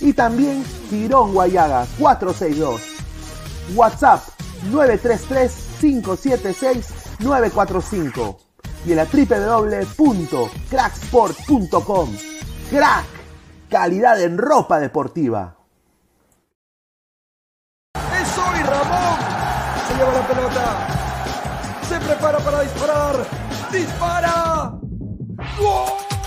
y también Girón Guayaga 462. WhatsApp 933-576-945 y en la www.cracksport.com. Crack, calidad en ropa deportiva. ¡Es hoy Ramón! Se lleva la pelota. Se prepara para disparar. ¡Dispara!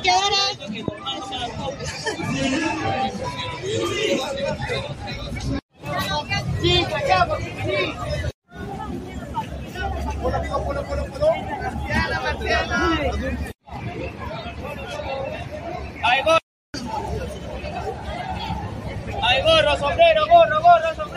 Bloqueadora. Sí. Ahí gorro. Sombrero, gorro, gorro.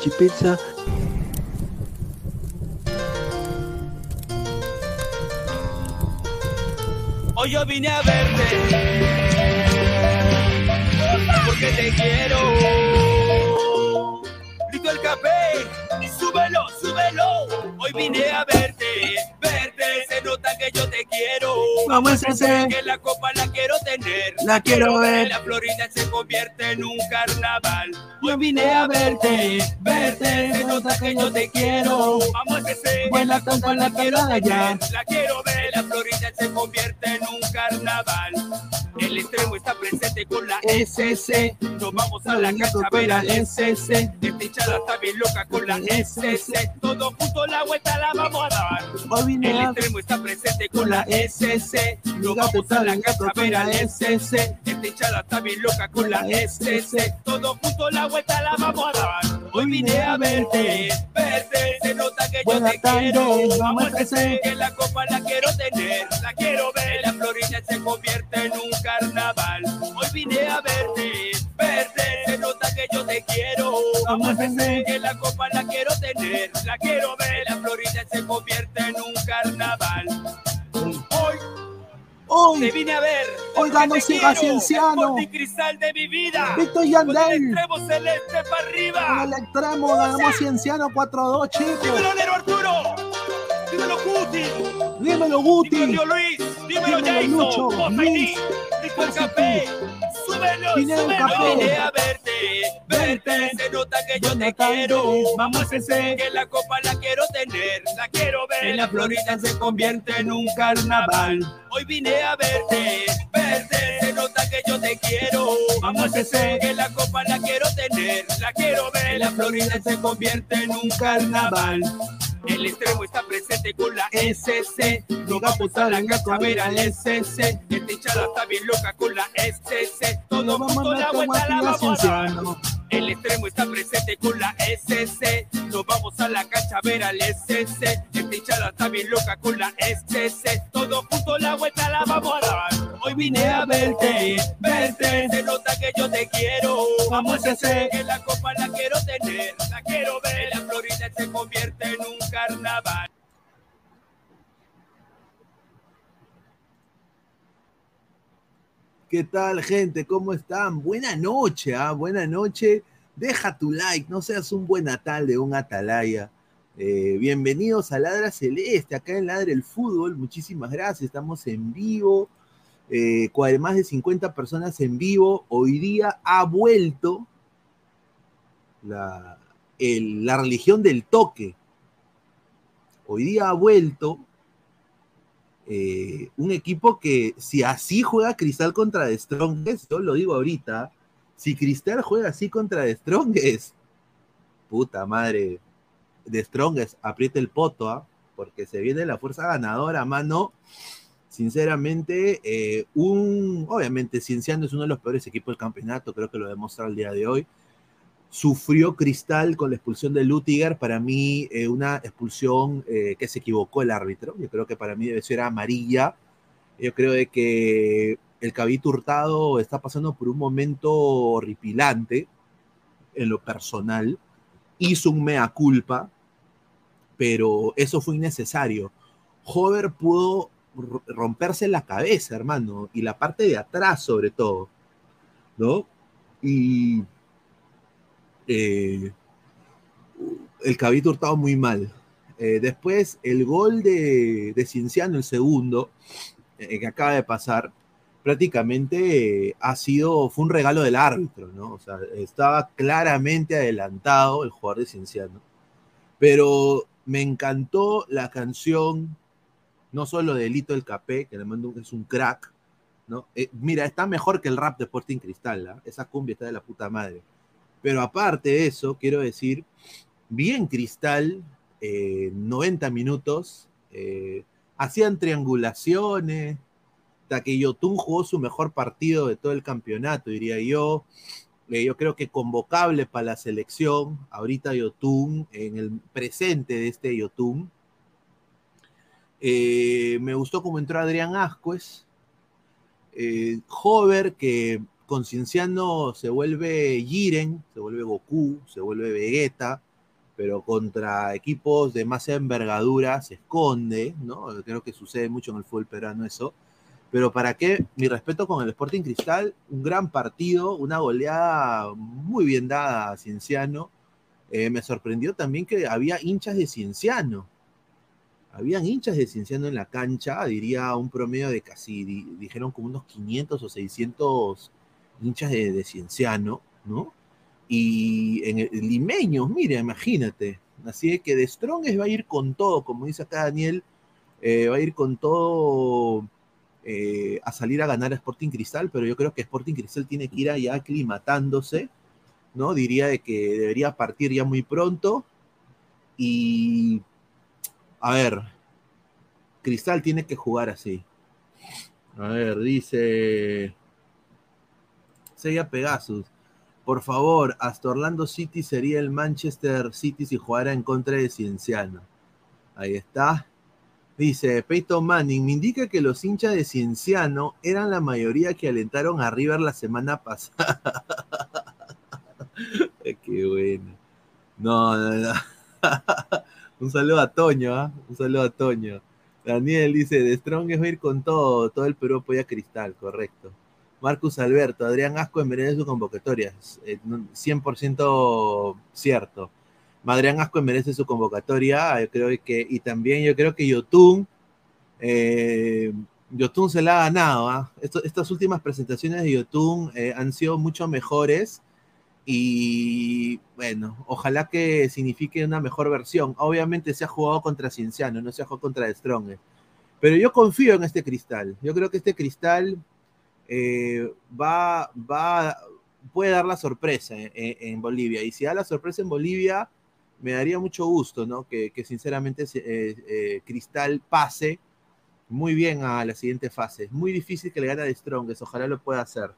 Salchipizza? Hoy yo vine a verte porque te quiero. Grito el café, súbelo, súbelo. Hoy vine a verte, verte. Se nota que yo te quiero. ¿Cómo es ese? Que la copa la quiero tener. La quiero ver. La Florida se convierte en un carnaval. Yo vine a verte, verte. Se nota que yo te quiero. Vamos a ese. Buena la quiero allá. La quiero ver, la Florida se convierte en un carnaval. El extremo está presente con la SC. Nos vamos a la cancha a ver a SC. Esta hinchada está bien loca con la SC. Todos juntos la vuelta la vamos a dar. El extremo está presente con la SC. Nos vamos a la cancha a ver a SC. Esta hinchada está bien loca con la SC. Todos juntos la vuelta la vamos a dar. Hoy vine a verte, verte. Se nota que yo te quiero. vamos a hacer. Que la copa la quiero tener, la quiero ver. La Florida se convierte en un carnaval. Hoy vine a verte, verte. Se nota que yo te quiero. Vamos a hacer. Que la copa la quiero tener, la quiero ver. La Florida se convierte en un carnaval. Hoy, Hoy, Te vine a ver. Ganó te Siga. Cienciano. Sporting Cristal de mi vida. Víctor Con el Yandel. extremo celeste para arriba. el extremo ganamos Cienciano 4-2, chicos. Dímelo, Nero Arturo. Dímelo, Guti. Dímelo, Guti. Dímelo, Luis. Dímelo, Dímelo, Lucho. Jason. Luis. Nico el Café. Súbelo, súbelo. Café. Vine a verte. Verte. Se nota que yo te quiero. Vamos ese. Que la copa la quiero tener. La quiero ver. En la Florida se convierte en un carnaval. Hoy vine a verte, verte, se nota que yo te quiero. Vamos ese. Que la copa la quiero tener, la quiero ver. En la Florida se convierte en un carnaval. El extremo está presente con la SC, Liga Putalanga Cabera, el SC. Esta hinchada está bien loca con la SC. Todo Todo vamos a la vuelta la la vamos a. El extremo está presente con la SC. Nos vamos a la cancha a ver al SC. Esta hinchada está bien loca con la SC. Todo junto la vuelta la vamos a dar. Hoy vine a verte, verte. Se nota que yo te quiero. Vamos ese. Que la copa la quiero tener, la quiero ver. La Florida se convierte en un carnaval. ¿Qué tal, gente? ¿Cómo están? Buena noche, ¿ah? Buena noche. Deja tu like, no seas un buen atal de un atalaya. Eh, bienvenidos a Ladra Celeste, acá en Ladra el Fútbol. Muchísimas gracias, estamos en vivo. Eh, más de 50 personas en vivo. Hoy día ha vuelto la, el- la religión del toque. Hoy día ha vuelto eh, un equipo que si así juega Cristal contra The Strongest, yo lo digo ahorita, si Cristal juega así contra The Strongest, puta madre, The Strongest, aprieta el poto, ¿ah? porque se viene la fuerza ganadora, mano. Sinceramente, eh, un, obviamente Cienciano es uno de los peores equipos del campeonato, creo que lo demuestra el día de hoy. Sufrió Cristal con la expulsión de Lutiger, para mí eh, una expulsión eh, que se equivocó el árbitro, yo creo que para mí debe ser amarilla, yo creo de que el Cabito Hurtado está pasando por un momento horripilante en lo personal, hizo un mea culpa, pero eso fue innecesario. Hover pudo romperse la cabeza, hermano, y la parte de atrás sobre todo, ¿no? Y eh, el Cabito Hurtado muy mal. Eh, después, el gol de, de el segundo, eh, que acaba de pasar, prácticamente ha sido, fue un regalo del árbitro, ¿no? O sea, estaba claramente adelantado el jugador de Cienciano. Pero me encantó la canción, no solo de Lito el Capé, que le mando es un crack, ¿no? Mira, está mejor que el rap de Sporting Cristal, ¿ah? Esa cumbia está de la puta madre. Pero aparte de eso, quiero decir, bien Cristal, eh, 90 minutos, eh, hacían triangulaciones, que Yotun jugó su mejor partido de todo el campeonato, diría yo. Eh, yo creo que convocable para la selección, ahorita Yotun, en el presente de este Yotun. Eh, me gustó cómo entró Adrián Ascuez. Eh, Hover, que con Cienciano se vuelve Jiren, se vuelve Goku, se vuelve Vegeta, pero contra equipos de más envergadura se esconde, ¿no? Creo que sucede mucho en el fútbol peruano eso. Pero para qué, mi respeto con el Sporting Cristal, un gran partido, una goleada muy bien dada a Cienciano. Eh, me sorprendió también que había hinchas de Cienciano. Habían hinchas de Cienciano en la cancha, diría un promedio de casi, di, dijeron como unos 500 o 600 hinchas de, Cienciano, ¿no? Y en el, limeños, mira, imagínate. Así que de Strongest va a ir con todo, como dice acá Daniel, eh, va a ir con todo eh, a salir a ganar a Sporting Cristal, pero yo creo que Sporting Cristal tiene que ir allá aclimatándose, ¿no? Diría de que debería partir ya muy pronto. Y, a ver, Cristal tiene que jugar así. A ver, dice Sella Pegasus. Por favor, hasta Orlando City sería el Manchester City si jugara en contra de Cienciano. Ahí está. Dice Peyton Manning, me indica que los hinchas de Cienciano eran la mayoría que alentaron a River la semana pasada. Qué bueno. No, no, no. Un saludo a Toño, ¿ah? Un saludo a Toño. Daniel dice, de Strong es ir con todo, todo el Perú apoya Cristal, correcto. Marcus Alberto, Adrián Asco envenena su convocatoria, 100% eh, cierto. Adrián Asco merece su convocatoria, yo creo que, y también yo creo que Yotun, eh, Yotun se la ha ganado. ¿ah? estas últimas presentaciones de Yotun eh, han sido mucho mejores y bueno, ojalá que signifique una mejor versión. Obviamente se ha jugado contra Cienciano, no se ha jugado contra Strong. Pero yo confío en este cristal. Yo creo que este cristal eh, va, va, puede dar la sorpresa en, Bolivia. Y si da la sorpresa en Bolivia, me daría mucho gusto, ¿no? Que, sinceramente eh, eh, Cristal pase muy bien a la siguiente fase. Es muy difícil que le gane a Strongest, ojalá lo pueda hacer.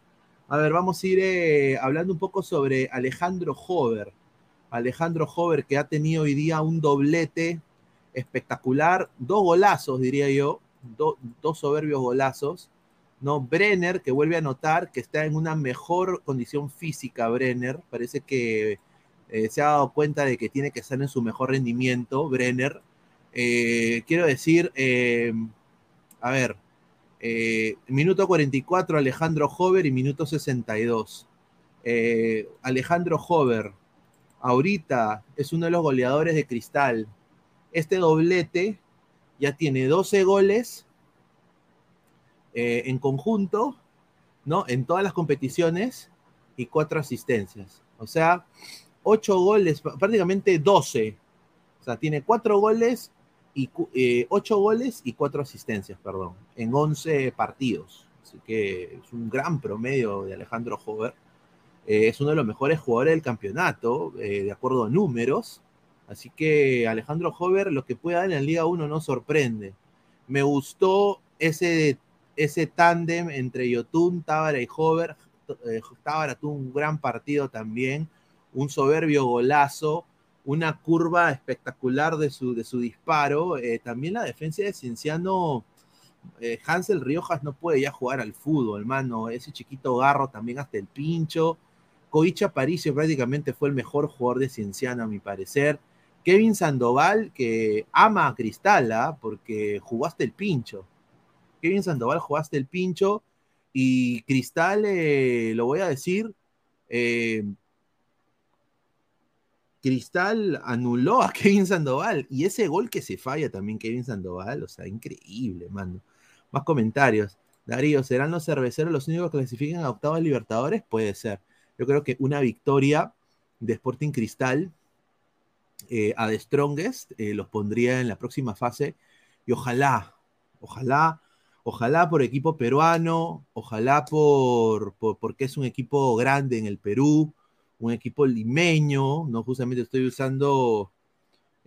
A ver, vamos a ir hablando un poco sobre Alejandro Hover. Alejandro Hover que ha tenido hoy día un doblete espectacular, dos golazos, diría yo, dos soberbios golazos. ¿No? Brenner, que vuelve a notar que está en una mejor condición física, Brenner. Parece que eh, se ha dado cuenta de que tiene que estar en su mejor rendimiento, Brenner. Eh, quiero decir, a ver, eh, minuto 44 Alejandro Hover y minuto 62. Eh, Alejandro Hover, ahorita es uno de los goleadores de Cristal. Este doblete ya tiene 12 goles eh, en conjunto, ¿no? En todas las competiciones y 4 asistencias. O sea, 8 goles, prácticamente 12. O sea, tiene 4 goles y eh, 8 goles y 4 asistencias, perdón, en 11 partidos. Así que es un gran promedio de Alejandro Hover. Eh, es uno de los mejores jugadores del campeonato, de acuerdo a números. Así que Alejandro Hover, lo que pueda dar en la Liga 1 no sorprende. Me gustó ese, ese tándem entre Yotun, Tábara y Hover. Eh, Tábara tuvo un gran partido también, un soberbio golazo una curva espectacular de su, de su disparo. Eh, también la defensa de Cienciano, eh, Hansel Riojas no puede ya jugar al fútbol, hermano. Ese chiquito garro también hasta el pincho. Coicha Paricio prácticamente fue el mejor jugador de Cienciano, a mi parecer. Kevin Sandoval, que ama a Cristal, ¿ah? porque jugaste el pincho. Kevin Sandoval jugaste el pincho y Cristal, eh, lo voy a decir, Cristal anuló a Kevin Sandoval y ese gol que se falla también Kevin Sandoval, o sea, increíble, mano. Más comentarios. Darío, ¿serán los cerveceros los únicos que clasifican a octavos Libertadores? Puede ser. Yo creo que una victoria de Sporting Cristal eh, a The Strongest eh, los pondría en la próxima fase y ojalá, ojalá, ojalá por equipo peruano, ojalá por, por porque es un equipo grande en el Perú, un equipo limeño, ¿no? Justamente estoy usando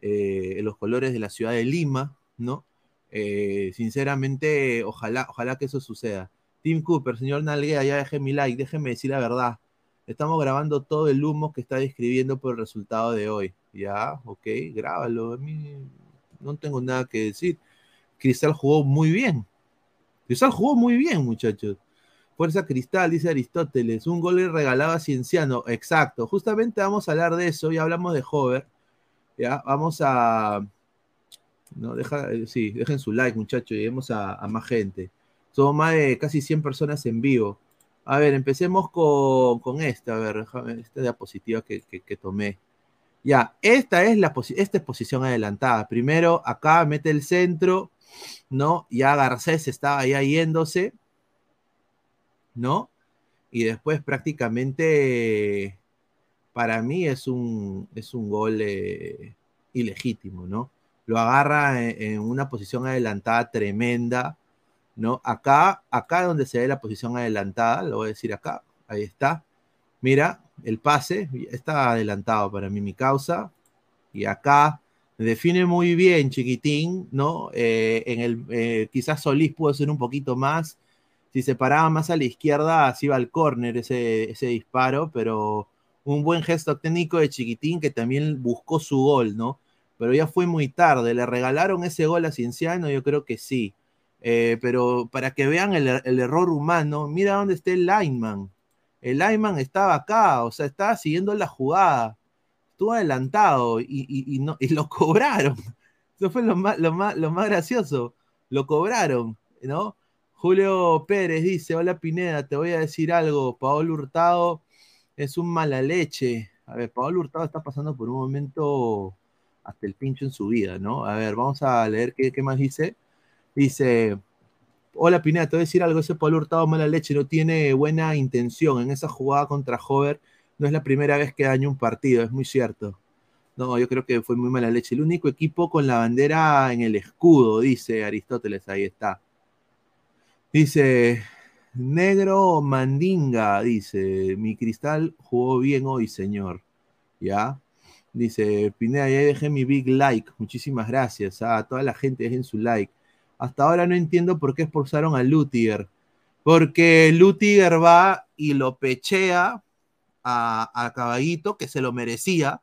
eh, los colores de la ciudad de Lima, ¿no? Eh, sinceramente, ojalá, ojalá que eso suceda. Tim Cooper, señor Nalguea, ya dejé mi like, déjeme decir la verdad. Estamos grabando todo el humo que está describiendo por el resultado de hoy. Ya, ok, grábalo. A mí no tengo nada que decir. Cristal jugó muy bien. Cristal jugó muy bien, muchachos. Fuerza Cristal, dice Aristóteles, un gol regalado a Cienciano. Exacto, justamente vamos a hablar de eso, ya hablamos de Hover. Ya, vamos a. No, deja, eh, sí, dejen su like, muchachos, lleguemos a, más gente. Somos más de casi 100 personas en vivo. A ver, empecemos con, esta, a ver, déjame, esta diapositiva que, que, tomé. Ya, esta es la esta es posición adelantada. Primero, acá mete el centro, ¿no? Ya Garcés estaba ya yéndose ¿no? Y después prácticamente para mí es un, es un gol eh, ilegítimo, ¿no? Lo agarra en, una posición adelantada tremenda, ¿no? Acá, acá donde se ve la posición adelantada, lo voy a decir acá, ahí está. Mira, el pase está adelantado para mí mi causa. Y acá define muy bien, chiquitín, ¿no? Eh, en el, eh, quizás Solís pudo ser un poquito más, si se paraba más a la izquierda, así iba al córner ese, ese disparo, pero un buen gesto técnico de Chiquitín que también buscó su gol, ¿no? Pero ya fue muy tarde, le regalaron ese gol a Cienciano, yo creo que sí. Eh, pero para que vean el, error humano, mira dónde está el lineman. El lineman estaba acá, o sea, estaba siguiendo la jugada. Estuvo adelantado y, no, y lo cobraron. Eso fue lo más, lo más, lo más gracioso lo cobraron, ¿no? Julio Pérez dice, hola Pineda, te voy a decir algo, Paolo Hurtado es un mala leche. A ver, Paolo Hurtado está pasando por un momento hasta el pincho en su vida, ¿no? A ver, vamos a leer qué, qué más dice. Dice, hola Pineda, te voy a decir algo, ese Paolo Hurtado mala leche no tiene buena intención en esa jugada contra Hover, no es la primera vez que daña un partido, es muy cierto. No, yo creo que fue muy mala leche. El único equipo con la bandera en el escudo, dice Aristóteles, ahí está. Dice, negro mandinga, dice, mi cristal jugó bien hoy, señor. ¿Ya? Dice, Pineda, ya dejé mi big like. Muchísimas gracias a toda la gente, dejen su like. Hasta ahora no entiendo por qué expulsaron a Lutiger. Porque Lutiger va y lo pechea a, Caballito, que se lo merecía,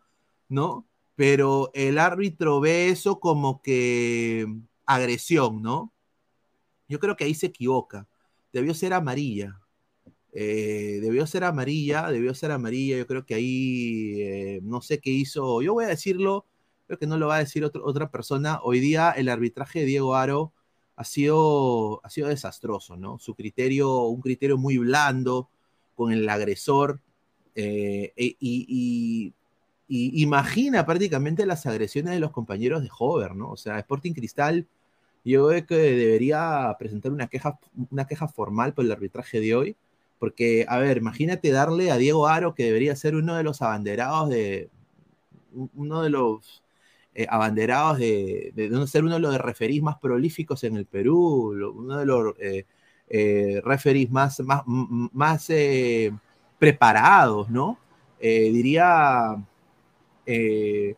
¿no? Pero el árbitro ve eso como que agresión, ¿no? Yo creo que ahí se equivoca. Debió ser amarilla. Eh, debió ser amarilla, debió ser amarilla. Yo creo que ahí eh, no sé qué hizo. Yo voy a decirlo, creo que no lo va a decir otra persona. Hoy día el arbitraje de Diego Aro ha sido, ha sido desastroso, ¿no? Su criterio, un criterio muy blando con el agresor. Eh, e, y, imagina prácticamente las agresiones de los compañeros de Hover, ¿no? O sea, Sporting Cristal, yo creo que debería presentar una queja, una queja formal por el arbitraje de hoy, porque, a ver, imagínate darle a Diego Aro, que debería ser uno de los abanderados de, uno de los eh, abanderados de, de, ser uno de los referís más prolíficos en el Perú, uno de los eh, eh, referís más, más, más preparados, ¿no? diría eh,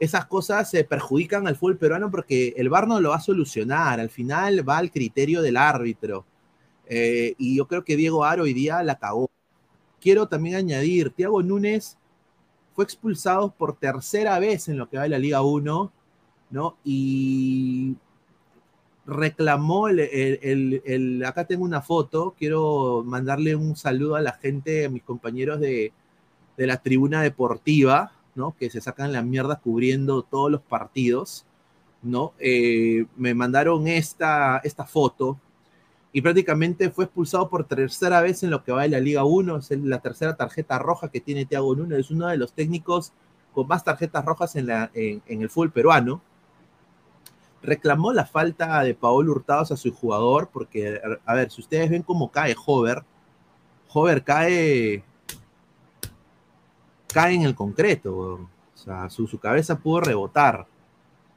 esas cosas se perjudican al fútbol peruano porque el VAR no lo va a solucionar, al final va al criterio del árbitro. Eh, y yo creo que Diego Aro hoy día la cagó. Quiero también añadir, Thiago Núñez fue expulsado por tercera vez en lo que va de la Liga 1, ¿no? Y reclamó el, el, acá tengo una foto, quiero mandarle un saludo a la gente, a mis compañeros de, de la tribuna deportiva, que se sacan la mierda cubriendo todos los partidos, ¿no? Eh, me mandaron esta, esta foto y prácticamente fue expulsado por tercera vez en lo que va de la Liga 1, es la tercera tarjeta roja que tiene Thiago Nunes, es uno de los técnicos con más tarjetas rojas en, la, en, el fútbol peruano. Reclamó la falta de Paolo Hurtados a su jugador, porque, a ver, si ustedes ven cómo cae Hover, Hover cae cae en el concreto, o sea, su, cabeza pudo rebotar.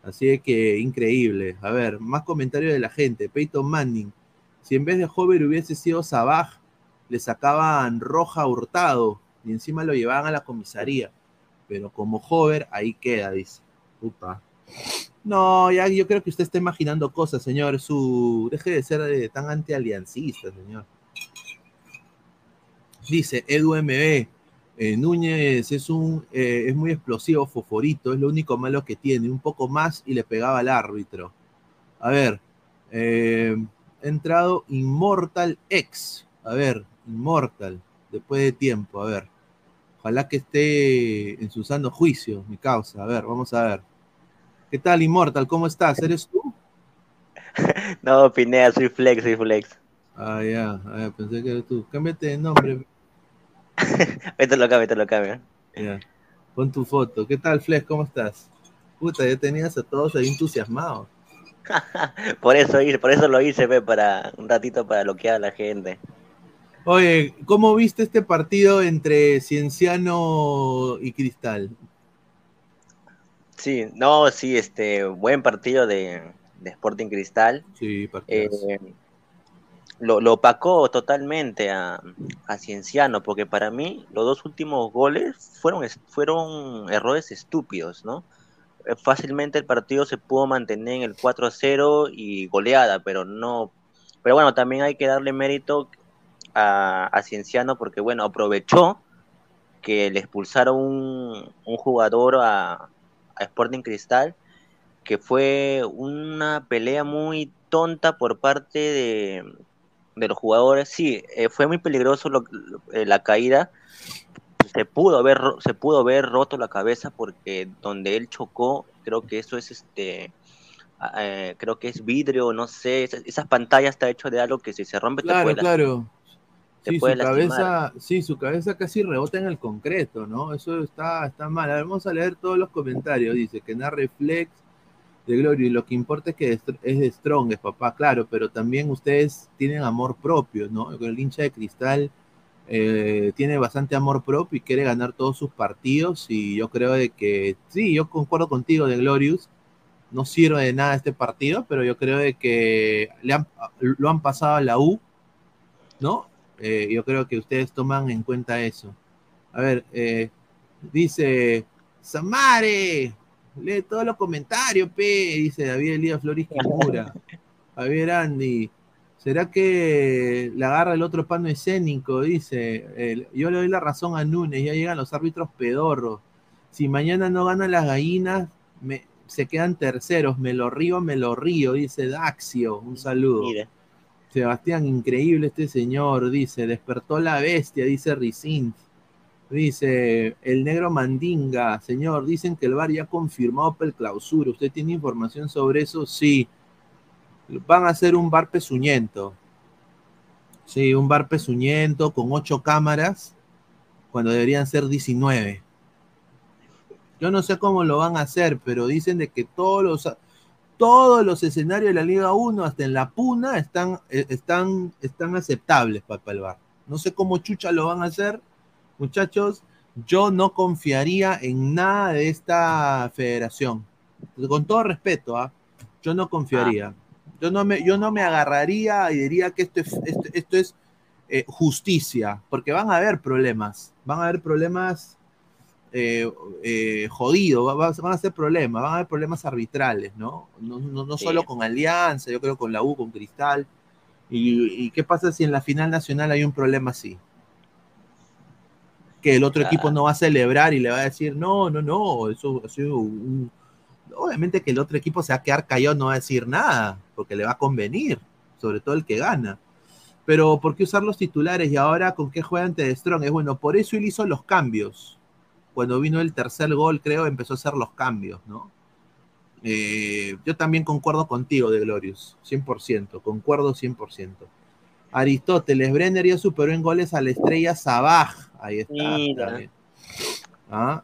Así que increíble. A ver, más comentarios de la gente. Peyton Manning. Si en vez de Hover hubiese sido Sabaj, le sacaban roja hurtado y encima lo llevaban a la comisaría. Pero como Hover, ahí queda, dice. Puta. No, ya yo creo que usted está imaginando cosas, señor. Su deje de ser eh, tan antialiancista, señor. Dice Edu MB. Eh, Núñez es, un, eh, es muy explosivo, foforito, es lo único malo que tiene, un poco más y le pegaba al árbitro. A ver, eh, entrado Immortal X, a ver, Immortal, después de tiempo, a ver. Ojalá que esté en su sano juicio, mi causa. A ver, vamos a ver. ¿Qué tal, Immortal? ¿Cómo estás? ¿Eres tú? No, Pinea, soy Flex, soy Flex. Ah, ya, ah, pensé que eres tú. Cámbiate de nombre. Vete lo cambio, lo cambio. Ya. Pon tu foto. ¿Qué tal, Flex? ¿Cómo estás? Puta, ya tenías a todos ahí entusiasmados. por eso hice, por eso lo hice, ve, para un ratito para bloquear a la gente. Oye, ¿cómo viste este partido entre Cienciano y Cristal? Sí, no, sí, este, buen partido de, Sporting Cristal. Sí, partido. Eh, lo, lo opacó totalmente a, Cienciano, porque para mí los dos últimos goles fueron, fueron errores estúpidos, ¿no? Eh, fácilmente el partido se pudo mantener en el 4-0 y goleada, pero no. Pero bueno, también hay que darle mérito a, a Cienciano porque, bueno, aprovechó que le expulsaron un, un jugador a, a Sporting Cristal, que fue una pelea muy tonta por parte de, de los jugadores, sí, eh, fue muy peligroso eh, la caída. Se pudo haber se pudo ver roto la cabeza porque donde él chocó, creo que eso es este eh, creo que es vidrio, no sé, esas, esas pantallas está hecho de algo que si se rompe te Claro, lastimar. claro. Sí, su cabeza, sí, su cabeza casi rebota en el concreto, ¿no? Eso está, está mal. A ver, vamos a leer todos los comentarios. Dice que narre Flex de Gloria y lo que importa es que es es de Strong, es papá, claro, pero también ustedes tienen amor propio, ¿no? El hincha de cristal eh, tiene bastante amor propio y quiere ganar todos sus partidos y yo creo de que, sí, yo concuerdo contigo de Glorious, no sirve de nada este partido, pero yo creo de que le han- lo han pasado a la U, ¿no? Eh, yo creo que ustedes toman en cuenta eso. A ver, eh, dice Samare, lee todos los comentarios, pe, dice David Elías Flores Kimura. Javier Andy, ¿será que le agarra el otro pano escénico? Dice, yo le doy la razón a Núñez, ya llegan los árbitros pedorros. Si mañana no ganan las gallinas, me- se quedan terceros, me lo río, me lo río, dice Daxio, un saludo. Mire, Sebastián, increíble este señor, dice, despertó la bestia, dice Ricint. Dice, el negro Mandinga, señor, dicen que el VAR ya ha confirmado para el clausura. ¿Usted tiene información sobre eso? Sí. Van a hacer un bar pezuñento. Sí, un bar pezuñento con ocho cámaras, cuando deberían ser 19. Yo no sé cómo lo van a hacer, pero dicen de que todos los, todos los escenarios de la Liga 1, hasta en la Puna, están, eh, están, están aceptables para, el. No sé cómo chucha lo van a hacer, muchachos. Yo no confiaría en nada de esta federación. Con todo respeto, ¿ah? yo no confiaría. Yo, no me, yo no me agarraría y diría que esto es, esto es eh, justicia, porque van a haber problemas. Van a haber problemas eh, eh, va- va- van a ser problemas, van a haber problemas arbitrales, ¿no? No, no, no Sí. solo con Alianza, yo creo con la U, con Cristal. ¿Y, y qué pasa si en la final nacional hay un problema así? Que el otro equipo no va a celebrar y le va a decir, no, no, no, eso ha sido un... Obviamente que el otro equipo se va a quedar callado, no va a decir nada, porque le va a convenir, sobre todo el que gana. Pero ¿por qué usar los titulares y ahora con qué juega ante Strong? Es bueno, por eso él hizo los cambios. Cuando vino el tercer gol, creo, empezó a hacer los cambios, ¿no? Eh, yo también concuerdo contigo, de Glorious, 100%, concuerdo 100%. Aristóteles, Brenner ya superó en goles a la estrella Sabaj. Ahí está. Mira. Ah,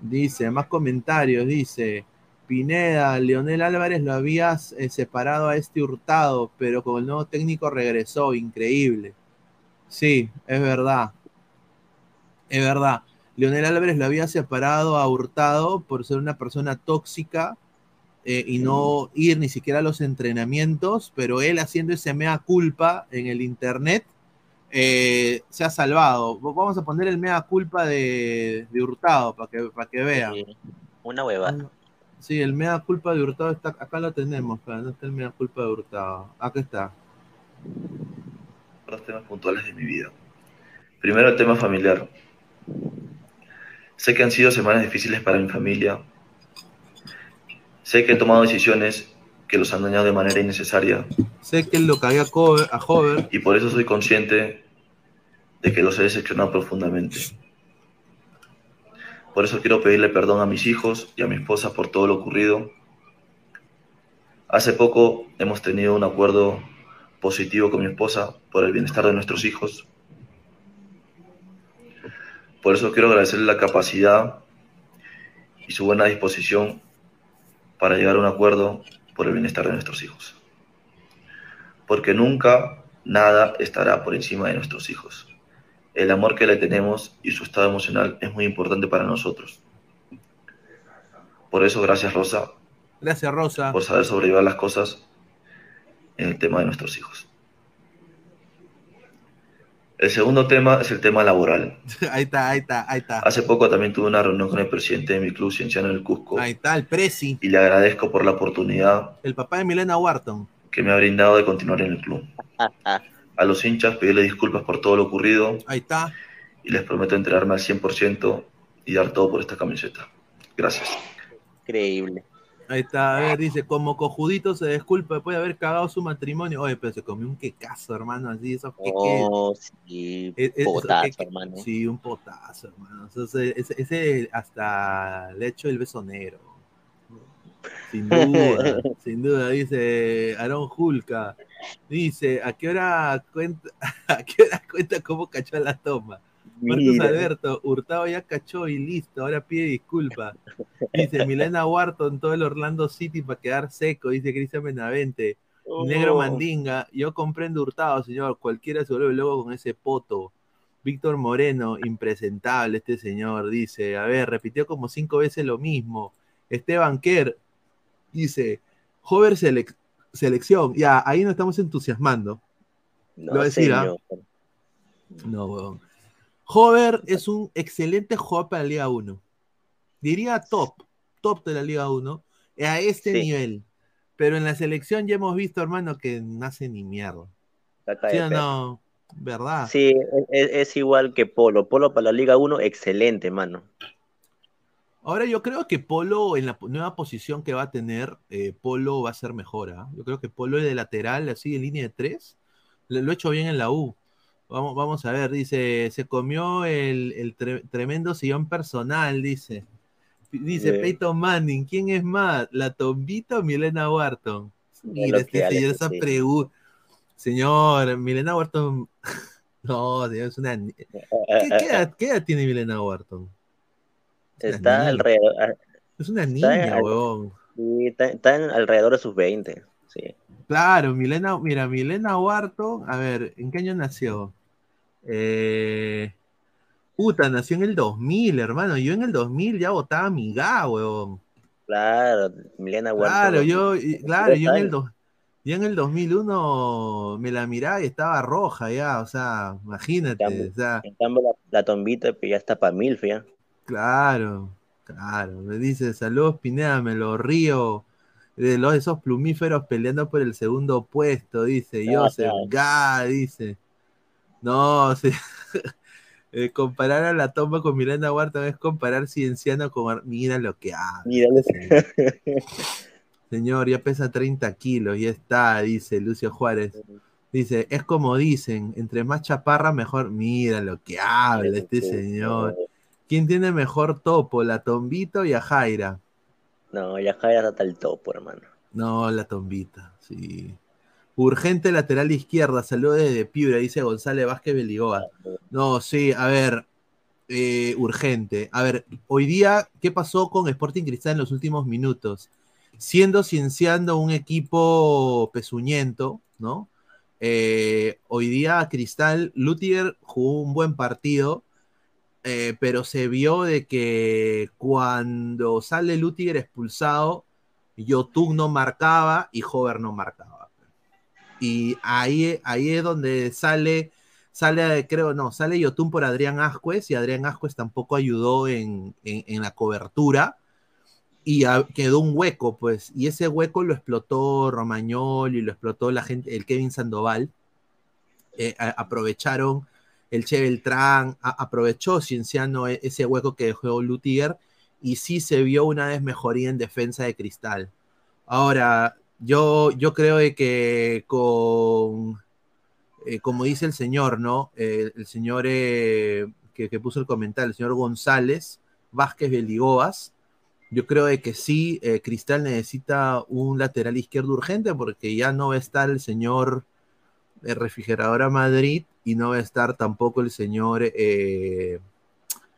Dice, más comentarios, dice, Pineda, Leonel Álvarez lo habías eh, separado a este hurtado, pero con el nuevo técnico regresó, increíble. Sí, es verdad. Es verdad. Leonel Álvarez lo había separado a Hurtado por ser una persona tóxica eh, y no ir ni siquiera a los entrenamientos, pero él haciendo ese mea culpa en el internet eh, se ha salvado. Vamos a poner el mea culpa de, de Hurtado para que, para que vean. una huevada. Sí, el mea culpa de Hurtado está, acá lo tenemos, ¿dónde está el mea culpa de Hurtado? Acá está. los temas puntuales de mi vida. Primero el tema familiar. Sé que han sido semanas difíciles para mi familia. Sé que he tomado decisiones que los han dañado de manera innecesaria Sé que lo cagué a, Cover- a Hover. y por eso soy consciente de que los he decepcionado profundamente. Por eso quiero pedirle perdón a mis hijos y a mi esposa por todo lo ocurrido. Hace poco hemos tenido un acuerdo positivo con mi esposa por el bienestar de nuestros hijos. Por eso quiero agradecerle la capacidad y su buena disposición para llegar a un acuerdo por el bienestar de nuestros hijos. Porque nunca nada estará por encima de nuestros hijos. El amor que le tenemos y su estado emocional es muy importante para nosotros. Por eso, gracias Rosa, Gracias, Rosa. por saber sobrellevar las cosas en el tema de nuestros hijos. El segundo tema es el tema laboral. Ahí está, ahí está, ahí está. Hace poco también tuve una reunión con el presidente de mi club Cienciano del Cusco Ahí está, el Prezi, y le agradezco por la oportunidad el papá de Milena Wharton. que me ha brindado de continuar en el club. A los hinchas pedirle disculpas por todo lo ocurrido Ahí está. y les prometo entregarme al 100% y dar todo por esta camiseta. Gracias. Increíble. Ahí está, a ver, dice, como cojudito se disculpa después de haber cagado su matrimonio. Oye, pero se comió un quecazo, hermano, así, esos queques. Oh, sí, Es- es- potazo, hermano. Sí, un potazo, hermano. Ese, ese hasta le echo el beso negro. Sin duda, sin duda, dice Aaron Julka. Dice, ¿a qué hora cuenta, a qué hora cuenta cómo cachó la toma? Marcos. Alberto, Hurtado ya cachó y listo, ahora pide disculpa. Dice Milena Wharton, todo el Orlando City para quedar seco, dice Cristian Benavente. Negro Oh. Mandinga, yo comprendo Hurtado, señor, cualquiera se vuelve luego con ese poto. Víctor Moreno, impresentable este señor, dice, a ver, repitió como cinco veces lo mismo. Esteban Kerr, dice, Hover selec- selección, ya, ahí nos estamos entusiasmando. No, Lo voy a decir, señor. No, weón. Hover es un excelente jugador para la Liga 1. Diría top, top de la Liga 1, a este Sí. nivel. Pero en la selección ya hemos visto, hermano, que no hace ni mierda. ¿Sí o no? ¿Verdad? Sí, es, es igual que Polo. Polo para la Liga 1, excelente, mano. Ahora yo creo que Polo, en la nueva posición que va a tener, eh, Polo va a ser mejor. ¿ah? Yo creo que Polo de lateral, así de línea de tres, lo, lo ha hecho bien en la U. Vamos, vamos a ver, dice, se comió el, el tre- tremendo sillón personal, dice. Dice Bien. Peyton Manning, ¿quién es más? ¿La Tombita o Milena Wharton? Mira, este señor, Alex, esa sí. pregunta. Señor, Milena Wharton. No, señor, es una. ¿Qué, qué edad, qué edad tiene Milena Wharton? Está niña. alrededor, ah, Es una Está niña, en- huevón. sí, está, está alrededor de sus 20. Sí. Claro, Milena, mira, Milena Wharton, a ver, ¿en qué año nació? Eh, puta, nació en el 2000, hermano. Yo en el 2000 ya votaba mi ga, huevón. Claro, Milena Huerta. Claro, yo, claro, yo en el, do- yo en el 2001 me la miraba y estaba roja ya, o sea, imagínate, Cambio. o sea, En cambio, la, la tombita pues, ya está para Milf, ya. claro, claro. Me dice, saludos Pineda, me lo río de los esos plumíferos peleando por el segundo puesto, dice Ah, Joseph, ga, dice. No, sí. Eh, comparar a la toma con Miranda Huerta es comparar Cienciano con... Mira lo que hace. Mira, Señor, ya pesa 30 kilos, ya está, dice Lucio Juárez. Dice, es como dicen, entre más chaparra, mejor. Mira lo que habla este señor. ¿Quién tiene mejor topo, la Tombito y a Jaira? No, ya Jaira está el topo, hermano. No, la Tombita, sí. Urgente lateral izquierda, saludos desde Piura, dice González Vázquez Beligoa. No, sí, a ver, eh, urgente. A ver, hoy día, ¿qué pasó con Sporting Cristal en los últimos minutos? Siendo cienciando un equipo pezuñento, ¿no? Eh, hoy día Cristal, Lutiger jugó un buen partido, eh, pero se vio de que cuando sale Lutiger expulsado, Yotun no marcaba y Hover no marcaba. Y ahí, ahí es donde sale, sale, creo, no, sale Yotun por Adrián Ascuez y Adrián Ascuez tampoco ayudó en, en, la cobertura y quedó un hueco, pues, y ese hueco lo explotó Romagnoli, lo explotó la gente, el Kevin Sandoval, eh, aprovecharon el Che Beltrán, aprovechó Cienciano e, ese hueco que dejó Lutiger y sí se vio una vez mejoría en defensa de Cristal. Ahora, yo, yo creo de que con, eh, como dice el señor, ¿no? Eh, el señor eh, que, que, puso el comentario, el señor González Vázquez Beligoas, yo creo de que sí, Cristal necesita un lateral izquierdo urgente porque ya no va a estar el señor eh, Refrigeradora Madrid y no va a estar tampoco el señor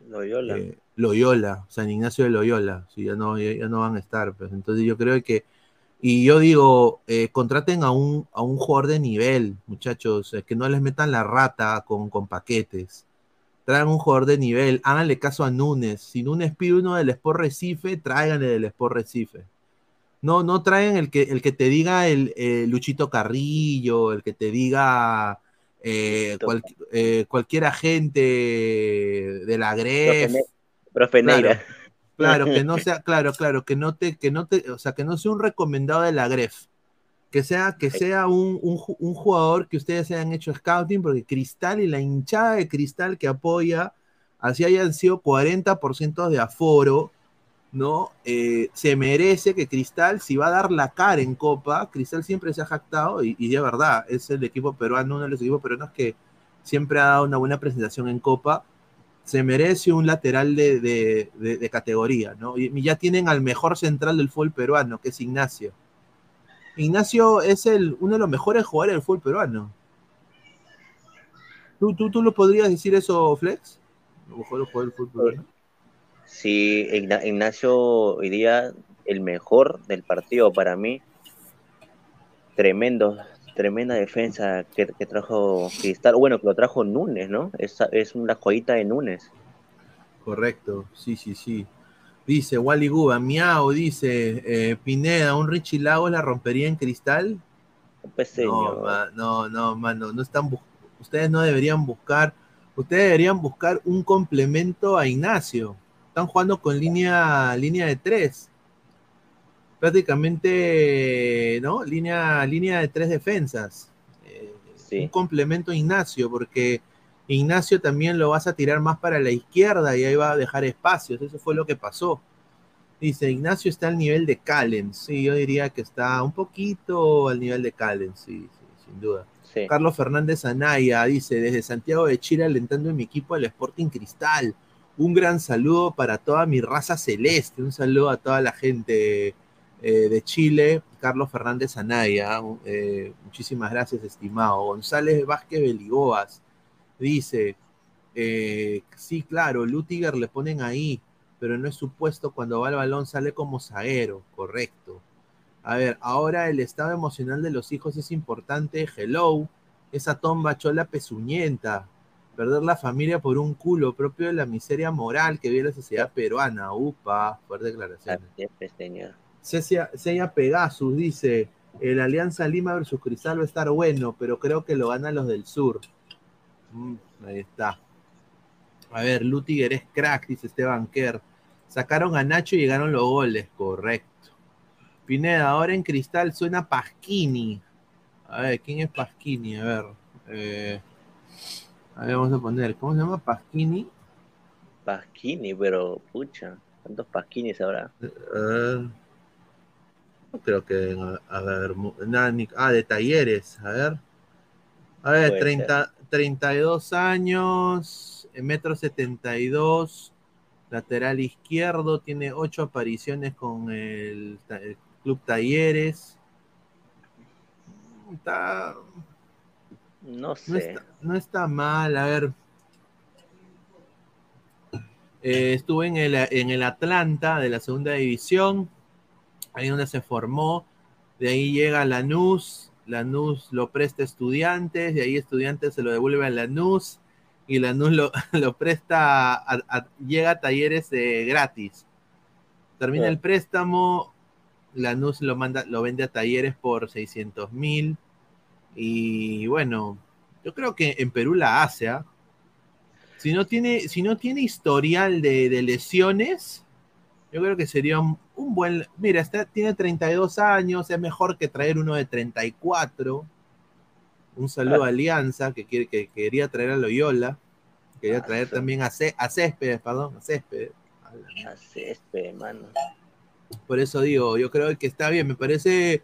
Loyola. Loyola, San Ignacio de Loyola, sí, ya, no, ya, ya no van a estar. Pues. Entonces yo creo que, y yo digo, eh, contraten a un, a un jugador de nivel, muchachos, eh, que no les metan la rata con, con paquetes. Traigan un jugador de nivel, háganle caso a Núñez. Si Núñez pide uno del Sport Recife, tráiganle del Sport Recife. No, no traigan el que, el que te diga el, eh, Luchito Carrillo, el que te diga eh, cual, cualquier agente de la GREF. Profe Neira. Claro, claro, que no sea, claro, claro, que no te, que no te, o sea, que no sea un recomendado de la GREF. Que sea, que sea un, un, un jugador que ustedes hayan hecho scouting, porque Cristal y la hinchada de Cristal que apoya, así hayan sido 40% de aforo, ¿no? Eh, se merece que Cristal, si va a dar la cara en Copa, Cristal siempre se ha jactado, y, y de verdad, es el equipo peruano, uno de los equipos peruanos que siempre ha dado una buena presentación en Copa. Se merece un lateral de, categoría, ¿no? Y ya tienen al mejor central del fútbol peruano, que es Ignacio. Ignacio es el, uno de los mejores jugadores del fútbol peruano. ¿Tú, tú, tú lo podrías decir eso, Flex? mejor jugador del fútbol peruano? Sí, Ignacio hoy día el mejor del partido para mí. Tremendo, tremenda defensa que, trajo Cristal. Bueno, que lo trajo Núñez, ¿no? Es, es una joyita de Núñez. Correcto, sí, sí, sí. Dice Wally Guba, miau, dice eh, Pineda, un Richie Lagos la rompería en cristal. Pues, no, no, no, mano, no están ustedes no deberían buscar, ustedes deberían buscar un complemento a Ignacio. Están jugando con línea, línea de tres prácticamente, ¿no? Línea, línea de tres defensas. Eh, un complemento a Ignacio, porque Ignacio también lo vas a tirar más para la izquierda y ahí va a dejar espacios. Eso fue lo que pasó. Dice, Ignacio está al nivel de Calen. Sí, yo diría que está un poquito al nivel de Calen, sí, sin duda. Carlos Fernández Anaya dice, desde Santiago de Chile alentando en mi equipo al Sporting Cristal. Un gran saludo para toda mi raza celeste. Un saludo a toda la gente eh, de Chile, Carlos Fernández Anaya, eh, muchísimas gracias, estimado. González Vázquez Beligoas dice: eh, Sí, claro, Lutiger le ponen ahí, pero no es supuesto cuando va el balón sale como zaguero, correcto. A ver, ahora el estado emocional de los hijos es importante. Hello, esa tomba chola pezuñenta. Perder la familia por un culo propio de la miseria moral que vive la sociedad peruana. Upa, fuerte declaración. señor. Seya Pegasus dice, el Alianza Lima versus Cristal va a estar bueno, pero creo que lo ganan los del sur. Mm, ahí está. A ver, Lutiger es crack, dice Esteban Kerr. Sacaron a Nacho y llegaron los goles, correcto. Pineda, ahora en Cristal suena Pasquini. A ver, ¿quién es Pasquini? A ver. Eh, a ver, vamos a poner, ¿cómo se llama Pasquini? Pasquini, pero pucha, ¿cuántos Pasquinis habrá? Uh, creo que, a, ver, ah, de talleres, a ver. A ver, 30, 32 años, metro 72, lateral izquierdo, tiene 8 apariciones con el, Club Talleres. Está, no sé. No está, mal, a ver. Eh, estuve en el, en el Atlanta de la segunda división ahí donde se formó, de ahí llega Lanús, Lanús lo presta a estudiantes, de ahí estudiantes se lo devuelve a Lanús, y Lanús lo, lo presta, llega a talleres gratis. Termina el préstamo, Lanús lo, manda, lo vende a talleres por 600 mil, y bueno, yo creo que en Perú la hace, ¿ah? Si no tiene, si no tiene historial de, de lesiones, yo creo que sería un, buen. Mira, está, tiene 32 años, es mejor que traer uno de 34. Un saludo a Alianza, que, quiere, que quería traer a Loyola. Quería traer también a, C, a Céspedes, perdón, a Céspedes. A Céspedes, mano. Por eso digo, yo creo que está bien, me parece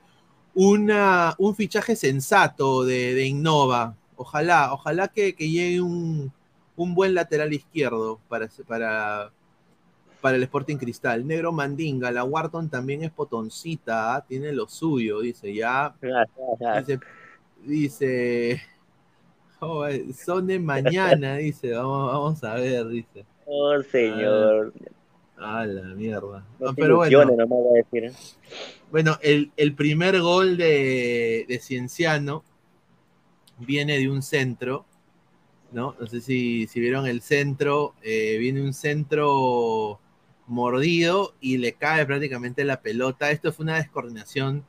una, un fichaje sensato de, de Innova. Ojalá, ojalá que, que llegue un, un, buen lateral izquierdo para, para, para el Sporting Cristal. Negro Mandinga, la Wharton también es potoncita, ¿ah? tiene lo suyo, dice ya. Dice, dice oh, son de mañana, dice, vamos, vamos a ver, dice. Oh, señor. Ah, la mierda. pero bueno, ¿eh? bueno el, el, primer gol de, de Cienciano viene de un centro, ¿no? No sé si, si vieron el centro, eh, viene un centro mordido y le cae prácticamente la pelota. Esto fue una descoordinación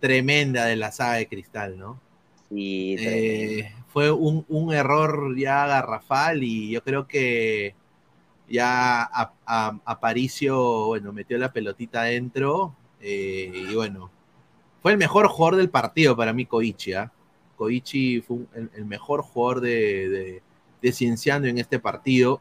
tremenda de la saga de Cristal, ¿no? Sí, eh, fue un, error ya garrafal y yo creo que ya a, Aparicio, bueno, metió la pelotita adentro eh, y bueno, fue el mejor jugador del partido para mí, Koichi. ¿ah? Koichi fue el, mejor jugador de, de Cienciano en este partido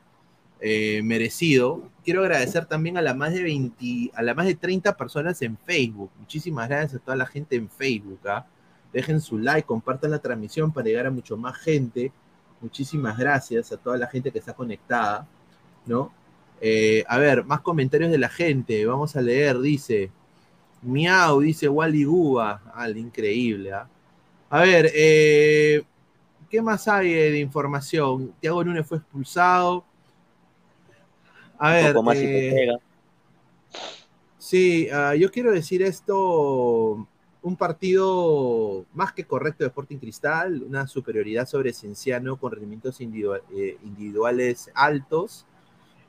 eh, merecido. Quiero agradecer también a la más de 20, a la más de 30 personas en Facebook. Muchísimas gracias a toda la gente en Facebook. ¿ah? Dejen su like, compartan la transmisión para llegar a mucho más gente. Muchísimas gracias a toda la gente que está conectada. ¿no? Eh, a ver, más comentarios de la gente. Vamos a leer, dice. Miau, dice Wally Guba. Ah, increíble. ¿ah? A ver, eh, ¿qué más hay de información? Tiago Núñez fue expulsado. A ver. Eh, sí, uh, yo quiero decir esto. Un partido más que correcto de Sporting Cristal, una superioridad sobre Cienciano con rendimientos individual, eh, individuales altos.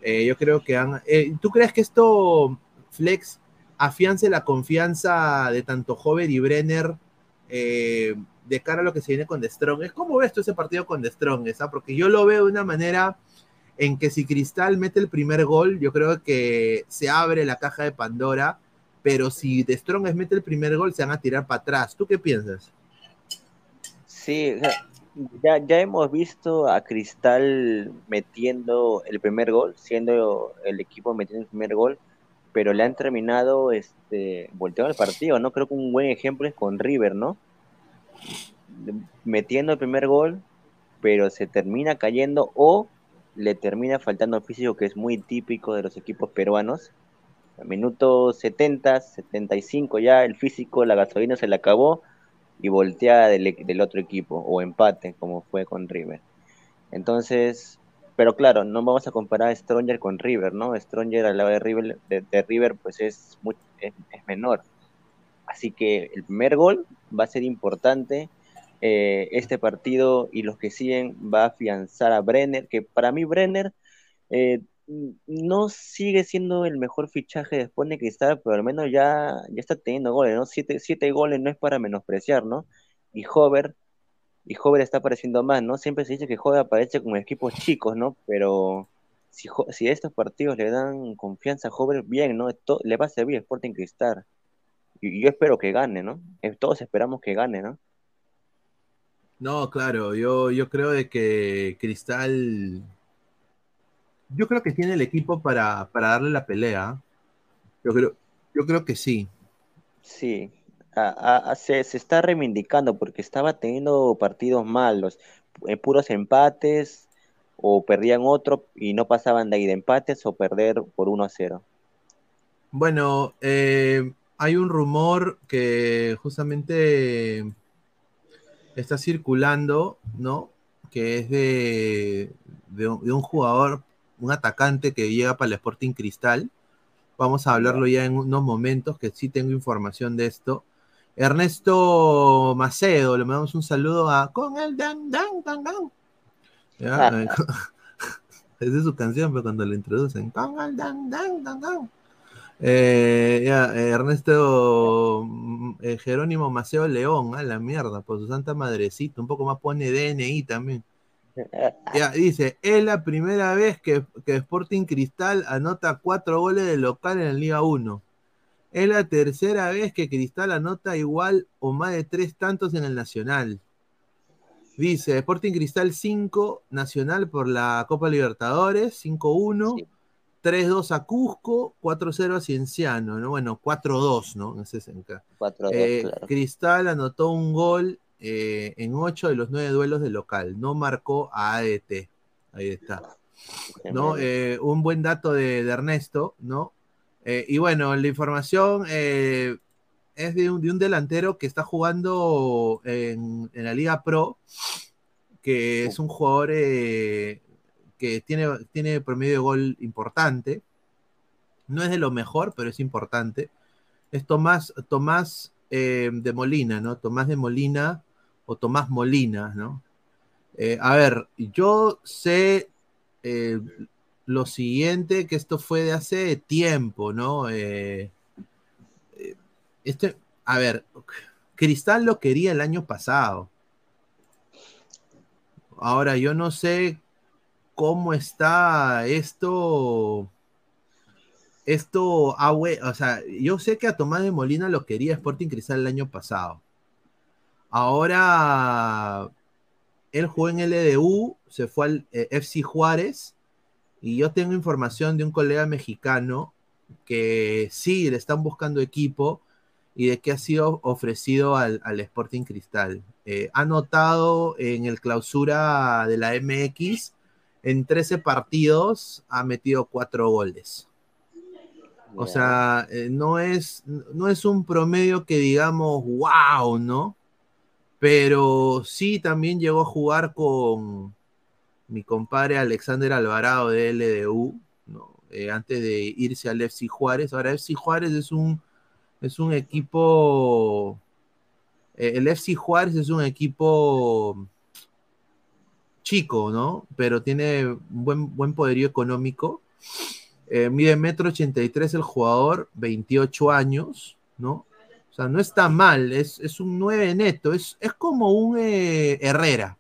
Eh, yo creo que han. ¿Tú crees que esto, Flex, afiance la confianza de tanto Hover y Brenner eh, de cara a lo que se viene con The Strong? ¿Cómo ves tú ese partido con The Strong? ¿ah? Porque yo lo veo de una manera en que si Cristal mete el primer gol, yo creo que se abre la caja de Pandora, pero si The Strong mete el primer gol, se van a tirar para atrás. ¿Tú qué piensas? Sí, ya, ya hemos visto a Cristal metiendo el primer gol, siendo el equipo metiendo el primer gol, pero le han terminado este, volteando el partido, ¿no? Creo que un buen ejemplo es con River, ¿no? Metiendo el primer gol, pero se termina cayendo o le termina faltando físico, que es muy típico de los equipos peruanos. A minuto 70, 75 ya el físico, la gasolina se le acabó y voltea del, otro equipo o empate como fue con River. Entonces, pero claro, no vamos a comparar a Stronger con River, ¿no? Stronger al lado de River, de, River pues es, es, menor. Así que el primer gol va a ser importante. Eh, este partido y los que siguen va a afianzar a Brenner, que para mí Brenner eh, no sigue siendo el mejor fichaje después de Cristal, pero al menos ya, ya está teniendo goles, ¿no? Siete, siete goles no es para menospreciar, ¿no? Y Hover, y Hover está apareciendo más, ¿no? Siempre se dice que Hover aparece con equipos chicos, ¿no? Pero si, si estos partidos le dan confianza a Hover, bien, ¿no? Esto, le va a servir Sporting Cristal. Y, y yo espero que gane, ¿no? Eh, todos esperamos que gane, ¿no? No, claro, yo, yo creo de que Cristal yo creo que tiene el equipo para, darle la pelea. Yo creo, yo creo que sí. Sí, se, está reivindicando porque estaba teniendo partidos malos, eh, puros empates o perdían otro y no pasaban de ahí de empates o perder por 1 a 0. Bueno, eh, hay un rumor que justamente está circulando, ¿no? Que es de, de un jugador un atacante que llega para el Sporting Cristal. Vamos a hablarlo ya en unos momentos, que sí tengo información de esto. Ernesto Macedo, le mandamos un saludo a Con el Dan Dan Dan Dan. ¿Ya? Esa es su canción, pero cuando lo introducen, Con el Dan Dan Dan Dan. Eh, ya, Ernesto mm, eh, Jerónimo Maceo León, a la mierda, por su santa madrecita, un poco más pone DNI también. Ya, dice, es la primera vez que, Sporting Cristal anota cuatro goles de local en la Liga 1. Es la tercera vez que Cristal anota igual o más de tres tantos en el Nacional. Dice, Sporting Cristal 5, Nacional por la Copa Libertadores, 5-1, 3-2 a Cusco, 4-0 a Cienciano, ¿no? Bueno, 4-2, ¿no? En ese eh, Cristal anotó un gol eh, en ocho de los nueve duelos de local. No marcó a ADT. Ahí está. ¿no? Eh, un buen dato de, Ernesto, ¿no? Eh, y bueno, la información es de un, delantero que está jugando en, la Liga Pro, que es un jugador que tiene, tiene promedio de gol importante. No es de lo mejor, pero es importante. Es Tomás, Tomás de Molina, ¿no? Tomás de Molina o Tomás Molina, ¿no? Eh, a ver, yo sé eh, lo siguiente, que esto fue de hace tiempo, ¿no? Eh, este, a ver, Cristal lo quería el año pasado. Ahora, yo no sé cómo está esto. Esto, ah, o sea, yo sé que a Tomás de Molina lo quería Sporting Cristal el año pasado. Ahora él jugó en LDU, se fue al eh, FC Juárez y yo tengo información de un colega mexicano que sí le están buscando equipo y de que ha sido ofrecido al, Sporting Cristal. Eh, ha notado en el clausura de la MX en 13 partidos ha metido cuatro goles. O sea, eh, no, es, no es un promedio que digamos, wow, ¿no? Pero sí también llegó a jugar con mi compadre Alexander Alvarado de LDU, ¿no? Eh, antes de irse al FC Juárez. Ahora, FC Juárez es un, es un equipo. Eh, el FC Juárez es un equipo chico, ¿no? Pero tiene un buen, buen poderío económico. Eh, mide metro 83 el jugador, 28 años, ¿no? O sea, no está mal, es, es un 9 neto, es, es como un eh, Herrera.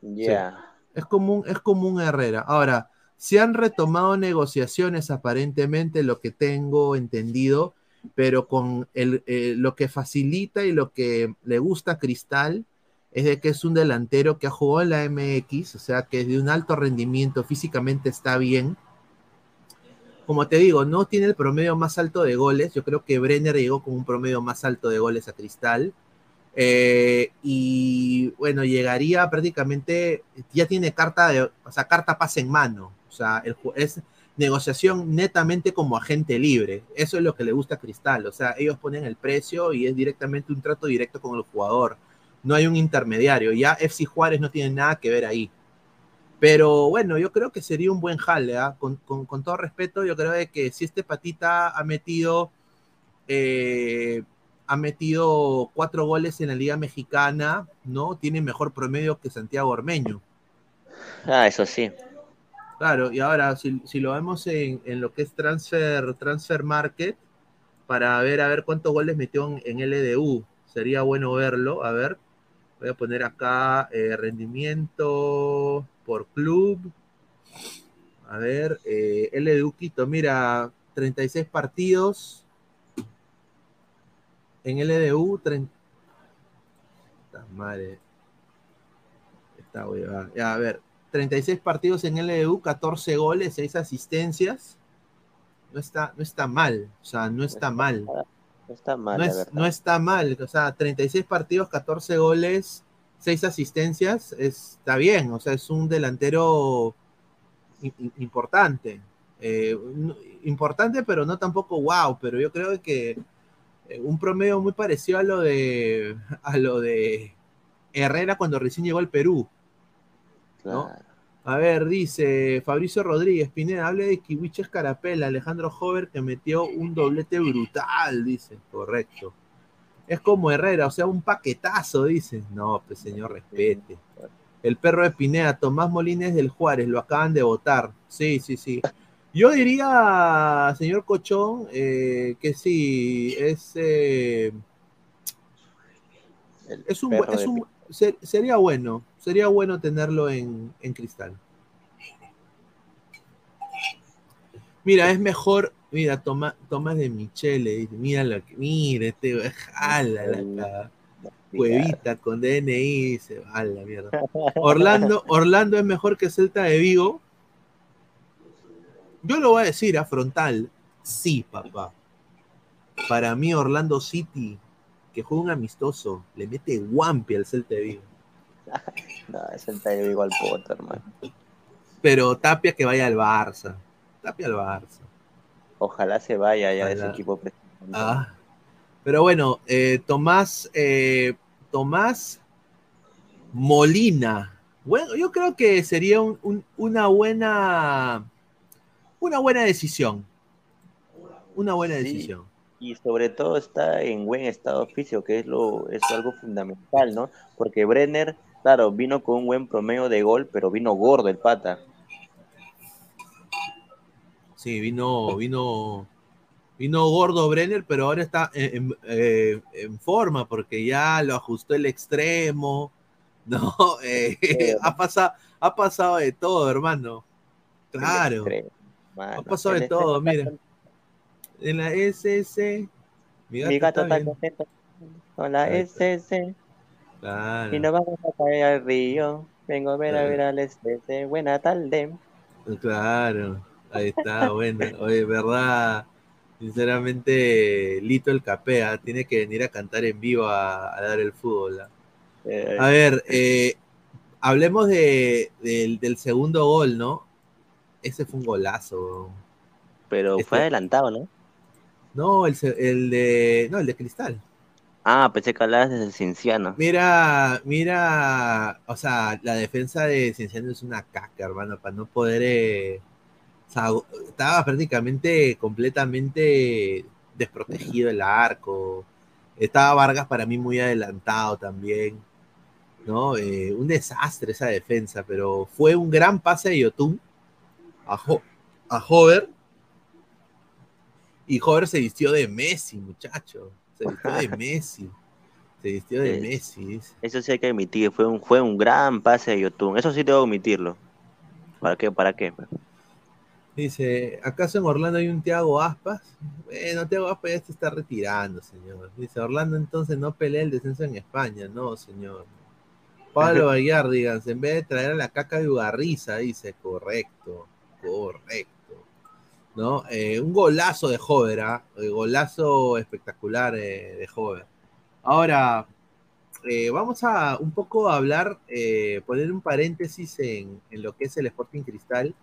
Ya. es, como un, es como un Herrera. Ahora, se han retomado negociaciones aparentemente, lo que tengo entendido, pero con el, eh, lo que facilita y lo que le gusta a Cristal es de que es un delantero que ha jugado en la MX, o sea, que es de un alto rendimiento, físicamente está bien. Como te digo, no tiene el promedio más alto de goles. Yo creo que Brenner llegó con un promedio más alto de goles a Cristal. Eh, y bueno, llegaría prácticamente, ya tiene carta de, o sea, carta pase en mano. O sea, el, es negociación netamente como agente libre. Eso es lo que le gusta a Cristal. O sea, ellos ponen el precio y es directamente un trato directo con el jugador no hay un intermediario. Ya FC Juárez no tiene nada que ver ahí. Pero bueno, yo creo que sería un buen jale, ¿ah? con, con, todo respeto, yo creo que si este patita ha metido, eh, ha metido cuatro goles en la Liga Mexicana, ¿no? Tiene mejor promedio que Santiago Ormeño. Ah, eso sí. Claro, y ahora si, si lo vemos en, en, lo que es transfer, transfer market, para ver a ver cuántos goles metió en, en LDU, sería bueno verlo, a ver. Voy a poner acá eh, rendimiento por club. A ver, eh, L de Uquito, mira, 36 partidos. En LDU, 30. Está madre. Está huevada. Ya, a ver, 36 partidos en LDU, 14 goles, 6 asistencias. No está, no está mal, o sea, no está mal. No está mal. No, es, no, está mal. O sea, 36 partidos, 14 goles, 6 asistencias, está bien. O sea, es un delantero importante. Eh, importante, pero no tampoco wow. Pero yo creo que eh, un promedio muy parecido a lo de a lo de Herrera cuando recién llegó al Perú. ¿no? A ver, dice Fabricio Rodríguez, Pineda, hable de Kiwiche Escarapela, Alejandro Hover que metió un doblete brutal, dice. Correcto. Es como Herrera, o sea, un paquetazo, dice. No, pues señor, respete. El perro de Pineda, Tomás Molines del Juárez, lo acaban de votar. Sí, sí, sí. Yo diría, señor Cochón, eh, que sí, es, eh, es un, es un ser, sería bueno, sería bueno tenerlo en, en, cristal. Mira, es mejor, mira, toma, Tomás de Michele, mira lo que, mira, este, jala la huevita con DNI, se va a la mierda. Orlando, Orlando es mejor que Celta de Vigo. Yo lo voy a decir a frontal, sí, papá. Para mí, Orlando City que juega un amistoso, le mete guampi al Celta de Vigo. no, el Celta de Vigo al poto, hermano. Pero Tapia que vaya al Barça. Tapia al Barça. Ojalá se vaya ya de ese equipo. Ah. Pero bueno, eh, Tomás, eh, Tomás Molina. Bueno, yo creo que sería un, un, una buena una buena decisión. Una buena Sí. decisión. Y sobre todo está en buen estado físico, que es lo es algo fundamental, ¿no? Porque Brenner, claro, vino con un buen promedio de gol, pero vino gordo el pata. Sí, vino, vino, vino gordo Brenner, pero ahora está en, en- eh, en forma porque ya lo ajustó el extremo. No, Eh, ha pasado, ha pasado de todo, hermano. Claro, Extremo, ha pasado de El todo, mira. En la SS, mi gato, Mi gato está está bien. contento con la. SS. Claro. Y nos vamos a caer al río. Vengo a ver a ver al SS. Buena tarde. Claro, ahí está, bueno. Oye, verdad, sinceramente, Lito el Capea tiene que venir a cantar en vivo a, a dar el fútbol. ¿ah? Eh, A ver, eh, hablemos de, del, del segundo gol, ¿no? Ese fue un golazo. Pero Este- fue adelantado, ¿no? No, el, de. No, el de cristal. Ah, pensé que hablabas desde Cienciano. Mira, mira, o sea, la defensa de Cienciano es una caca, hermano, para no poder. eh, o sea, estaba prácticamente completamente desprotegido el arco. Estaba Vargas para mí muy adelantado también. ¿no? Eh, un desastre esa defensa, pero fue un gran pase de Yotun a, Ho- a Hover. Y Hover se vistió de Messi, muchacho. Se vistió de Messi. Se vistió de Sí. Messi. Eso sí hay que admitir, fue un, fue un gran pase de Yotun. Eso sí debo admitirlo. ¿Para qué? ¿Para qué? Dice, ¿acaso en Orlando hay un Thiago Aspas? Bueno, Thiago Aspas ya se está retirando, señor. Dice, Orlando entonces no pelea el descenso en España. No, señor. Pablo Bayar, díganse, en vez de traer a la caca de Ugarriza, dice, correcto, correcto. ¿No? Eh, un golazo de Hover, ¿ah? Eh, golazo espectacular eh, de Hover. Ahora, eh, vamos a un poco hablar, poner un paréntesis en, en lo que es el Sporting Cristal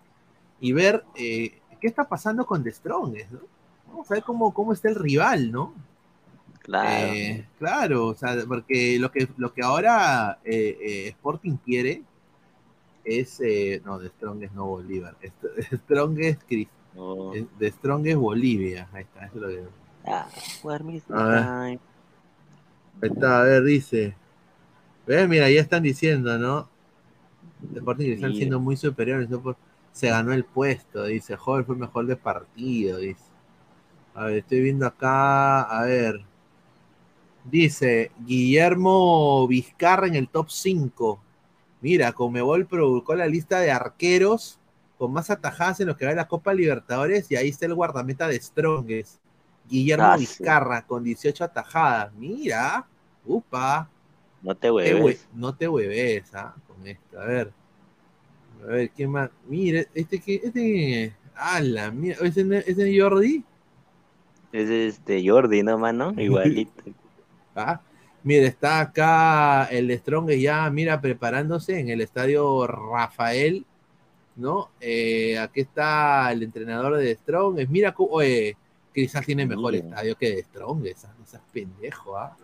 y ver qué está pasando con The Strongest, ¿no? Vamos a ver cómo, cómo está el rival, ¿no? Claro. Claro, o sea, porque lo que, lo que ahora Sporting quiere es, no, The Strongest no Bolívar, Strongest, Cris- No. eh, The Strongest Bolivia, ahí está, eso es lo que... Ah, A ver. Ay, Ahí está, a ver, dice. ¿Ves? Mira, ya están diciendo, ¿no? Sporting Cristal Mira. siendo muy superiores, ¿no? Por- se ganó el puesto, dice. Joven fue mejor de partido, dice. A ver, estoy viendo acá, a ver. Dice Guillermo Vizcarra en el top 5. Mira, Comebol provocó la lista de arqueros con más atajadas en lo que va de la Copa Libertadores y ahí está el guardameta de Strongest. Guillermo Ah, sí. Vizcarra con 18 atajadas. Mira, upa. no te Te hue- hueves. no te hueves, ¿ah? Con esto. A ver. A ver, ¿quién más? Mire, este que. Este. Ah, la mierda. ¿Ese, no- ese es Jordi? Es este Jordi, ¿no, mano? Igualito. Ah, mira, está acá el Strongest ya, mira, preparándose en el estadio Rafael, ¿no? Eh, aquí está el entrenador de Strongest. Mira, cómo- oye, Cristal tiene mejor Mira. estadio que de Strongest, ¿ah? no seas pendejo, ¿ah?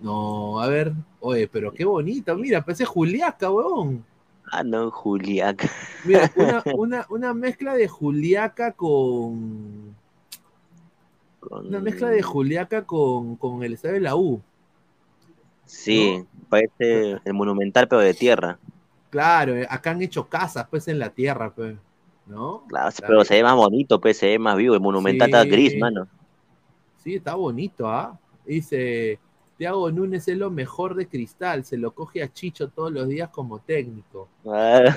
No, a ver, oye, pero qué bonito, mira, parece Juliaca, weón. Ah, no, Juliaca. Mira, una, una, una mezcla de Juliaca con. Con- Una mezcla de Juliaca con, con el estadio de la U. Sí, parece el monumental, pero de tierra. Claro, eh, acá han hecho casas, pues, en la tierra, pues, ¿no? Claro, pero se ve más bonito, pues, se ve más vivo. El monumental está gris, mano. Sí, está bonito, ¿ah? Dice, Thiago Núñez es lo mejor de Cristal, se lo coge a Chicho todos los días como técnico. Ah,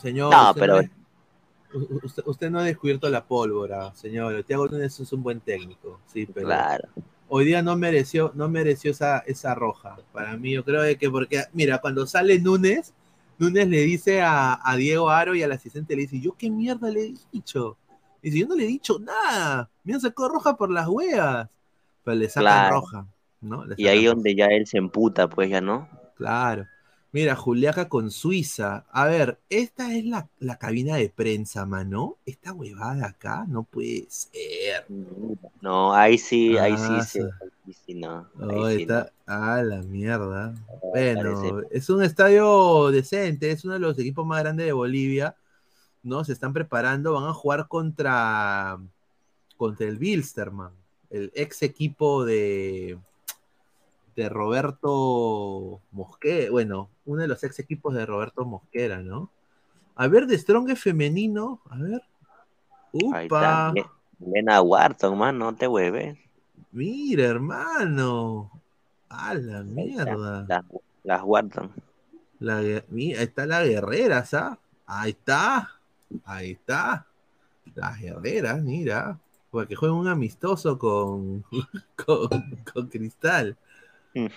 Señor, No, usted, pero- no, usted, usted no ha descubierto la pólvora, señor. Thiago Núñez es un buen técnico, sí, pero claro. Hoy día no mereció, no mereció esa, esa roja. Para mí, yo creo de que porque, mira, cuando sale Núñez, Núñez le dice a, a Diego Aro y al asistente le dice, ¿yo qué mierda le he dicho? Dice, yo no le he dicho nada. Me han sacado roja por las huevas. Pero le sacan Claro. roja, ¿no? Le Y ahí roja. donde ya él se emputa, pues ya no. Claro. Mira, Juliaca con Suiza. A ver, esta es la, la cabina de prensa, mano. Esta huevada acá no puede ser. No, ahí sí, ahí sí, sí, ahí sí no. Oh, Ahí sí está... Ah, la mierda. no. Bueno, es un estadio decente, es uno de los equipos más grandes de Bolivia, ¿no? Se están preparando, van a jugar contra, contra el Bilsterman, el ex equipo de, de Roberto Mosquera, bueno, uno de los ex equipos de Roberto Mosquera, ¿no? A ver, de Strong femenino, a ver. Upa, está. Le- Lena Wharton, man, no te hueves. mira, hermano. A la mierda. Las, Wharton. La, gue- mi- ahí está la guerrera, ¿sabes? Ahí está. Ahí está. Las guerreras, mira. Porque juegan un amistoso con, con, con cristal.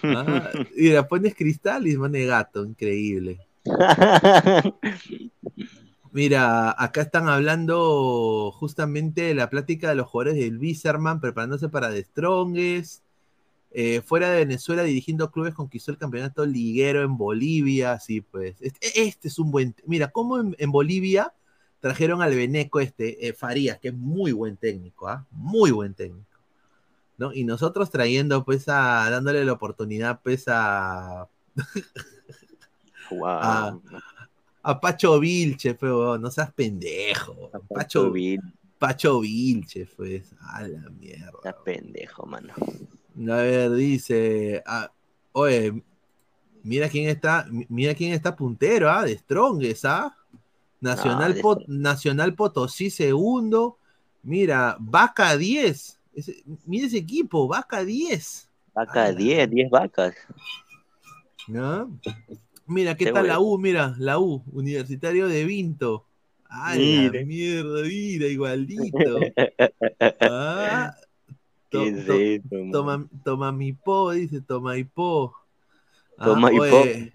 Ah, y la pones cristal y pone gato, increíble. Mira, acá están hablando justamente de la plática de los jugadores del Bizerman preparándose para The Strongest. Eh, fuera de Venezuela dirigiendo clubes conquistó el campeonato liguero en Bolivia, sí, pues. Este, este es un buen, mira, cómo en, en Bolivia trajeron al Beneco este, eh, Farías, que es muy buen técnico, ¿ah? Muy buen técnico. ¿No? Y nosotros trayendo, pues, a, dándole la oportunidad, pues, a, Wow. a, a Pacho Vilche, pues, no seas pendejo. Pacho, Vil, Pacho Vilche, pues, a la mierda. está pendejo, mano. A ver, dice, oye, mira quién está, mi- mira quién está puntero, ¿ah? De Strongest, ¿ah? Nacional, de Nacional Potosí segundo, mira, Vaca 10, ese- mira ese equipo, Vaca 10, Vaca Ah, 10, 10 vacas. ¿no? Mira, ¿qué Qué tal la. U? Mira, la U, Universitario de Vinto. ¡Ay, la mierda, mira, igualito! Ah. Toma, toma mi po, dice, toma mi po. Ah, Toma mi oye,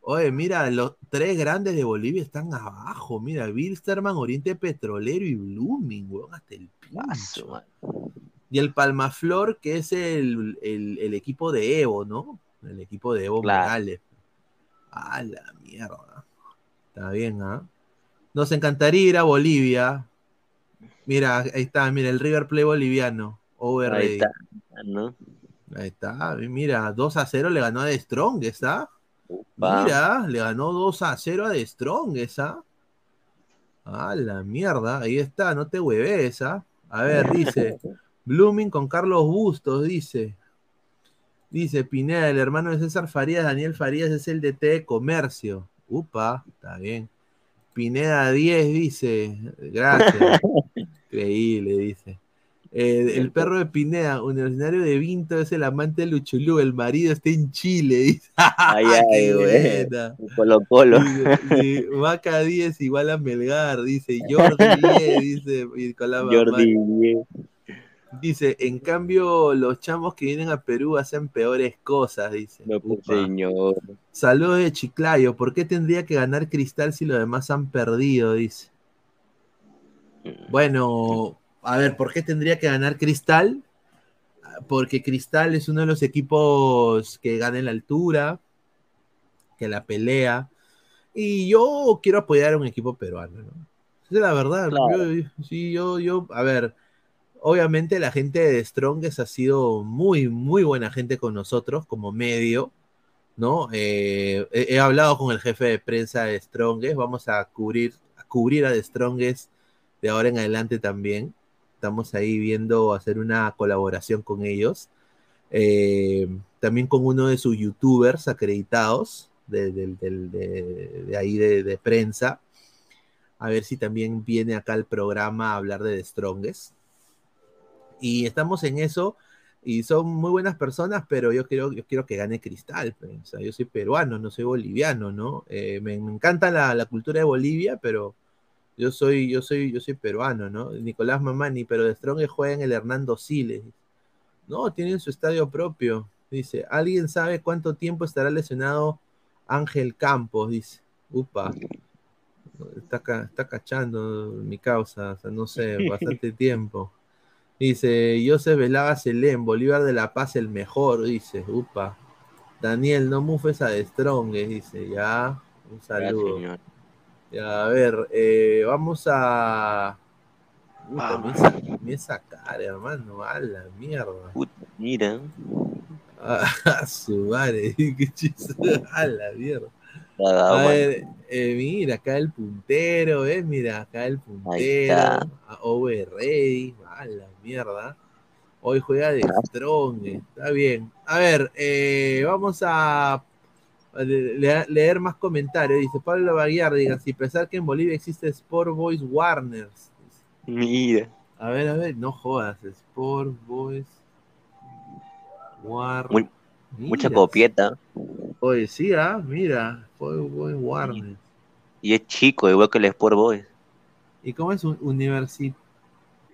oye, mira, los tres grandes de Bolivia están abajo. Mira, Wilsterman, Oriente Petrolero y Blooming, weón, hasta el pincho. madre. Y el Palmaflor, que es el, el- el equipo de Evo, ¿no? El equipo de Evo Claro. Morales. A la mierda. Está bien, ¿ah? Nos encantaría ir a Bolivia. Mira, ahí está, mira, el River Play boliviano. Over Ahí está, ¿no? Ahí está, mira, 2 a 0 le ganó a The Strongest, ¿ah? Va. Mira, le ganó 2 a 0 a The Strongest, ¿ah? Ah, la mierda, ahí está, no te hueves, ¿ah? A ver, dice, Blooming con Carlos Bustos, dice. Dice Pineda, el hermano de César Farías, Daniel Farías es el DT de comercio. Upa, está bien. Pineda 10 dice, gracias. Increíble, dice. Eh, el perro de Pineda, universitario de Vinto, es el amante de Luchulú, el marido está en Chile, dice. Ay, ¡Qué ay, buena! Colo Colo. Dice, Vaca 10 igual a Melgar, dice Jordi 10, dice, y con la. Jordi bien. Dice, en cambio, los chamos que vienen a Perú hacen peores cosas, dice. No, pues, señor. Saludos de Chiclayo, ¿por qué tendría que ganar Cristal si los demás han perdido? Dice. Bueno, a ver, ¿por qué tendría que ganar Cristal? Porque Cristal es uno de los equipos que gana en la altura, que la pelea. Y yo quiero apoyar a un equipo peruano, ¿no? Esa es la verdad. Claro. Yo- sí, yo, yo, a ver, obviamente la gente de Strongest ha sido muy, muy buena gente con nosotros como medio, ¿no? Eh, he, hablado con el jefe de prensa de Strongest, vamos a cubrir, a cubrir a The Strongest de ahora en adelante también. Estamos ahí viendo hacer una colaboración con ellos. Eh, también con uno de sus youtubers acreditados de, de- ahí de prensa. A ver si también viene acá al programa a hablar de The Strongest. Y estamos en eso. Y son muy buenas personas, pero yo quiero, yo quiero que gane Cristal. pues. O sea, yo soy peruano, no soy boliviano, ¿no? Eh, me, me encanta la, la cultura de Bolivia, pero yo soy, yo soy, yo soy peruano, ¿no? Nicolás Mamani, pero de Strong juega en el Hernando Siles. No, tienen su estadio propio. Dice, ¿alguien sabe cuánto tiempo estará lesionado Ángel Campos? Dice, upa. Está, está cachando mi causa, o sea, no sé, bastante tiempo. Dice, Joseph Velaga Selén, Bolívar de la Paz el mejor, dice, upa. Daniel, no mufes a The Strongest, dice, ya, un saludo. Ya, a ver, eh, vamos a. Puta, Vamos. me me sacar, hermano, a la mierda. Puta, mira. A, su madre, qué chiste, a la mierda. Nada, A bueno. ver, eh, mira, acá el puntero, ¿ves? Mira, acá el puntero. está. a la mierda. Hoy juega de Strong, está bien. A ver, eh, vamos a a le- le- leer más comentarios. Dice Pablo Baguiar, diga, si pensar que en Bolivia existe Sport Boys Warners. Mira. A ver, a ver, no jodas, Sport Boys Warners. Mucha copieta. Oye, sí, ah, mira, Sport Boys Warners. Y es chico, igual que el Sport Boys. ¿Y cómo es un universi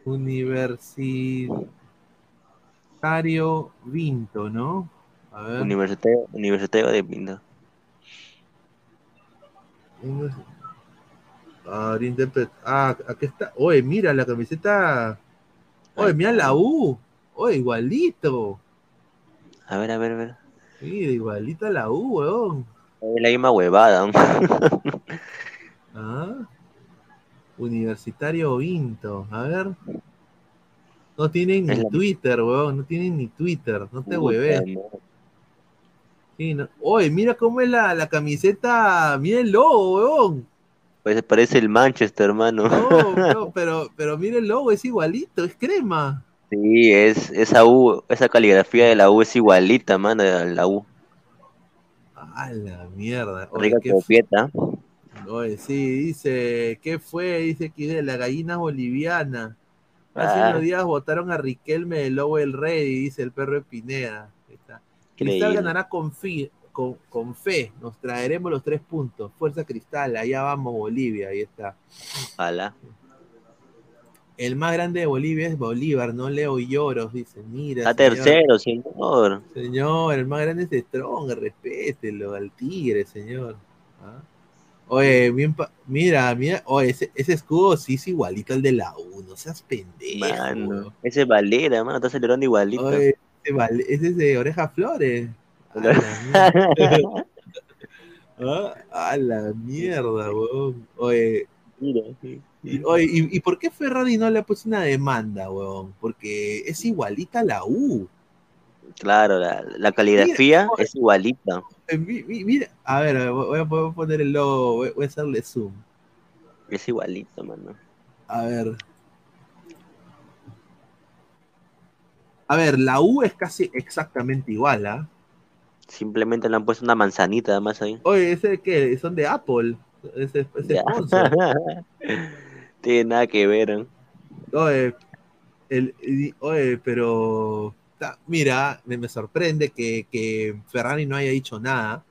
universitario Vinto, no? A ver. Universitario, universitario de. Univers- Ah, Ah, aquí está. Oye, mira la camiseta. Oye, mira la U. Oye, igualito. A ver, a ver, a ver. Mira, igualito a la U, weón. Es la misma huevada. Ah. Universitario Vinto. A ver. No tienen ni Twitter, weón. No tienen ni Twitter. No te hueves. Sí, no- Oye, mira cómo es la, la camiseta. Mira el logo, weón. Pues parece el Manchester, hermano. No, no, pero, pero mira el logo, es igualito, es crema. Sí, es, esa U, esa caligrafía de la U es igualita, mano, a la U. A la mierda. Oye, Rica copieta. Oye, sí, dice, ¿qué fue? Dice que de la gallina boliviana. Hace Ah. unos días votaron a Riquelme del Lobo del Rey, dice el perro de Pineda. Está. Cristal ganará con, fi- con, con fe, nos traeremos los tres puntos. Fuerza Cristal, allá vamos Bolivia, ahí está. Ojalá. El más grande de Bolivia es Bolívar, no Leo Lloros, dice. Mira. Está señor. tercero, señor. Señor, el más grande es Strong, respételo al tigre, señor. ¿Ah? Oye, bien pa- mira, mira, oye, ese, ese escudo sí es igualito al de la U, no seas pendejo. Mano, ese es Valera, mano, está celebrando igualito. Oye, ese, es de Oreja Flores. A la mierda. Ah, A la mierda, weón. Oye, Mira, sí. Y, oye, ¿y, y por qué Ferrari no le ha puesto una demanda, weón? Porque es igualita a la U. Claro, la, la caligrafía Mira, es igualita. Eh, mi- mi- Mira, a ver, voy a, voy a poner el logo, voy, a hacerle zoom. Es igualito, mano. A ver. A ver, la U es casi exactamente igual, ¿ah? Simplemente le han puesto una manzanita además ahí. Oye, ¿ese qué? Son de Apple. Ese, ese sponsor. Tiene nada que ver. ¿eh? Oye, el, oye, pero ta- mira, me, me sorprende que, que Ferrari no haya dicho nada.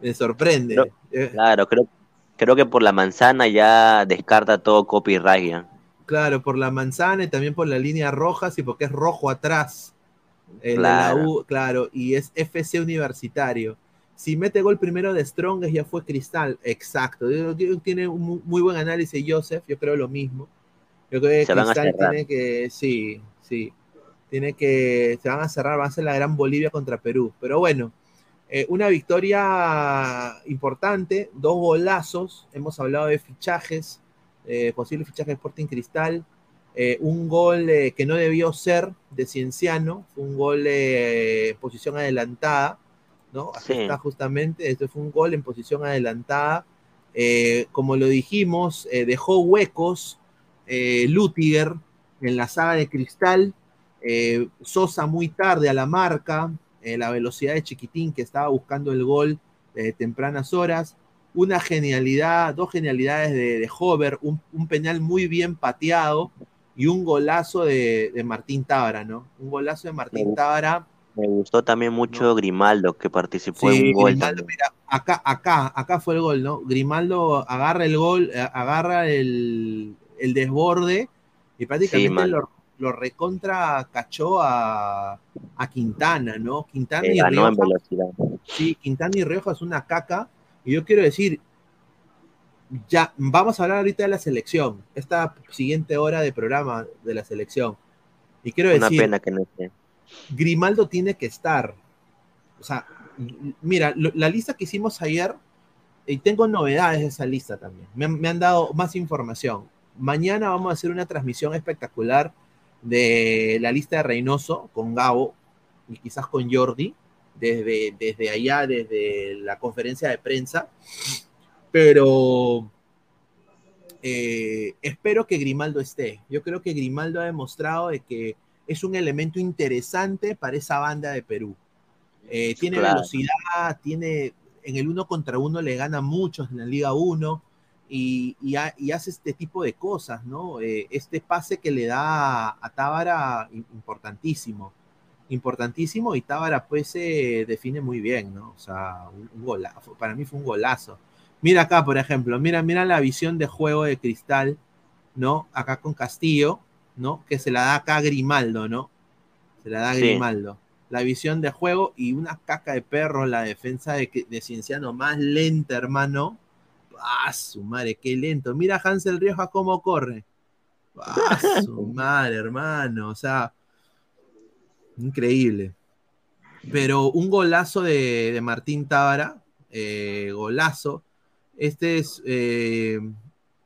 Me sorprende. Eh, Claro, creo, creo que por la manzana ya descarta todo copyright ya. claro, por la manzana y también por las líneas rojas y porque es rojo atrás. El Claro. la U, claro, y es FC universitario. Si mete gol primero de Strong ya fue Cristal. Exacto. Tiene un mu- muy buen análisis Joseph, yo creo lo mismo. Yo creo que Se van a Cristal cerrar. tiene que, sí, sí. Tiene que, se van a cerrar, va a ser la gran Bolivia contra Perú. Pero bueno, eh, una victoria importante, dos golazos. Hemos hablado de fichajes, eh, posible fichaje de Sporting Cristal. Eh, un gol eh, que no debió ser de Cienciano, fue un gol en posición adelantada, ¿no? Aquí Sí. está justamente, este fue un gol en posición adelantada. Eh, como lo dijimos, eh, dejó huecos eh, Lutiger en la saga de Cristal, eh, Sosa muy tarde a la marca, la velocidad de Chiquitín que estaba buscando el gol de tempranas horas, una genialidad, dos genialidades de, de Hover, un, un penal muy bien pateado y un golazo de, de Martín Tábara, ¿no? Un golazo de Martín Me- Tábara. Me gustó también mucho Grimaldo que participó Sí, en un gol. Grimaldo, mira, acá, acá, acá fue el gol, ¿no? Grimaldo agarra el gol, eh, agarra el, el desborde y prácticamente Sí, lo, lo recontra cachó a, a Quintana, ¿no? Quintana y ganó en Rioja, velocidad. sí, Quintana y Rioja es una caca. Y yo quiero decir, ya, vamos a hablar ahorita de la selección, esta siguiente hora de programa de la selección. Y quiero Una decir, pena que no esté. Grimaldo tiene que estar. O sea, mira, la lista que hicimos ayer, y tengo novedades de esa lista también. Me han dado más información. Mañana vamos a hacer una transmisión espectacular de la lista de Reynoso con Gabo y quizás con Jordi, desde, desde allá, desde la conferencia de prensa. Pero eh, espero que Grimaldo esté. Yo creo que Grimaldo ha demostrado de que es un elemento interesante para esa banda de Perú. Eh, tiene Claro. velocidad, tiene en el uno contra uno le gana a muchos en la Liga 1 y, y ha- y hace este tipo de cosas, ¿no? Eh, este pase que le da a Tábara, im- importantísimo, importantísimo y Tábara pues se define muy bien, ¿no? O sea, un, un golazo, para mí fue un golazo. Mira acá, por ejemplo, mira, mira la visión de juego de Cristal, ¿no? Acá con Castillo, ¿no? Que se la da acá a Grimaldo, ¿no? Se la da Sí. Grimaldo. La visión de juego y una caca de perro, la defensa de, de Cienciano más lenta, hermano. ¡Ah, su madre, qué lento! Mira a Hansel Rioja cómo corre. ¡Ah, su madre, hermano! O sea, increíble. Pero un golazo de, de Martín Tábara, eh, golazo. Este es, eh,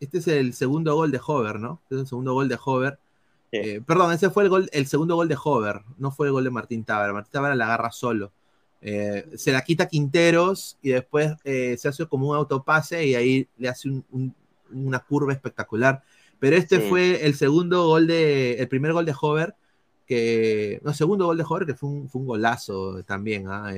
este es el segundo gol de Hover, ¿no? Este es el segundo gol de Hover. Eh, perdón, ese fue el, gol, el segundo gol de Hover, no fue el gol de Martín Tábara. Martín Tábara la agarra solo. Eh, se la quita Quinteros y después eh, se hace como un autopase y ahí le hace un- un- una curva espectacular. Pero este Sí. fue el segundo gol de, el primer gol de Hover, que, no, segundo gol de Hover que fue un, fue un golazo también. ¿ah?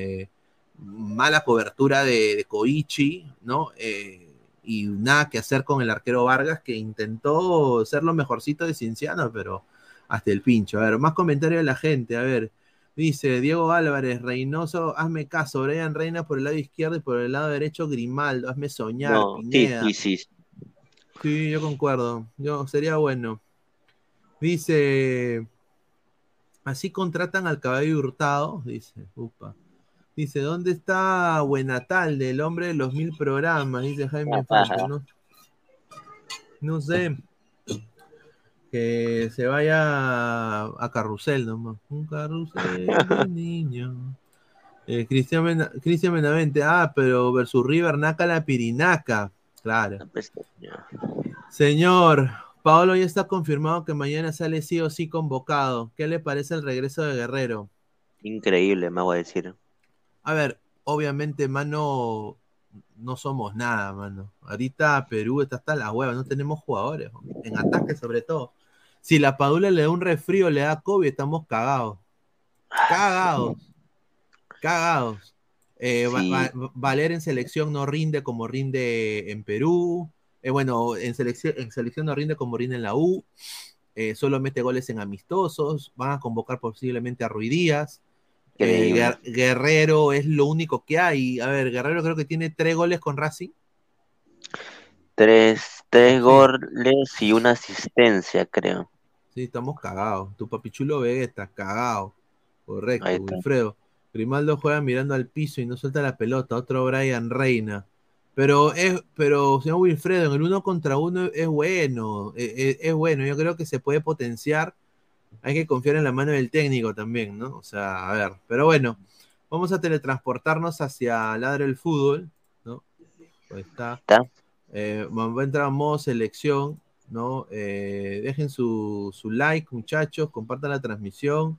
Mala cobertura de, de Koichi, ¿no? Eh, y nada que hacer con el arquero Vargas, que intentó ser lo mejorcito de Cienciano, pero hasta el pincho. A ver, más comentarios de la gente. A ver, dice Diego Álvarez, Reynoso, hazme caso, Brian Reina por el lado izquierdo y por el lado derecho Grimaldo, hazme soñar, No, sí, sí, sí. Sí, yo concuerdo. Yo, sería bueno. Dice, así contratan al caballo hurtado, dice, upa. Dice, ¿dónde está Buenatal, del hombre de los mil programas? Dice Jaime Falco, ¿no? No sé. Que se vaya a Carrusel nomás. Un carrusel de niño. Eh, Cristian, Mena- Cristian Benavente, ah, pero versus River Naca la Pirinaca. Claro. Señor, Paolo ya está confirmado que mañana sale sí o sí convocado. ¿Qué le parece el regreso de Guerrero? Increíble, me voy a decir. A ver, obviamente, mano, no somos nada, mano. Ahorita Perú está hasta la hueva, no tenemos jugadores, en ataque sobre todo. Si la Padula le da un resfrío, le da COVID, estamos cagados. Cagados. Cagados. Eh. Va- Valer en selección no rinde como rinde en Perú. Eh, bueno, en selección, en selección no rinde como rinde en la U. Eh, solo mete goles en amistosos. Van a convocar posiblemente a Ruidías. Eh, Guerrero es lo único que hay. A ver, Guerrero creo que tiene tres goles con Racing. Tres, tres goles y una asistencia, creo. Sí, estamos cagados. Tu papichulo Vegeta, cagado. Correcto. Wilfredo. Grimaldo juega mirando al piso y no suelta la pelota. Otro Brian Reina. Pero es, pero señor Wilfredo, en el uno contra uno es bueno. Es, es- es bueno. Yo creo que se puede potenciar. Hay que confiar en la mano del técnico también, ¿no? O sea, a ver. Pero bueno, vamos a teletransportarnos hacia Ladre el Fútbol, ¿no? Ahí está. Eh, va a entrar a modo selección, ¿no? Eh, dejen su, su like, muchachos, compartan la transmisión,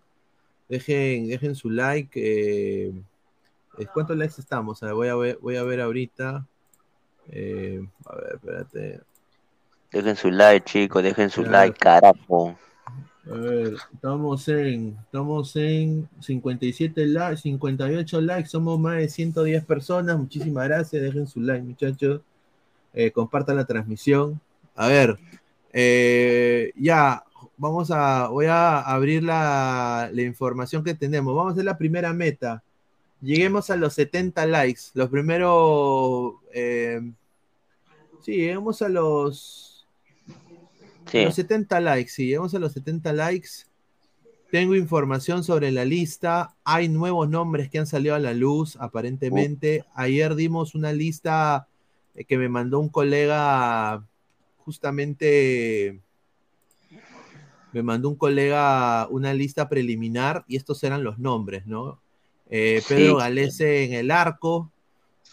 dejen, dejen su like. eh, eh, ¿Cuántos likes estamos? A ver, voy, a ver, voy a ver ahorita. Eh, a ver, espérate. Dejen su like, chicos, dejen su like, carajo. A ver, estamos en, estamos en 57 likes, 58 likes, somos más de 110 personas. Muchísimas gracias, dejen su like, muchachos. Eh, compartan la transmisión. A ver, eh, ya, vamos a, voy a abrir la, la información que tenemos. Vamos a hacer la primera meta. Lleguemos a los 70 likes. Los primeros, eh, sí, lleguemos a los Sí. los 70 likes, sí, llegamos a los 70 likes. Tengo información sobre la lista. Hay nuevos nombres que han salido a la luz, aparentemente. Ayer dimos una lista eh, que me mandó un colega, justamente, me mandó un colega una lista preliminar y estos eran los nombres, ¿no? Eh, Pedro Sí. Galese en el arco,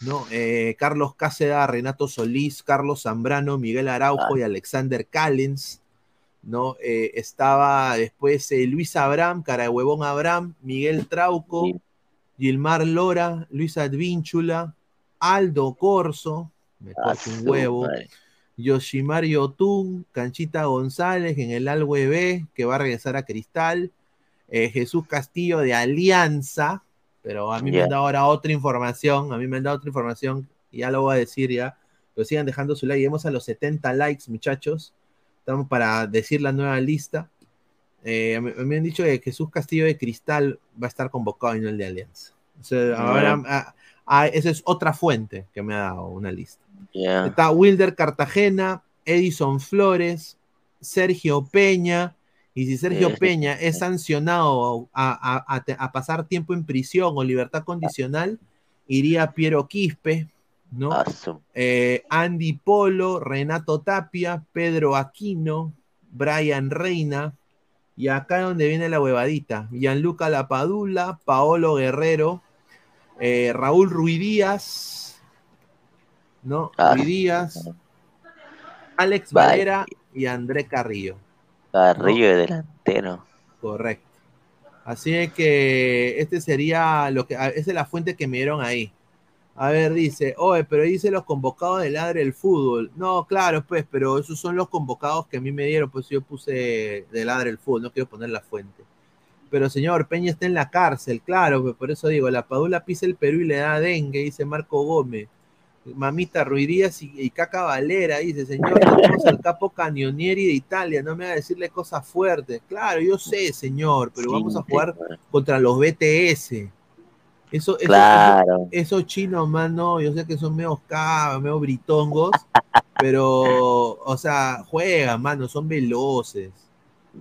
¿no? Eh, Carlos Cáceda, Renato Solís, Carlos Zambrano, Miguel Araujo y Alexander Callens, ¿no? Eh, estaba después eh, Luis Abraham, cara de huevón Abraham, Miguel Trauco, Gilmar Lora, Luis Advínchula, Aldo Corso, me Ah, un huevo, madre. Yoshimar Yotun, Canchita González en el Alwe B, que va a regresar a Cristal, eh, Jesús Castillo de Alianza, pero a mí me han dado ahora otra información, a mí me han dado otra información, y ya lo voy a decir ya, pero sigan dejando su like, lleguemos a los 70 likes, muchachos, estamos para decir la nueva lista. Eh, a mí- a me han dicho que Jesús Castillo de Cristal va a estar convocado y no el de Alianza. O sea, ahora, Bueno. ah, ah, esa es otra fuente que me ha dado una lista. Está Wilder Cartagena, Edison Flores, Sergio Peña. Y si Sergio Eh. Peña es sancionado a, a- a te- a pasar tiempo en prisión o libertad condicional, iría Piero Quispe, ¿no? Ah, Eh, Andy Polo, Renato Tapia, Pedro Aquino, Brian Reina Y acá es donde viene la huevadita. Gianluca Lapadula, Paolo Guerrero, eh, Raúl Ruidíaz, ¿no? Ah. Ruidíaz, Alex. Valera y André Carrillo. Carrillo de delantero. Correcto. Así es que este sería lo que ah, esa es la fuente que me dieron ahí. A ver, dice, oye, pero dice los convocados de Ladre el Fútbol. No, claro, pues, pero esos son los convocados que a mí me dieron, pues yo puse de Ladre el Fútbol, no quiero poner la fuente. Pero señor, Peña está en la cárcel, claro, pues por eso digo, la Padula pisa el Perú y le da dengue, dice Marco Gómez. Mamita Ruidías y, y Caca Valera, dice, señor, tenemos al capo Canionieri de Italia, no me va a decirle cosas fuertes. Claro, yo sé, señor, pero Sí, vamos a jugar contra los BTS. Eso, eso- Claro. eso- esos chinos, mano, yo sé que son medio cabos, medio britongos, pero, o sea, juegan, mano, son veloces.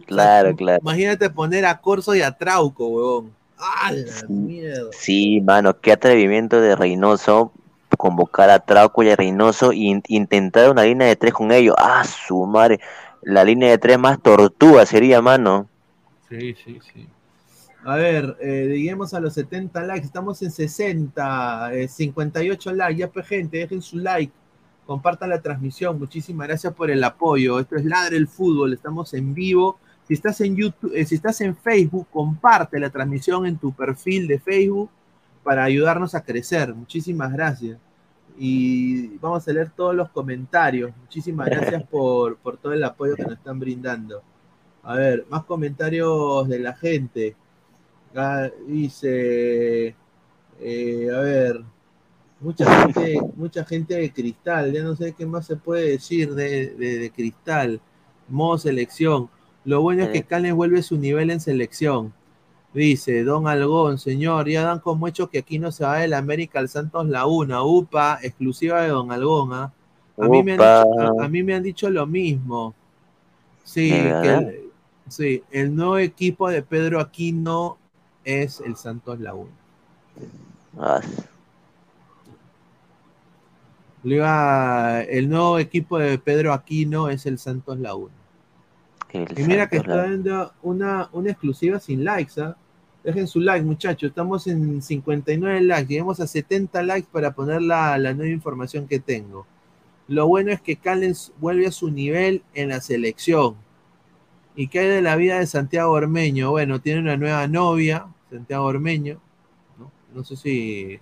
Claro, claro. Imagínate poner a Corso y a Trauco, huevón. ¡Ah, la mierda! Sí, mano, qué atrevimiento de Reynoso convocar a Trauco y a Reynoso e in- intentar una línea de tres con ellos. Ah, su madre. La línea de tres más tortuga sería, mano. Sí, sí, sí. A ver, eh, a los 70 likes, estamos en 60, eh, 58 likes, ya pues gente, dejen su like, compartan la transmisión, muchísimas gracias por el apoyo, esto es Ladre el Fútbol, estamos en vivo, si estás en YouTube, eh, si estás en Facebook, comparte la transmisión en tu perfil de Facebook para ayudarnos a crecer, muchísimas gracias. Y vamos a leer todos los comentarios, muchísimas gracias por, por todo el apoyo que nos están brindando. A ver, más comentarios de la gente. Ah, dice, eh, a ver, mucha gente, mucha gente de cristal, ya no sé qué más se puede decir de, de- de cristal. Modo selección. Lo bueno es que Calen vuelve su nivel en selección. Dice Don Algón, señor, ya dan como hecho que aquí no se va del América al Santos la una, UPA, exclusiva de Don Algón. ¿ah? A, mí me han dicho, a, a mí me han dicho lo mismo. Sí, el, sí, el nuevo equipo de Pedro Aquino es el Santos Laguna. Ah, el nuevo equipo de Pedro Aquino es el Santos Laguna. El Y mira que está dando una, una exclusiva sin likes, ¿ah? Dejen su like, muchachos. Estamos en 59 likes. Llegamos a 70 likes para poner la, la nueva información que tengo. Lo bueno es que Callens vuelve a su nivel en la selección. ¿Y qué hay de la vida de Santiago Ormeño? Bueno, tiene una nueva novia, Santiago Ormeño. No, No sé si,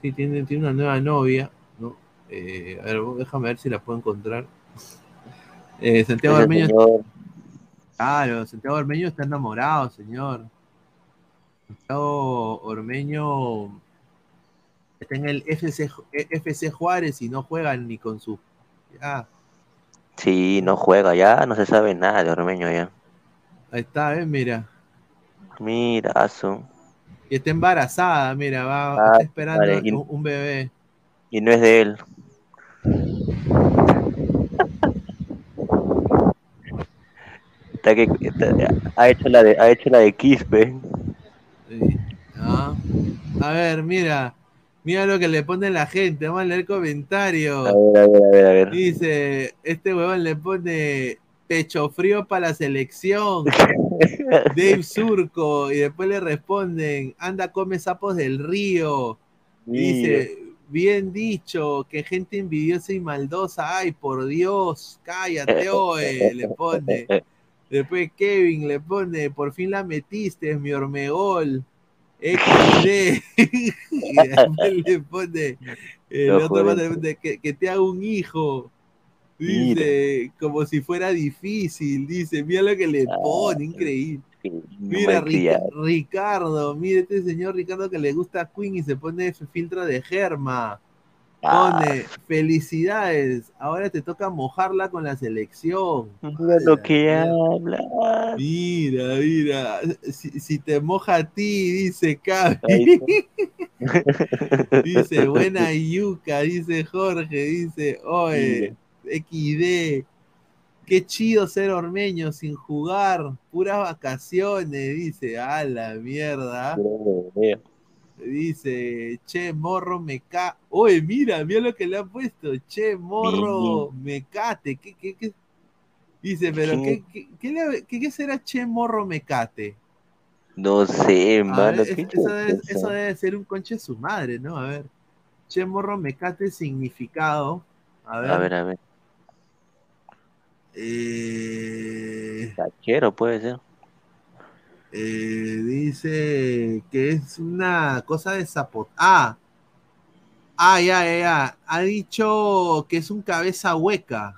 si tiene, tiene una nueva novia. ¿no? Eh, a ver, déjame ver si la puedo encontrar. Eh, Santiago Ormeño señor, Claro, Santiago Ormeño está enamorado, señor. Santiago Ormeño está en el FC, Ju- eh, FC Juárez y no juega ni con su. Ya, Sí, no juega ya, no se sabe nada de Ormeño ya. ahí está, ¿ves? Mira. Mira. Y está embarazada, mira, va, Ah, está esperando vale, y- un, un bebé. Y no es de él. Está que, está- ha hecho la de, ha hecho la de Quispe. Sí. Ah. A ver, mira. Mira lo que le pone la gente. Vamos a leer comentarios. A ver, a ver, a ver, a ver. Dice, este huevón le pone pecho frío para la selección. Dave Surco. Y después le responden, anda, come sapos del río. Y dice, bien dicho, que gente envidiosa y maldosa. Ay, por Dios, cállate, oe, le pone. Después Kevin le pone, por fin la metiste, mi hormegol. XD. y después le pone, el No otro jodas. más le pone, que, que te haga un hijo. Dice, como si fuera difícil. Dice, mira lo que le pone, increíble. Mira. Ric- Ricardo, mira este señor Ricardo que le gusta Queen y se pone ese filtro de germa. Ah. Pone, felicidades, ahora te toca mojarla con la selección. Mira lo que habla. Mira, mira, si, si te moja a ti, dice Cavi. Dice, buena yuca, dice Jorge, dice, oye, XD. Qué chido ser ormeño sin jugar, puras vacaciones, dice, a la mierda. Dice, che, morro, me ca... Oye, mira, mira lo que le han puesto. Che, morro, me cate. ¿Qué, qué, qué? Dice, pero ¿Qué? ¿qué, qué, qué le- qué- será Che Morro Mecate? No sé, A mano. ver, ¿qué es- eso, debe, es eso debe ser un conche de su madre, ¿no? A ver. Che Morro Mecate significado. A ver. A ver, a ver. Eh, Tachero puede ser. Eh, dice que es una cosa de zapot. Ah, ah, ya, ya, ya. Ha dicho que es un cabeza hueca.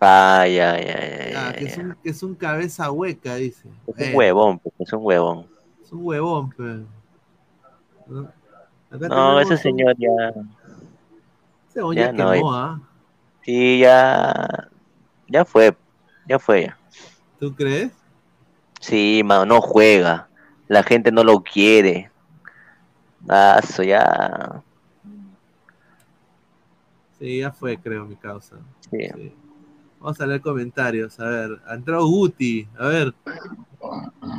Ay, ay, ay, ay, Ah, que, es un, que es un cabeza hueca, dice. Es Eh, un huevón, pues, es un huevón. Es un huevón, pero. ¿no? Acá No, ese señor ya. ese ya ya no, quemó, ya- ¿ah? Sí, ya. Ya fue. Ya fue ya. ¿Tú crees? Sí, mano, no juega. La gente no lo quiere. Ah, eso ya. Sí, ya fue, creo, mi causa. Sí. Sí. Vamos a leer comentarios. A ver, ha entrado Guti. A ver.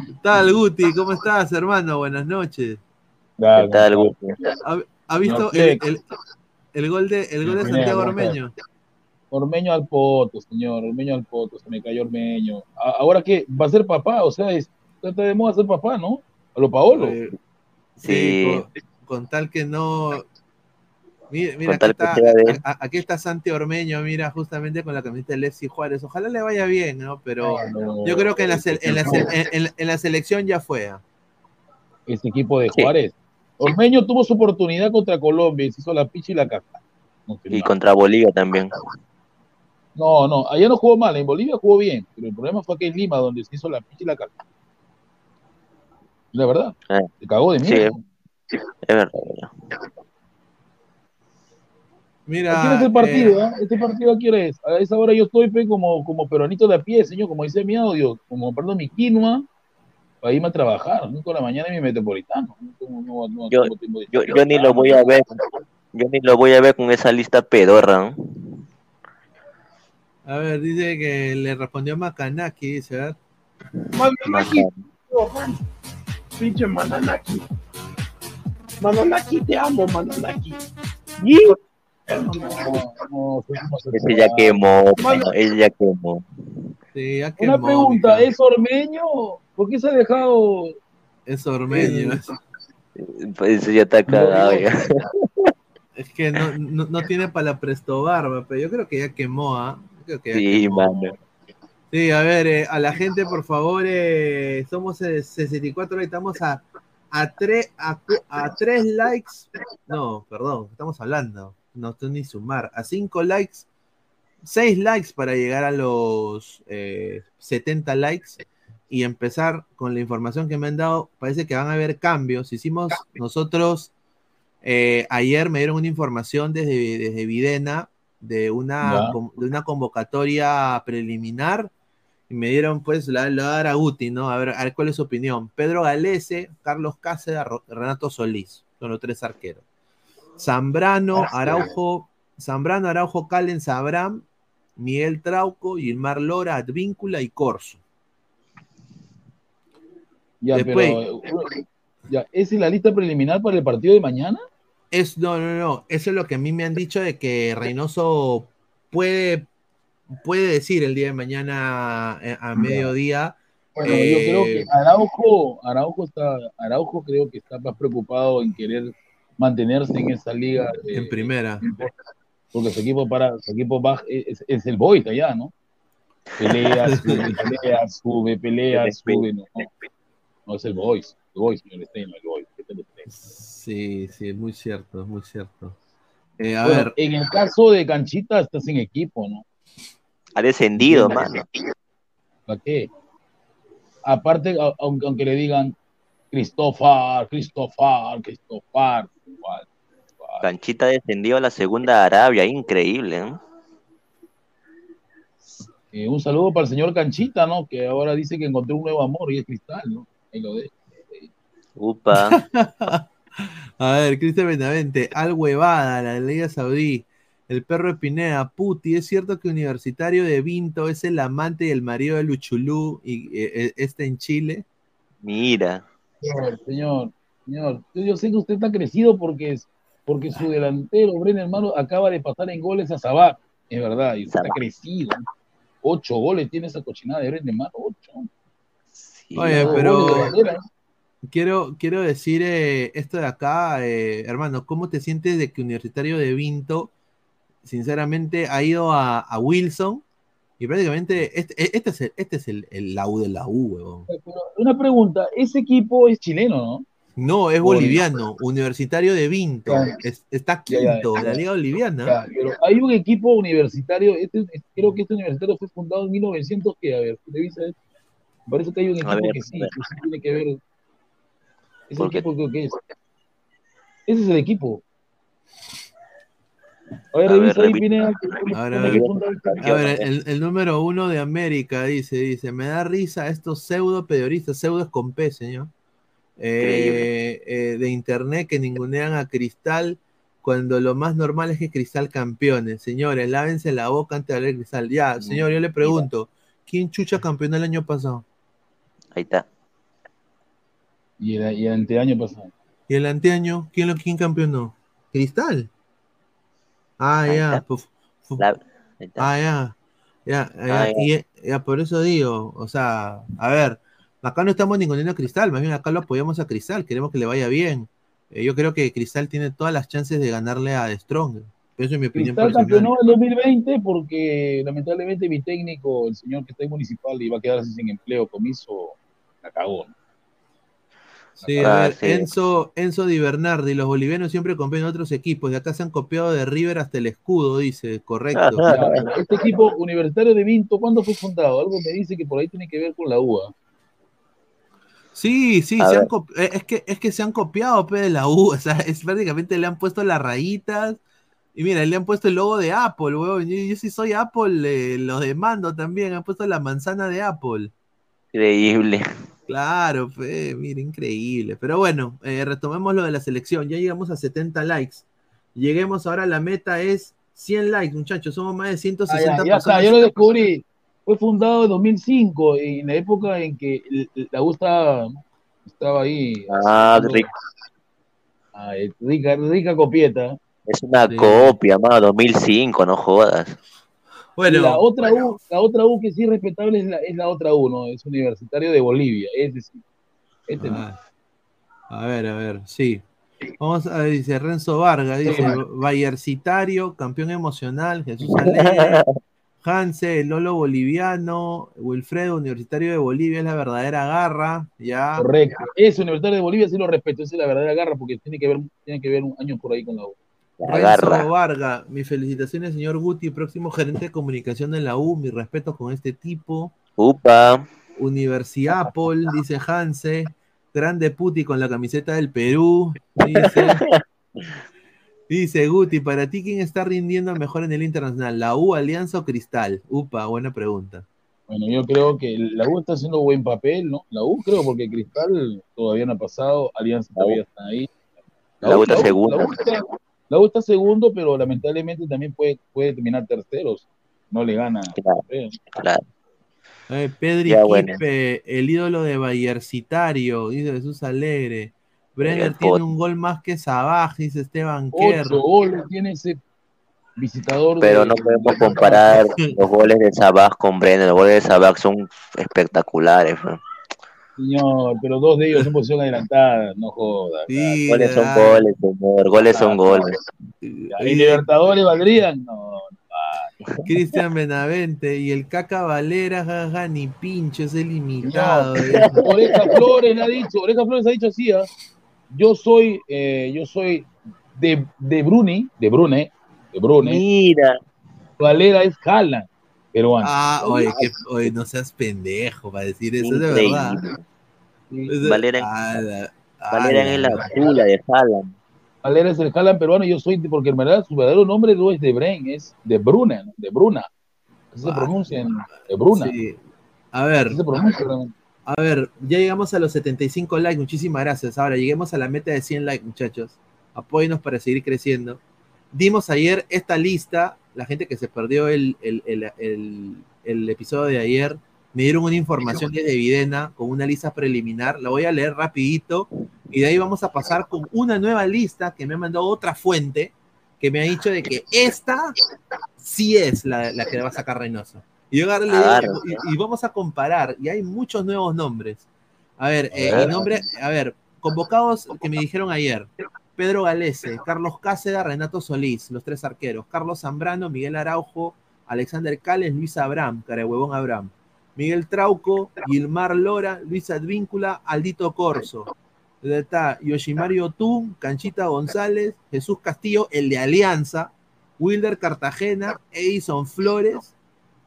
¿Qué tal, Guti? ¿Cómo estás, hermano? Buenas noches. ¿Qué tal, Guti? ¿Ha, ha visto No el, el- el gol de, el gol de Santiago. Ormeño? Ormeño al poto, señor, Ormeño al poto, se me cayó Ormeño. A- Ahora que va a ser papá, o sea, es, está de moda ser papá, ¿no? A lo Paolo. Eh, Sí. con, con tal que no. Mira, mira, aquí, está, a- aquí está Santi Ormeño, mira, justamente con la camiseta de Lefsi Juárez. Ojalá le vaya bien, ¿no? Pero No, yo creo que en la, se- en la, se- no. en- en- en la selección ya fue. ¿ah? Ese equipo de Sí. Juárez. Ormeño tuvo su oportunidad contra Colombia y se hizo la picha y la. No, sé, Y no. contra Bolivia también. No, no, allá no jugó mal, en Bolivia jugó bien, pero el problema fue que en Lima, donde se hizo la picha y la caca. La verdad, Eh, se cagó de Sí, miedo. es verdad. Mira. ¿A quién es el eh, partido? ah? ¿Este partido a quién es? A esa hora yo estoy pe, como, como peronito de a pie, señor, como dice mi audio, como comprando mi quinoa para irme a trabajar, ¿no? Con la mañana en mi metropolitano. No, no, no, no Yo- de Yo, yo ni lo voy a ver. Yo ni lo voy a ver con esa lista pedorra. ¿no? A ver, dice que le respondió Macanaki, dice, a ver. Mananaki, pinche Mananaki. Mananaki, te amo, Mananaki. No, homosexual. Ese ya quemó, mano, ese ya quemó. Sí, ya Una quemó, pregunta, mija. ¿es ormeño? ¿Por qué se ha dejado? Es Ormeño. Pues ese ya está cagado ya. Es que no, no, no tiene para la presto barba, pero yo creo que ya quemó, ¿ah? Creo que ya Sí, mano. Sí, a ver, eh, a la gente, por favor, eh, somos eh, 64, ahora estamos a, a, tres, a, a tres likes. No, perdón, estamos hablando. No estoy ni sumar. A cinco likes, seis likes para llegar a los eh, 70 likes y empezar con la información que me han dado. Parece que van a haber cambios. Hicimos nosotros, eh, ayer me dieron una información desde, desde Videna de una, de una convocatoria preliminar y me dieron pues la, la dar a Guti, ¿no? A ver, a ver cuál es su opinión. Pedro Galese, Carlos Cáceres, Renato Solís, son los tres arqueros. Zambrano, Araujo, Zambrano, Araujo, Calen, Sabram, Miguel Trauco, Gilmar Lora, Advíncula y Corso. Ya, Después. pero ya, ¿esa es la lista preliminar para el partido de mañana? Es, no, no, no, eso es lo que a mí me han dicho de que Reynoso puede, puede decir el día de mañana eh, a mediodía. Bueno, Eh, yo creo que Araujo, Araujo está, Araujo creo que está más preocupado en querer mantenerse en esa liga. eh, En primera. Porque su equipo para, su equipo baja, es, es el Boys allá, ¿no? Pelea, sube, pelea, sube, pelea, sube, no, no, no es el Boys, el Boys, señor Stein, el Boys. Sí, sí, es muy cierto, es muy cierto. Eh, a Bueno, ver, en el caso de Canchita está sin equipo, ¿no? Ha descendido, mano. ¿Para qué? Aparte, aunque, aunque le digan Christopher, Christopher, igual. Canchita descendió a la segunda Arabia, increíble. ¿eh? Eh, un saludo para el señor Canchita, ¿no? Que ahora dice que encontró un nuevo amor y es cristal, ¿no? Ahí lo dejo. Upa. a ver, Cristian Benavente, al huevada, la Liga Saudí, el perro de Pineda, Puti, ¿es cierto que Universitario de Vinto es el amante y el marido de Luchulú y eh, eh, este en Chile? Mira. Señor, señor, señor, yo, yo sé que usted está crecido porque, es- porque su delantero, Brenner Hermano, acaba de pasar en goles a Sabat, es verdad, y usted está crecido. Ocho goles tiene esa cochinada de Brendan Mano, ocho. Oye, Ocho pero goles de bandera. Quiero, quiero decir eh, esto de acá, eh, hermano, ¿cómo te sientes de que Universitario de Vinto, sinceramente, ha ido a, a Wilson y prácticamente este, este es, el, este es el, el la U de la U, una pregunta, ese equipo es chileno, ¿no? No, es boliviano, Universitario de Vinto, es- está Ya, ya, quinto ya. en la Liga Boliviana. Ya, pero hay un equipo universitario, este, creo que este universitario fue fundado en 1900, que a ver, revisa esto. Parece que hay un equipo ver, que sí, que sí tiene que ver. Que es. Ese es el equipo. A ver, A ver, revisa ahí, revisa. Pineda. A ver, a ¿Dónde ver. fue fundado el A ver, el, el número uno de América dice, dice, me da risa estos pseudo periodistas, pseudo es con P, señor, eh, eh, de internet que ningunean a Cristal cuando lo más normal es que Cristal campeone. Señores, lávense la boca antes de hablar de Cristal. Ya, señor, yo le pregunto, ¿quién chucha campeonó el año pasado? Ahí está. Y el, y el anteaño pasado. ¿Y el anteaño? ¿Quién, lo, quién campeonó? ¿Cristal? Ah, Ahí ya. pues, La- ahí está. Ah, ya. Ya, ya, Ah, ya. y- ya, por eso digo, o sea, a ver, acá no estamos ninguneando a Cristal, más bien acá lo apoyamos a Cristal, queremos que le vaya bien. Eh, yo creo que Cristal tiene todas las chances de ganarle a Strong. Eso es mi opinión Cristal campeonó en 2020 porque lamentablemente mi técnico, el señor que está en municipal, iba a quedarse sin empleo, comiso, la cagó. ¿no? Sí, a Ah, ver, sí. Enzo, Enzo Di Bernardi, los bolivianos siempre compiten en otros equipos, de acá se han copiado de River hasta el escudo, dice, correcto. Este equipo universitario de Vinto, ¿cuándo fue fundado? Algo me dice que por ahí tiene que ver con la UA. Sí, sí, se han eh, es que es que se han copiado pe, de la U, o sea, es prácticamente le han puesto las rayitas y mira, le han puesto el logo de Apple, weón. Yo, yo sí soy Apple, eh, lo demando también, han puesto la manzana de Apple. Increíble. Claro, fe, mira, increíble. Pero bueno, eh, retomemos lo de la selección. Ya llegamos a 70 likes. Lleguemos ahora, la meta es 100 likes, muchachos. Somos más de Ah, 160 ya, ya está, personas. yo lo descubrí. Fue fundado en 2005, en la época en que la U estaba, estaba ahí. Ah, haciendo- rico. Ah, rica, rica copieta. Es una Sí. copia, más 2005, no jodas. Y la Bueno, otra U, la otra U que sí es respetable es la, es la otra U, ¿no? Es Universitario de Bolivia. Es decir, este no. Ah, a ver, a ver, sí. Vamos a ver, dice Renzo Vargas, dice. Bayercitario, campeón emocional, Jesús Alegre, Hanse, el Lolo boliviano, Wilfredo, Universitario de Bolivia, es la verdadera garra, ya. Correcto. Ese Universitario de Bolivia sí lo respeto, esa es la verdadera garra porque tiene que ver, tiene que ver un año por ahí con la U. Renzo. Vargas, mis felicitaciones, señor Guti, próximo gerente de comunicación de la U, mis respetos con este tipo. Upa. Universidad Apple, dice Hanse. Grande Puti con la camiseta del Perú. Dice, dice Guti, para ti, ¿quién está rindiendo mejor en el internacional? ¿La U, Alianza o Cristal? Upa, buena pregunta. Bueno, yo creo que la U está haciendo buen papel, ¿no? La U creo porque Cristal todavía no ha pasado, Alianza todavía está ahí. La U está segunda. La U está, la U está segundo, pero lamentablemente también puede, puede terminar terceros. No le gana. Claro, claro. Eh, Pedri Ya, bueno. Quispe, el ídolo de Bayercitario, dice Jesús Alegre. Brenner tiene un gol más que Sabaj, dice Esteban Kerr. Ocho goles tiene ese visitador. Pero de- no podemos comparar los goles de Sabaj con Brenner. Los goles de Sabaj son espectaculares. ¿no? Señor, pero dos de ellos en posición adelantada, no jodas. Sí, Goles son goles, señor. Goles son goles. ¿Y Libertadores valdrían? No. Cristian Benavente y el Caca Valera, jaja, ni pincho, es el imitado. Señor, dice. Oreja Flores ha dicho, Oreja Flores ha dicho así, ¿ah? yo soy, eh, yo soy de, de Bruni, de Brune, de Brune, Mira. Valera es Haaland, peruano. Ah, oye, que, oye, no seas pendejo para decir eso, es de verdad. Valera, Ah, la- ah, Valera la- es la chula de Haaland. Valera es el Haaland peruano, yo soy, porque en verdad su verdadero nombre no es de Bren, es de Bruna, de Bruna. Así se Ah. pronuncia en de Bruna. Sí. A ver, Así se pronuncia realmente. a ver, ya llegamos a los 75 likes, muchísimas gracias. Ahora lleguemos a la meta de 100 likes, muchachos. Apóyenos para seguir creciendo. Dimos ayer esta lista, la gente que se perdió el, el- el- el- el episodio de ayer, me dieron una información desde Videna con una lista preliminar, la voy a leer rapidito y de ahí vamos a pasar con una nueva lista que me ha mandado otra fuente que me ha dicho de que esta sí es la, la que va a sacar Reynoso. Y, yo agarré, y- y vamos a comparar, y hay muchos nuevos nombres. A ver, eh, y nombre, a ver, convocados que me dijeron ayer. Pedro Galese, Carlos Cáceda, Renato Solís, los tres arqueros. Carlos Zambrano, Miguel Araujo, Alexander Cales, Luis Abraham, Carehuevón Abraham. Miguel Trauco, Gilmar Lora, Luis Advíncula, Aldito Corso. Está Yoshimaru Otún, Canchita González, Jesús Castillo, el de Alianza, Wilder Cartagena, Edison Flores,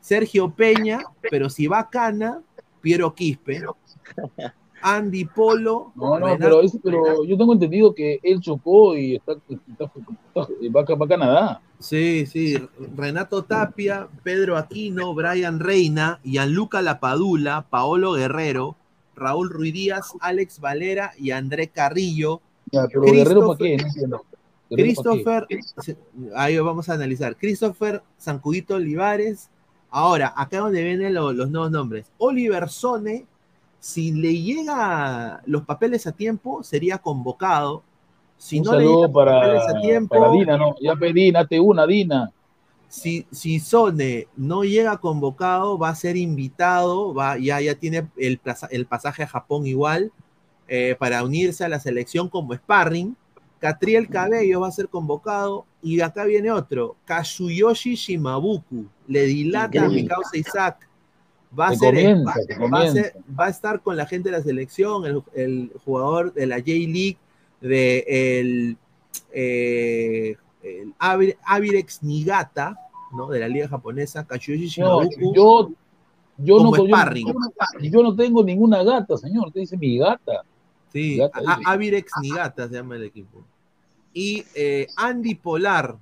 Sergio Peña, pero si va Cana, Piero Quispe, Andy Polo, No, no, Renato- pero, es- pero yo tengo entendido que él chocó y está, está- está- va, a- va a Canadá. Sí, sí, Renato Tapia, Pedro Aquino, Brian Reina, Gianluca Lapadula, Paolo Guerrero, Raúl Ruiz Díaz, Alex Valera y André Carrillo. Ya, pero Guerrero para qué, no entiendo. Christopher, ahí vamos a analizar. Christopher Sancudito Olivares. Ahora, acá donde vienen lo- los nuevos nombres. Oliver Sone, si le llega los papeles a tiempo, sería convocado. Si Un no le saludo llegan para, papeles a tiempo, para Dina, ¿no? Ya pedí, date una, Dina. si, si Sone no llega convocado, va a ser invitado, va, ya, ya tiene el, plaza- el pasaje a Japón igual, eh, para unirse a la selección como sparring. Catriel Cabello va a ser convocado, y acá viene otro, Kazuyoshi Shimabuku, le dilata a mi causa Isaac. Va a, Te ser, comienza, va- te va a ser- comienza. va a estar con la gente de la selección, el, el jugador de la J-League, de el, eh, el Avi- Avirex Nigata, ¿no? De la liga japonesa, No, yo, yo, no, yo, yo no- yo no tengo ninguna gata, señor. Usted dice mi gata. Sí, Gata, a- dice. Avirex Nigata se llama el equipo. Y eh, Andy Polar.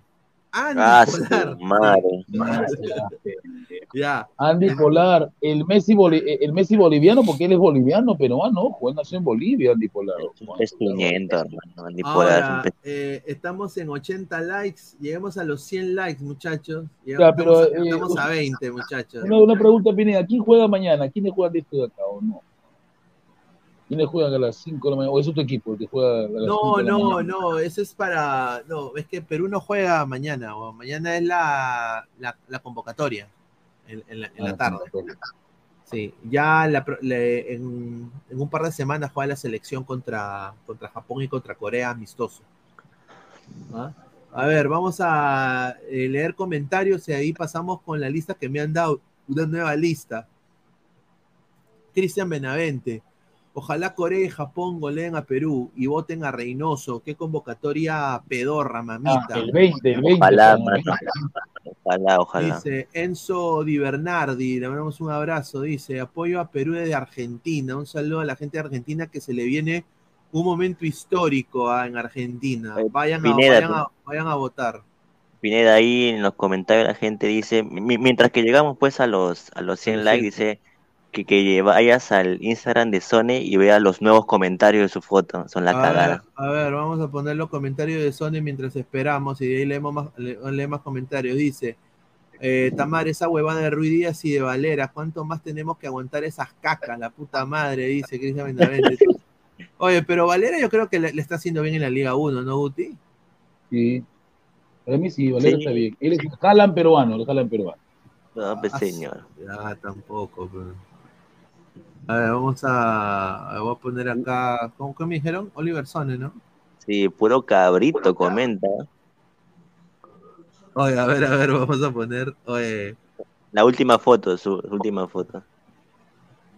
Andy Ah, Polar. madre. Ya. Andy Polar, el Messi, boli- el Messi boliviano, porque él es boliviano, peruano, ojo, él nació en Bolivia, Andy Polar. Es 500, hermano. Andy Polar es un Ahora, pez- eh, estamos en 80 likes, lleguemos a los 100 likes, muchachos. Ya, Llegamos, pero, estamos, eh, estamos a 20, muchachos. Una, una pregunta, Pineda, ¿quién juega mañana? ¿Quiénes juegan de esto de acá o no? ¿Quiénes juegan a las 5 de la mañana? ¿O es otro equipo el que juega a las 5 No, de la no, mañana? no, eso es para. No, es que Perú no juega mañana, o mañana es la, la, la convocatoria en, en la, en la Ah, tarde. Sí, ya le- en un par de semanas juega la selección contra, contra Japón y contra Corea amistoso. ¿Ah? A ver, vamos a eh, leer comentarios y ahí pasamos con la lista que me han dado, una nueva lista. Cristian Benavente. Ojalá Corea y Japón goleen a Perú y voten a Reynoso. Qué convocatoria pedorra, mamita. Ah, el 20, el 20. Ojalá. Ojalá, ojalá. Dice Enzo Di Bernardi, le mandamos un abrazo. Dice apoyo a Perú desde Argentina. Un saludo a la gente de Argentina que se le viene un momento histórico ah, en Argentina. Vayan a, Pineda, vayan, a, vayan a votar. Pineda, ahí en los comentarios la gente dice, mi- mientras que llegamos pues a los a los 100 Sí. likes, dice que, que vayas al Instagram de Sony y veas los nuevos comentarios de su foto, son la a, ver, a ver, vamos a poner los comentarios de Sony mientras esperamos y de ahí leemos más, le- leemos más comentarios. Dice eh, Tamar, esa huevada de Ruiz Díaz y de Valera, ¿cuánto más tenemos que aguantar esas cacas? La puta madre, dice Cristian Benavente. Oye, pero Valera yo creo que le, le está haciendo bien en la Liga 1, ¿no, Guti? Sí. Para mí sí, Valera Sí. está bien. Él es jalan peruano, el jalan peruano. No, pues Ah, señor. Ya, tampoco. pero- A ver, vamos a, voy a poner acá, ¿cómo que me dijeron? Oliver Sone, ¿no? Sí, puro cabrito comenta. Oye, a ver, a ver, vamos a poner, oye, La última foto, su, su última foto.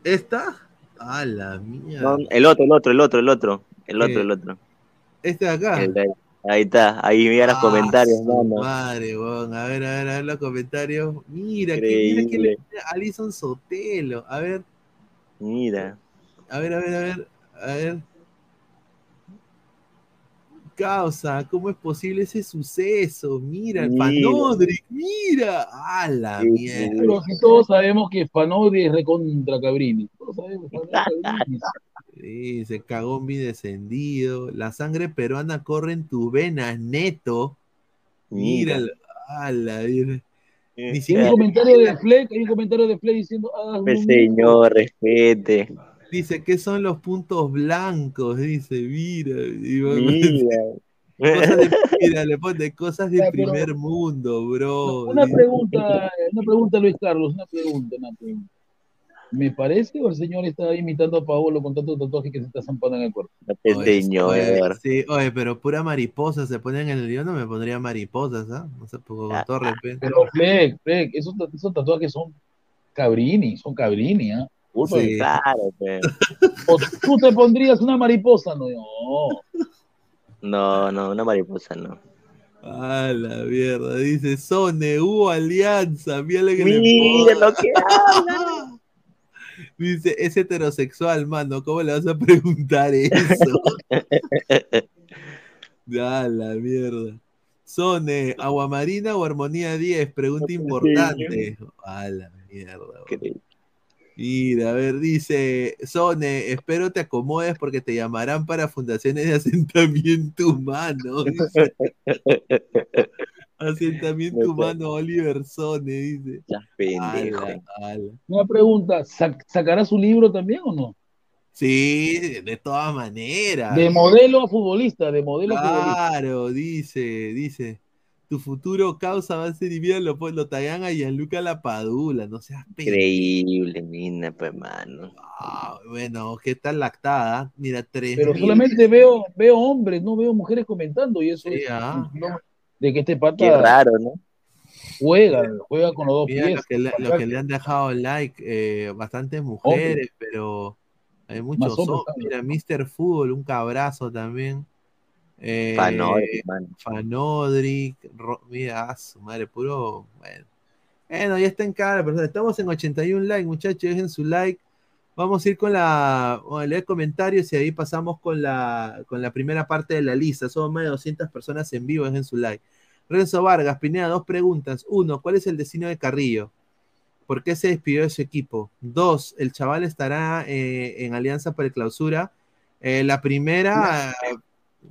¿esta? A la mierda. No, el otro, el otro, el otro, el otro. El otro, el otro. ¿Este de acá? El de- ahí está, ahí mira los Ah, comentarios, mano. Madre, weón. A ver, a ver, a ver los comentarios. Mira, que, mira que le. Alison Sotelo. A ver, Mira. a ver, a ver, a ver, a ver. Causa, ¿cómo es posible ese suceso? Mira, el Mira. Panodric, mira. A la Sí, mierda. Pero si todos sabemos que Fanodi es recontra Cabrini. Todos sabemos Cabrini. Sí, se cagó mi descendido. La sangre peruana corre en tus venas, neto. Mira. Mira, a la virgen. Y hay un comentario de Fleck, hay un comentario de Fleck diciendo, ah, Pues, señor, respete. dice, ¿qué son los puntos blancos? Dice, mira. Mira. Cosas de, mira, le pone cosas de Ya, pero- primer mundo, bro. Una Dice, pregunta, una pregunta, Luis Carlos, una pregunta, una pregunta. ¿Me parece o el señor está imitando a Paolo con tantos tatuajes que se está zampando en el cuerpo? Oye, señor. oye, sí, oye, pero pura mariposa se ponen en el yo no me pondría mariposas, ¿ah? No sé, pues, con todo respeto. Pero Fleck, Fleck, esos, ta- esos tatuajes son cabrini, son cabrini, ¿ah? Disculpa. Sí. Claro, pe. O tú te pondrías una mariposa, no, no. No, no, una mariposa no. Ah, la mierda. Dice Sone, hubo alianza. Mira lo que le Mira pone. lo que habla. Dice, es heterosexual, mano. ¿Cómo le vas a preguntar eso? Ah, la mierda. Sone, Aguamarina o Armonía 10, pregunta importante. A la mierda. bro. Mira, a ver, dice Sone, espero te acomodes porque te llamarán para fundaciones de asentamiento humano. Asentamiento humano Oliver Sone, dice. pendejo. Ala, ala. Una pregunta, ¿sac- ¿sacará su libro también o no? Sí, de todas maneras. De modelo a futbolista, de modelo a futbolista. Claro, dice, dice. Tu futuro causa va a ser y lo, lo tagan a Gianluca Lapadula, no seas. Increíble, mina, pues, mano. Ah, bueno, ¿qué tal lactada? Mira, tres Pero solamente veo, veo hombres, no veo mujeres comentando y eso Sí, es ah. no, de que este pata Qué raro, ¿no? juega, juega con los dos Mira, pies. los que, le, los que le han dejado like, eh, bastantes mujeres, pero hay muchos hombres. Mira, Mr. Fútbol, un cabrazo también. Eh, Fanodric. Fanodric, Ro- mira, su madre, puro. Bueno. Bueno, ya está en cara, pero estamos en 81 likes, muchachos, dejen su like. Vamos a ir con la. Vamos a leer comentarios y ahí pasamos con la, con la primera parte de la lista. Somos más de 200 personas en vivo, dejen su like. Renzo Vargas, Pineda, dos preguntas. Uno, ¿cuál es el destino de Carrillo? ¿Por qué se despidió de su equipo? Dos, ¿el chaval estará eh, en alianza para el clausura? Eh, la primera,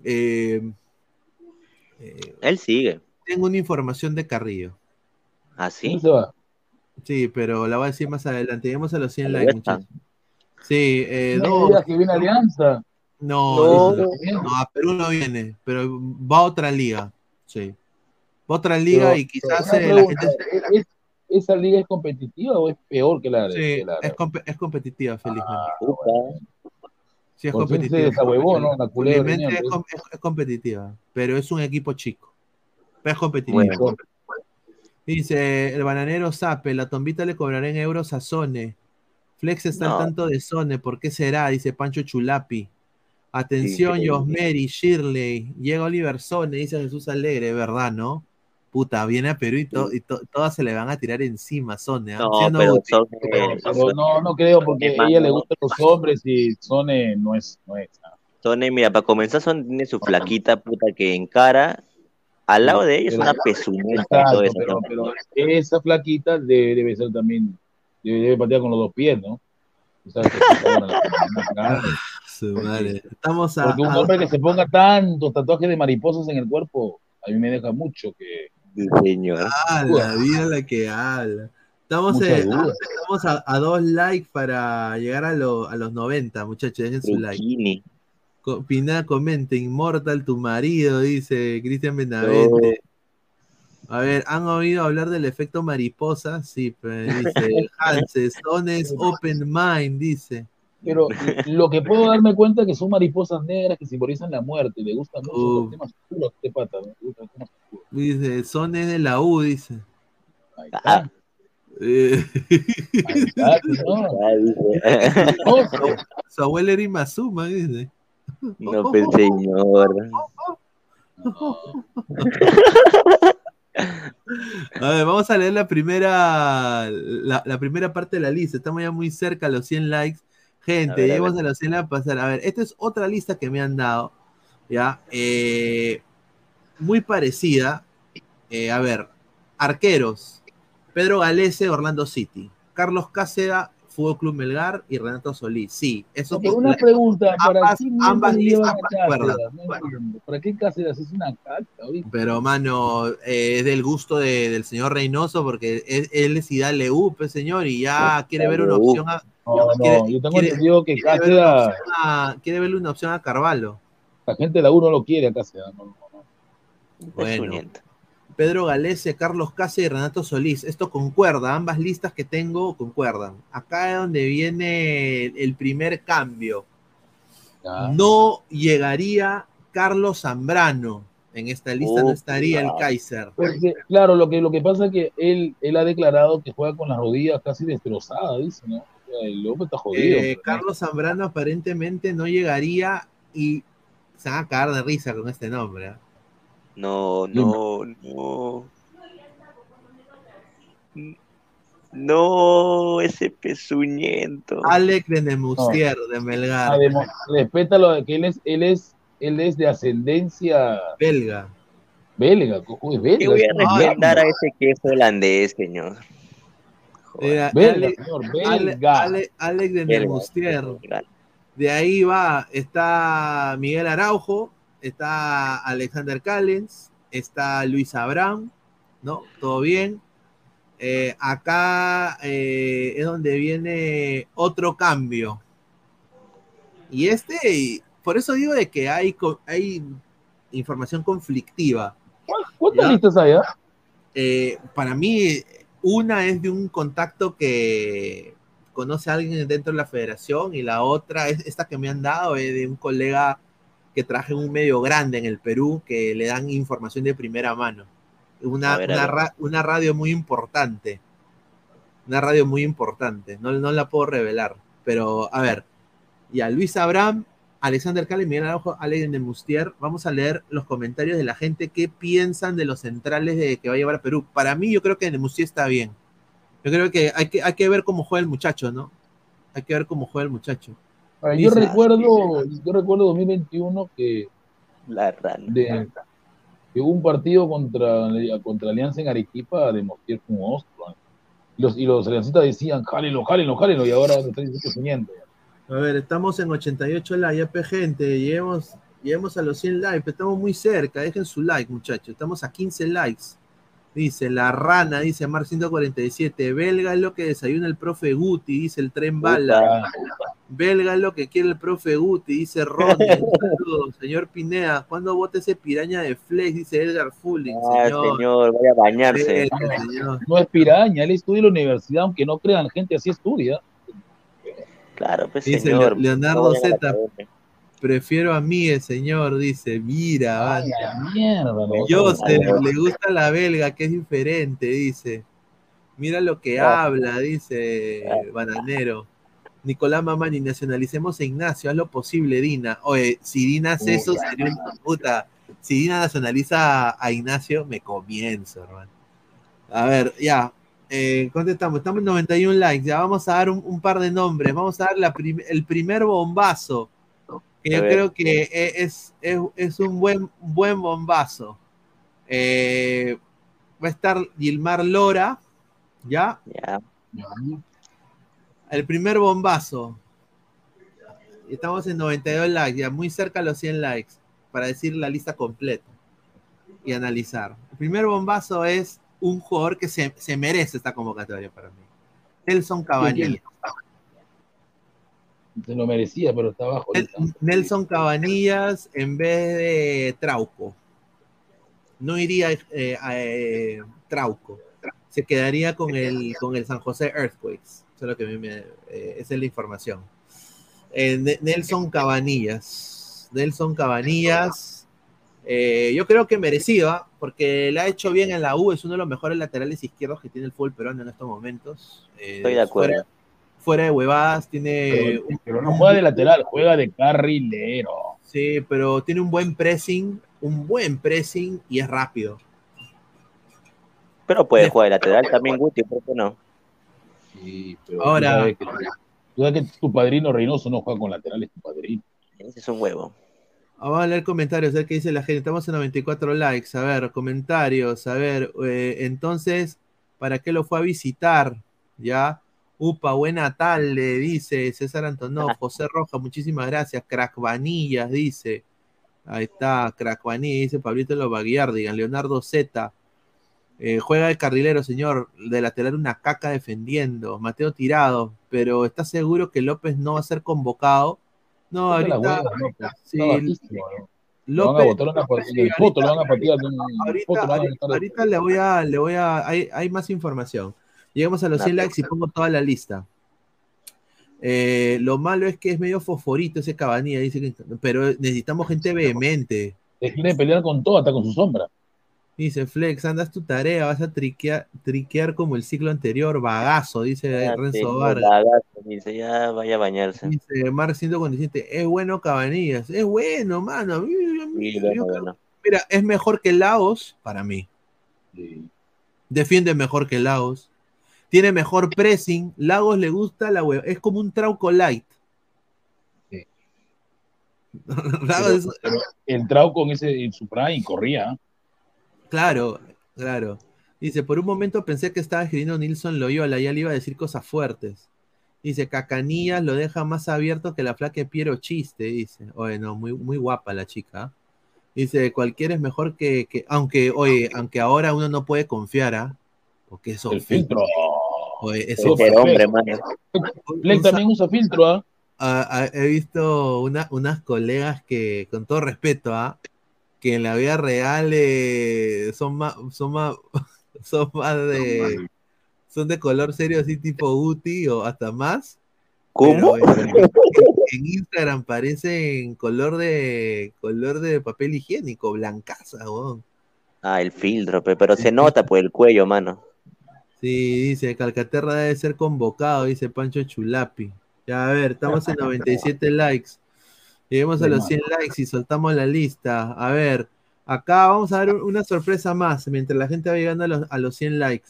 eh, eh, Él sigue. tengo una información de Carrillo. ¿Así? ¿Quién se va? Sí, pero la voy a decir más adelante. Lleguemos a los 100 Al likes, muchachos. Sí, eh, No dos. digas que viene Alianza. No, No. no, a Perú no viene, pero va a otra liga. Sí. Va a otra liga Pero- y quizás eh, la gente. ¿es- ¿Esa liga es competitiva o es peor que la de Sí, que la de- es, compe- es competitiva, felizmente. Puta. Sí, es Por competitiva. desahuevó, ¿no? La Felizmente es, com- es- es competitiva, pero es un equipo chico. Pero es competitiva. Bueno. Dice el bananero Sape, la tombita le cobrará en euros a Sone. Flex está No. al tanto de Sone, ¿por qué será? Dice Pancho Chulapi. Atención, Increíble. Josmeri, Shirley, llega Oliver Sone, dice Jesús Alegre, ¿verdad, no? Puta, viene a Perú y, to- y to- todas se le van a tirar encima, Sone. ¿ah? No, ¿Sí no, pero Guti? son, Pero no, no creo porque a ella le gustan los hombres y Sone no es, no es. ah. Son, mira, para comenzar, son tiene su flaquita puta que encara. Al lado de ella es una eso. pero, pero esa flaquita debe, debe ser también, debe, debe patear con los dos pies, ¿no? Estamos a, Porque un a- hombre que se ponga tantos tatuajes de mariposas en el cuerpo, a mí me deja mucho que. Señor. Ah, la vida la que habla. Estamos, eh, estamos a, a dos likes para llegar a, lo- a los 90, muchachos. Dejen su like. Zucchini. Co- Pineda comenta, Inmortal, tu marido, dice Cristian Benavente. A ver, ¿han oído hablar del efecto mariposa? Sí, pues, dice Hanse, Stone es open mind, dice. Pero lo que puedo darme cuenta es que son mariposas negras que simbolizan la muerte. Le gustan mucho Uh. los temas oscuros este pata. ¿no? Le gustan los temas oscuros. Dice, Son es de la U, dice. Ahí Ah, está. Eh, está. Ah, su abuela era Imazuma, dice. No, pues, señor. A ver, vamos a leer la primera, la, la primera parte de la lista. Estamos ya muy cerca a los 100 likes. A Gente, a llegamos a, ver. los 100 likes. Pasar. A ver, esta es otra lista que me han dado. Ya, Eh, muy parecida. Eh, a ver, arqueros: Pedro Galese, Orlando City. Carlos Cáceres, Fútbol Club Melgar y Renato Solís. Sí, eso pero una pregunta, ¿para ambas- qué ambas listas a concuerdan. Cáceres? No. ¿Para qué Cáceres es una caca ahorita? Pero, mano, eh, es del gusto de- del señor Reynoso porque él, él es Idale Upe, señor, y ya quiere ver una U. opción a. No, no, quiere- yo tengo quiere- entendido que quiere Cáceres, a- quiere verle una opción a Carvalho. la gente de la U no lo quiere a Cáceres. No, no, no. Bueno. Pedro Galese, Carlos Cáceres y Renato Solís. Esto concuerda, ambas listas que tengo concuerdan. Acá es donde viene el, primer cambio. No llegaría Carlos Zambrano. En esta lista no Oh, estaría el. Kaiser. Porque, claro, lo que, lo que pasa es que él, él ha declarado que juega con las rodillas casi destrozadas, dice, ¿no? O sea, el loco está jodido. Eh, Carlos Zambrano aparentemente no llegaría y se van a cagar de risa con este nombre. ¿ah? No, no, no. No, ese pezuñento. Alex de Nemustier, de Melgar, Además, respétalo de que él es, él es, él es de ascendencia belga. belga, cojo, es ¿Qué belga. voy a es recomendar a ese queso holandés, señor? Era Belga, Ale- señor, Ale- belga. Ale- Alex de Nemustier. De ahí va, está Miguel Araujo, está Alexander Callens, está Luis Abraham, ¿no? Todo bien. Eh, acá eh, es donde viene otro cambio. Y este, y por eso digo de que hay, hay información conflictiva. ¿Cuántas listas hay? ah? Eh, para mí, una es de un contacto que conoce a alguien dentro de la federación y la otra es esta que me han dado es de un colega que traje un medio grande en el Perú que le dan información de primera mano. Una, ver, una, ra- una radio muy importante. Una radio muy importante. No, no la puedo revelar. Pero, a ver. Ya, Luis Abraham, Alexander Cali, Miguel Araujo, Alex de Mustier. Vamos a leer los comentarios de la gente. ¿Qué piensan de los centrales de que va a llevar a Perú? Para mí, yo creo que de Mustier está bien. Yo creo que hay, que hay que ver cómo juega el muchacho, ¿no? Hay que ver cómo juega el muchacho. Ahora, yo recuerdo, yo recuerdo 2021 que, La rana. de, que hubo un partido contra, contra Alianza en Arequipa de Mostier fue un monstruo. Y los, y los aliancistas decían, jálenlo, jálenlo, jálenlo, y ahora lo están diciendo. A ver, estamos en 88 likes, ya gente, lleguemos, lleguemos a los 100 likes, pero estamos muy cerca, dejen su like, muchachos, estamos a 15 likes. Dice, la rana, dice Mar 147, belga es lo que desayuna el profe Guti, dice el tren bala. Belga es lo que quiere el profe Guti, dice Ronnie. Un saludo, señor Pineda, ¿cuándo vota ese piraña de Flex? Dice Edgar Fulling, Ah, señor. señor, vaya a bañarse. Sí, señor. No es piraña, él estudia en la universidad, aunque no crean, gente así estudia. Claro, pues Dice señor. Le- Leonardo Z. Prefiero a mí, el señor, dice, mira, Ay, vaya. mierda, no. Joseph, le gusta la belga, que es diferente, dice. Mira lo que Ah. habla, dice Bananero. Nicolás Mamani, nacionalicemos a Ignacio, haz lo posible, Dina. Oye, si Dina hace eso, sería un puta. Si Dina nacionaliza a, a Ignacio, me comienzo, hermano. A ver, ya. Eh, ¿Cuánto estamos? Estamos en 91 likes. Ya vamos a dar un, un par de nombres. Vamos a dar la prim- el primer bombazo. Que A yo ver. creo que e- es, es, es un buen, buen bombazo. Eh, va a estar Gilmar Lora, ¿ya? Ya. El primer bombazo. Estamos en 92 likes, ya muy cerca a los 100 likes, para decir la lista completa y analizar. El primer bombazo es un jugador que se, se merece esta convocatoria para mí. Nelson Cabanillas. Se lo merecía, pero está abajo. Nelson Cabanillas en vez de Trauco. No iría eh, a eh, Trauco. Se quedaría con el, con el San José Earthquakes. Eso es lo que a mí me- eh, esa es la información. Eh, Ne- Nelson Cabanillas. Nelson Cabanillas. eh, yo creo que merecido, porque le ha hecho bien en la U. Es uno de los mejores laterales izquierdos que tiene el fútbol peruano en estos momentos. Eh, Estoy de acuerdo. Fuera, fuera de huevadas, tiene Pero, un- pero no juega de lateral, juega de carrilero. Sí, pero tiene un buen pressing, un buen pressing y es rápido. Pero puede De- jugar de lateral también, Guti, ¿por qué no? Sí, pero Ahora- tú sabes que, tú sabes que tu padrino Reynoso no juega con laterales, tu padrino. Ese es un huevo. Vamos a leer comentarios, a ver qué dice la gente. Estamos en 94 likes. A ver, comentarios. A ver, eh, entonces, ¿para qué lo fue a visitar? ¿Ya? Upa, buena tarde, dice César Antonov. José Roja, muchísimas gracias. Crack Vanillas, dice. Ahí está, Crack Vanillas, dice Pablito Lobaguiardigan. Leonardo Z. Eh, juega de carrilero, señor. De lateral una caca defendiendo. Mateo Tirado. Pero ¿está seguro que López no va a ser convocado? No, ahorita. hueva, no, pues, sí, López- ahorita- Ahorita, ahorita- ahorita le voy a, le voy a, hay, hay más información. Llegamos a los 100 Dale. likes y pongo toda la lista. Eh, lo malo es que es medio fosforito ese cabanilla, dice que, pero necesitamos gente vehemente. Te quiere pelear con todo, hasta con su sombra. Dice Flex, andas tu tarea, vas a triquear, triquear como el ciclo anterior, bagazo, dice Ya, Renzo sí, Vargas. lagazo, dice, ya vaya a bañarse. Dice Mark 147, es bueno Cabanillas, es bueno, mano. a mí- a mí- Sí, yo bueno, creo- bueno. Mira, es mejor que Laos para mí. Sí. Defiende mejor que Lagos. Tiene mejor pressing. Lagos le gusta la web. Es como un Trauco Light. Sí. Lagos Pero, es- pero el Trauco en ese en su prime corría. Claro, claro. Dice, por un momento pensé que estaba escribiendo Nilson Loyola, ya le iba a decir cosas fuertes. Dice, Cacanillas lo deja más abierto que la flaca Piero Chiste, dice. Oye, no, muy, muy guapa la chica. Dice, cualquiera es mejor que, que- aunque, oye, aunque ahora uno no puede confiar, ¿ah? Porque eso El filtro. Oye, eso Pero hombre, mano. Fleck también usa filtro, ¿ah? Ah, he visto una- unas colegas que, con todo respeto, ¿ah? Que en la vida real eh, son más, son más, son más de, son de color serio así tipo Guti o hasta más. ¿Cómo? pero en, en Instagram parecen color de color de papel higiénico, blancaza, weón. Ah, el filtro, pe, pero se nota por el cuello, mano. Sí, dice, Calcaterra debe ser convocado, dice Pancho Chulapi. Ya, a ver, estamos en 97 likes. Lleguemos a los más. 100 likes y soltamos la lista. A ver, acá vamos a dar una sorpresa más mientras la gente va llegando a los, a los 100 likes.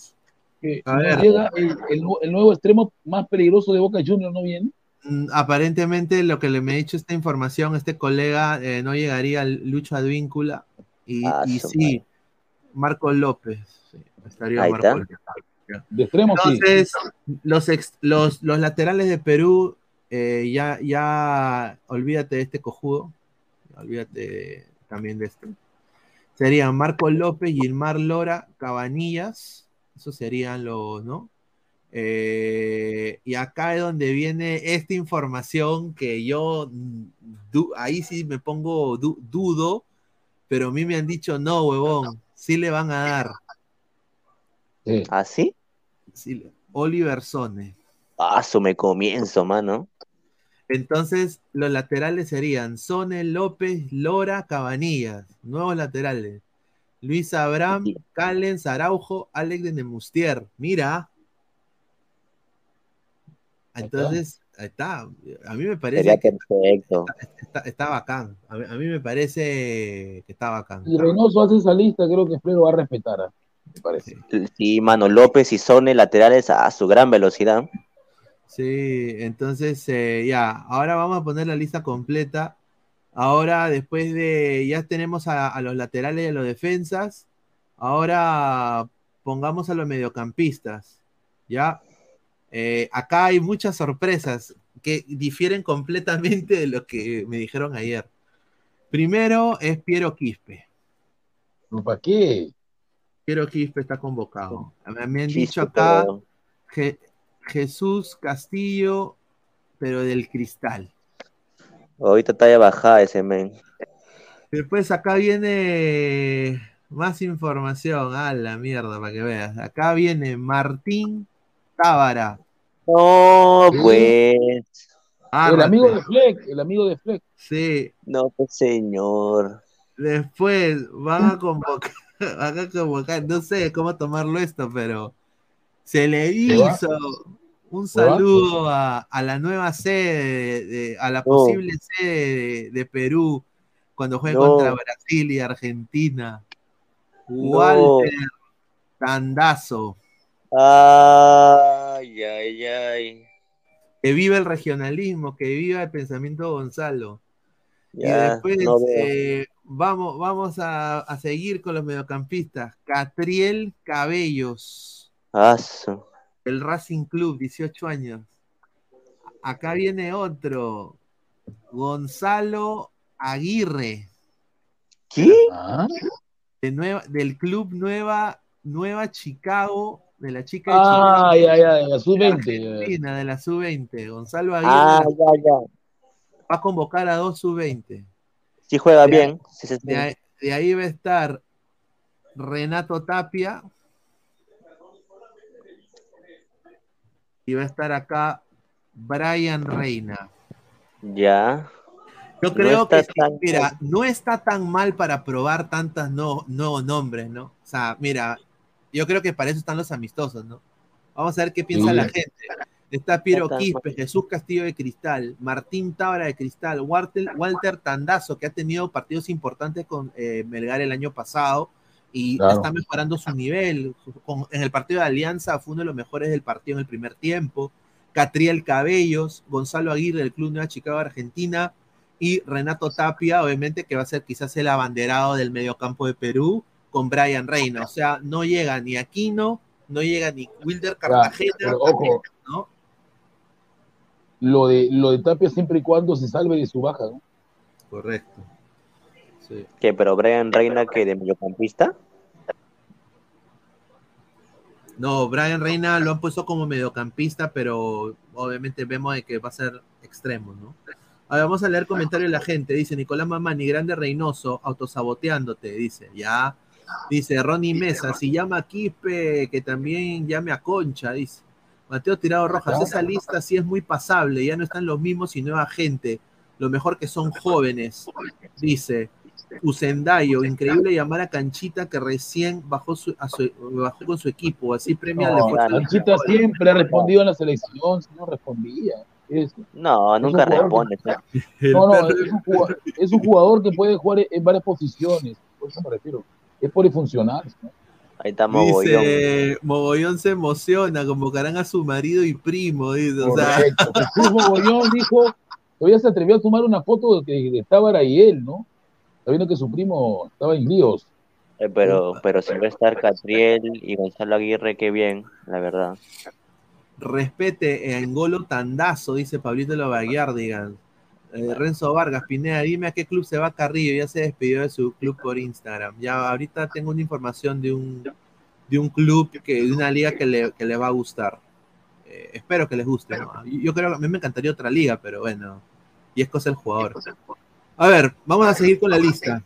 A ver. llega el, el nu- el nuevo extremo más peligroso de Boca Juniors, ¿no viene? Mm, Aparentemente, lo que le me ha dicho esta información, este colega eh, no llegaría al Lucho Advíncula. Y, Ah, y sí, Marco López. sí, estaría Ahí Marco está. López. De extremo, sí. Entonces, los, ex- los, los laterales de Perú, eh, ya, ya olvídate de este cojudo, olvídate también de este. Serían Marco López, Gilmar Lora, Cabanillas, esos serían los, ¿no? Eh, y acá es donde viene esta información que yo, du- ahí sí me pongo, du- dudo, pero a mí me han dicho, no, huevón, sí le van a dar. Sí. ¿Ah, sí? Sí, Oliver Sone. Su me comienzo, mano. Entonces, los laterales serían Sone, López, Lora, Cabanillas. Nuevos laterales. Luis Abraham, Callens, Araujo, Alex de Nemustier. Mira. Entonces, ahí está. A mí me parece Sería que perfecto. está, está bacán. A mí, a mí me parece que está bacán. Si Reynoso hace esa lista, creo que Fred lo va a respetar, ¿ah? me parece. Sí, mano, López y Sone laterales a su gran velocidad. Sí, entonces eh, ya, ahora vamos a poner la lista completa. Ahora, después de, ya tenemos a, a los laterales y a los defensas. Ahora pongamos a los mediocampistas. Ya, Eh, acá hay muchas sorpresas que difieren completamente de lo que me dijeron ayer. Primero es Piero Quispe. ¿Para qué? Piero Quispe está convocado. Me han dicho acá pero- Je- Jesús Castillo, pero del cristal. Ahorita talla bajada ese men. Después acá viene más información. A la mierda, para que veas. Acá viene Martín Tábara. No, pues. El amigo de Fleck, el amigo de Fleck. Sí. No, pues señor. Después van a convocar, van a convocar, no sé cómo tomarlo esto, pero se le hizo un saludo a, a la nueva sede, de- de- a la posible sede de, de Perú cuando juegue No. contra Brasil y Argentina. No. Walter Tandazo, Ay, ay, ay. que viva el regionalismo, que viva el pensamiento Gonzalo. Y después no eh, vamos, vamos a, a seguir con los mediocampistas. Catriel Cabellos, Ah, el Racing Club, 18 años. Acá viene otro, Gonzalo Aguirre, ¿Qué? ¿Ah? de nueva, del club Nueva, Nueva Chicago, de la chica de Ah, Chicago, ya, ya, de la de sub-20. Argentina, de la sub-20. Gonzalo Aguirre Ah, ya, ya. va a convocar a dos sub-20. Si juega De bien, ahí- si se- De ahí, de ahí va a estar Renato Tapia. Y va a estar acá Brian Reina. ya. Yo No creo que, tan mira, no está tan mal para probar tantos no, nuevos nombres, ¿no? O sea, mira, yo creo que para eso están los amistosos, ¿no? Vamos a ver qué piensa Sí. la gente. Está Piero Quispe, mal. Jesús Castillo de Cristal, Martín Tabra de Cristal, Walter, Walter Tandazo, que ha tenido partidos importantes con eh, Melgar el año pasado y Claro. está mejorando su nivel. Con- en el partido de Alianza fue uno de los mejores del partido en el primer tiempo. Catriel Cabellos, Gonzalo Aguirre del Club Nueva Chicago Argentina y Renato Tapia, obviamente que va a ser quizás el abanderado del mediocampo de Perú con Brian Reina. O sea, no llega ni Aquino, no llega ni Wilder Cartagena, pero ojo. ¿no? Lo de, lo de Tapia siempre y cuando se salve de su baja, ¿no? Correcto. Sí. ¿Qué? Pero Brian Reina, que de mediocampista. No, Brian Reina lo han puesto como mediocampista, pero obviamente vemos de que va a ser extremo, ¿no? A ver, vamos a leer comentarios de la gente. Dice Nicolás Mamani, grande Reynoso, autosaboteándote, dice. Ya. Dice Ronnie Mesa, si llama a Quispe, que también llame a Concha, dice. Mateo Tirado Rojas, esa lista sí es muy pasable, ya no están los mismos y nueva gente. Lo mejor que son jóvenes, dice. Usendayo, increíble llamar a Canchita que recién bajó, su- a su- bajó con su equipo, así premia No, de los Canchita siempre ha respondido en la selección, si no respondía. Es- No, nunca responde. ¿no? No, es un, jugador, es un jugador que puede jugar en varias posiciones, por eso me refiero. Es polifuncional. ¿no? Ahí está Mogollón. Dice, Mogollón se emociona, convocarán a su marido y primo, dice, o sea, Correcto. Jesús Mogollón dijo, todavía se atrevió a tomar una foto de que estaba ahí él, ¿no? Sabiendo que su primo estaba en líos. Eh, pero, pero si va a estar Catriel y Gonzalo Aguirre, qué bien, la verdad. respete a Engolo Tandazo, dice Pablito Lovaguiardigan. Eh, Renzo Vargas, Pineda, dime a qué club se va Carrillo, ya se despidió de su club por Instagram. Ya ahorita tengo una información de un, de un club, que, de una liga que le, que le va a gustar. Eh, espero que les guste. ¿no? Yo creo que a mí me encantaría otra liga, pero bueno, y es cosa del jugador. A ver, vamos a seguir con la lista.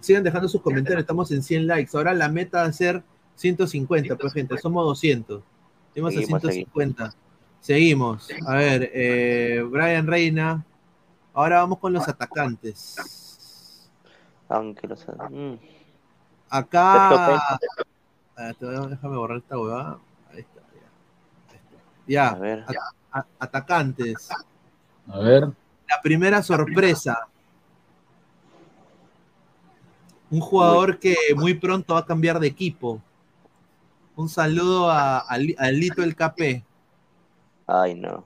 Sigan dejando sus comentarios, estamos en 100 likes. Ahora la meta va a ser 150, pues gente, somos 200. Seguimos a Seguimos, 150. Seguimos. A ver, eh, Brian Reina. Ahora vamos con los atacantes. Aunque los. mm. Acá. Déjame borrar esta huevada. Ahí está, ya. Ya, A ver. a- a- atacantes. A ver, La primera sorpresa. Un jugador que muy pronto va a cambiar de equipo. Un saludo a, a Li- a Lito el KP. Ay, no.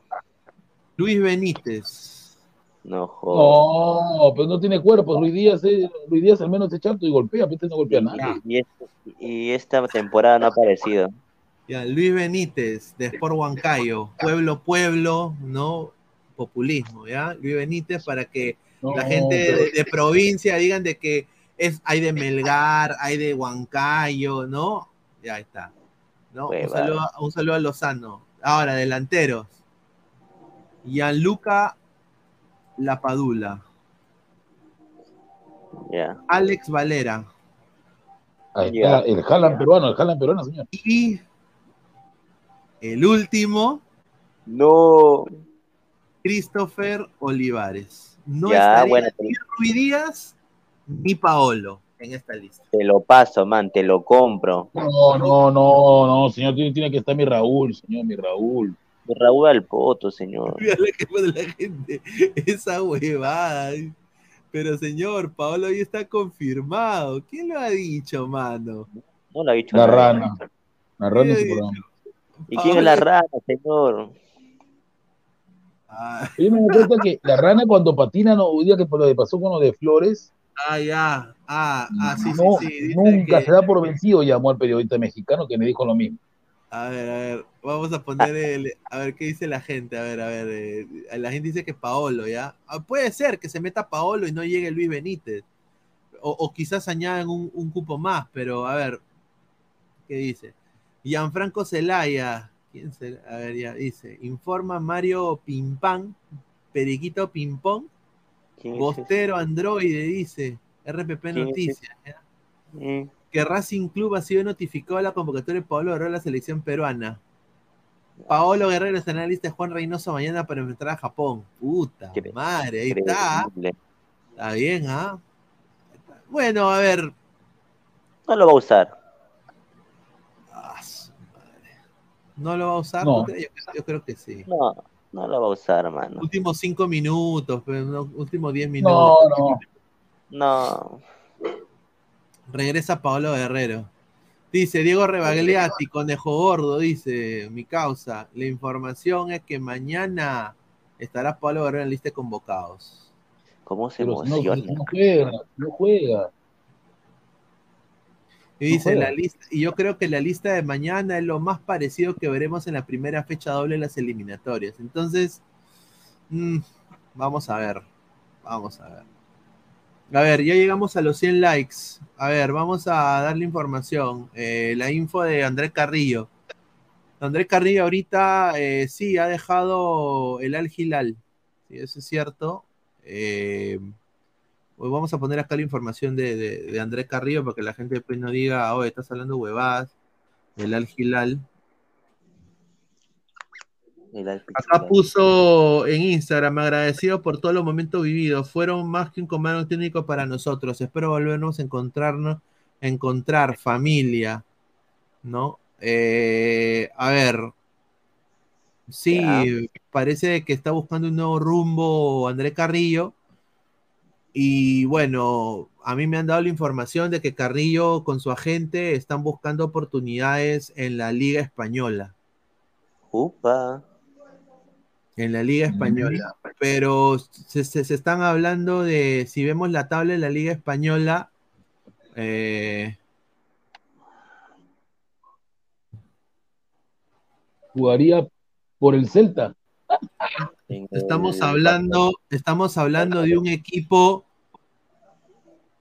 Luis Benítez. No, joder. no, pero no tiene cuerpo. Luis Díaz, eh, Luis Díaz al menos se chato y golpea, pero este no golpea a nadie. Y, este- y esta temporada no ha aparecido. Ya, Luis Benítez, de Sport Huancayo. Pueblo, pueblo, ¿no? Populismo, ¿ya? Luis Benítez para que No, la gente pero- de, de provincia digan de que es, hay de Melgar, hay de Huancayo, ¿no? Ya está. ¿no? Un, saludo, a- un saludo a Lozano. Ahora, delanteros. Gianluca Lapadula. Ya. Alex Valera. Ahí Ya. está, el Jalan peruano, el Jalan peruano, señor. Y el último, No. Christopher Olivares. No Ya, estaría bueno, ni Rui Díaz ni Paolo en esta lista. Te lo paso, man, te lo compro. No, no, no, no, señor, tiene, tiene que estar mi Raúl, señor, mi Raúl. Raúl al poto, señor. Mira lo que pone la gente. Esa huevada. Pero señor, Paolo ya está confirmado. ¿Quién lo ha dicho, mano? No lo ha dicho La rana. La rana su Sí. programa. ¿Y quién es la rana, señor? Ah, Yo me doy cuenta que la rana cuando patina, no, día que lo que pasó con lo de Flores, ah, ya. Ah, ah, sí, no, sí. Nunca que- se da por vencido, llamó al periodista mexicano que me dijo lo mismo. A ver, a ver, vamos a poner el, a ver qué dice la gente, a ver, a ver, eh, la gente dice que Paolo, ¿ya? Ah, puede ser que se meta Paolo y no llegue Luis Benítez, o, o quizás añadan un, un cupo más, pero a ver, ¿qué dice? Gianfranco Zelaya, ¿quién será? A ver, ya dice, informa Mario Pimpán, Periquito Pimpón, ¿Quién es Bostero Androide dice, RPP ¿Quién es Noticias. ese? Mm, Que Racing Club ha sido notificado a la convocatoria de Pablo Guerrero a la selección peruana. Paolo Guerrero está en la lista de Juan Reynoso mañana para enfrentar a Japón. Puta Incre- madre, ahí está. Está bien, ¿ah? Bueno, a ver. No lo va a usar. Ah, su madre. ¿No lo va a usar? No. Yo, yo creo que sí. No, no lo va a usar, mano. Últimos cinco minutos, pero no, últimos diez No, minutos. no. No. Regresa Paolo Guerrero. Dice Diego Rebagliati, conejo gordo, dice mi causa. La información es que mañana estará Paolo Guerrero en la lista de convocados. ¿Cómo se Pero no, emociona? no juega, no juega. Y dice la lista, y yo creo que la lista de mañana es lo más parecido que veremos en la primera fecha doble de las eliminatorias. Entonces, mm, vamos a ver. Vamos a ver. A ver, ya llegamos a los 100 likes. A ver, vamos a darle información. Eh, la info de Andrés Carrillo. Andrés Carrillo ahorita eh, sí ha dejado el Al Hilal. Sí, eso es cierto. Eh, pues vamos a poner acá la información de, de, de Andrés Carrillo para que la gente después no diga, oye, estás hablando huevadas Al. El Al Acá puso en Instagram, agradecido por todos los momentos vividos. Fueron más que un comando técnico para nosotros. Espero volvernos a encontrarnos, encontrar familia, ¿no? Eh, a ver, sí, parece que está buscando un nuevo rumbo André Carrillo. Y bueno, a mí me han dado la información de que Carrillo con su agente están buscando oportunidades en la Liga Española Upa. en la Liga Española. Pero se, se- se están hablando de, si vemos la tabla de la Liga Española, eh, Jugaría por el Celta. Estamos hablando, estamos hablando de un equipo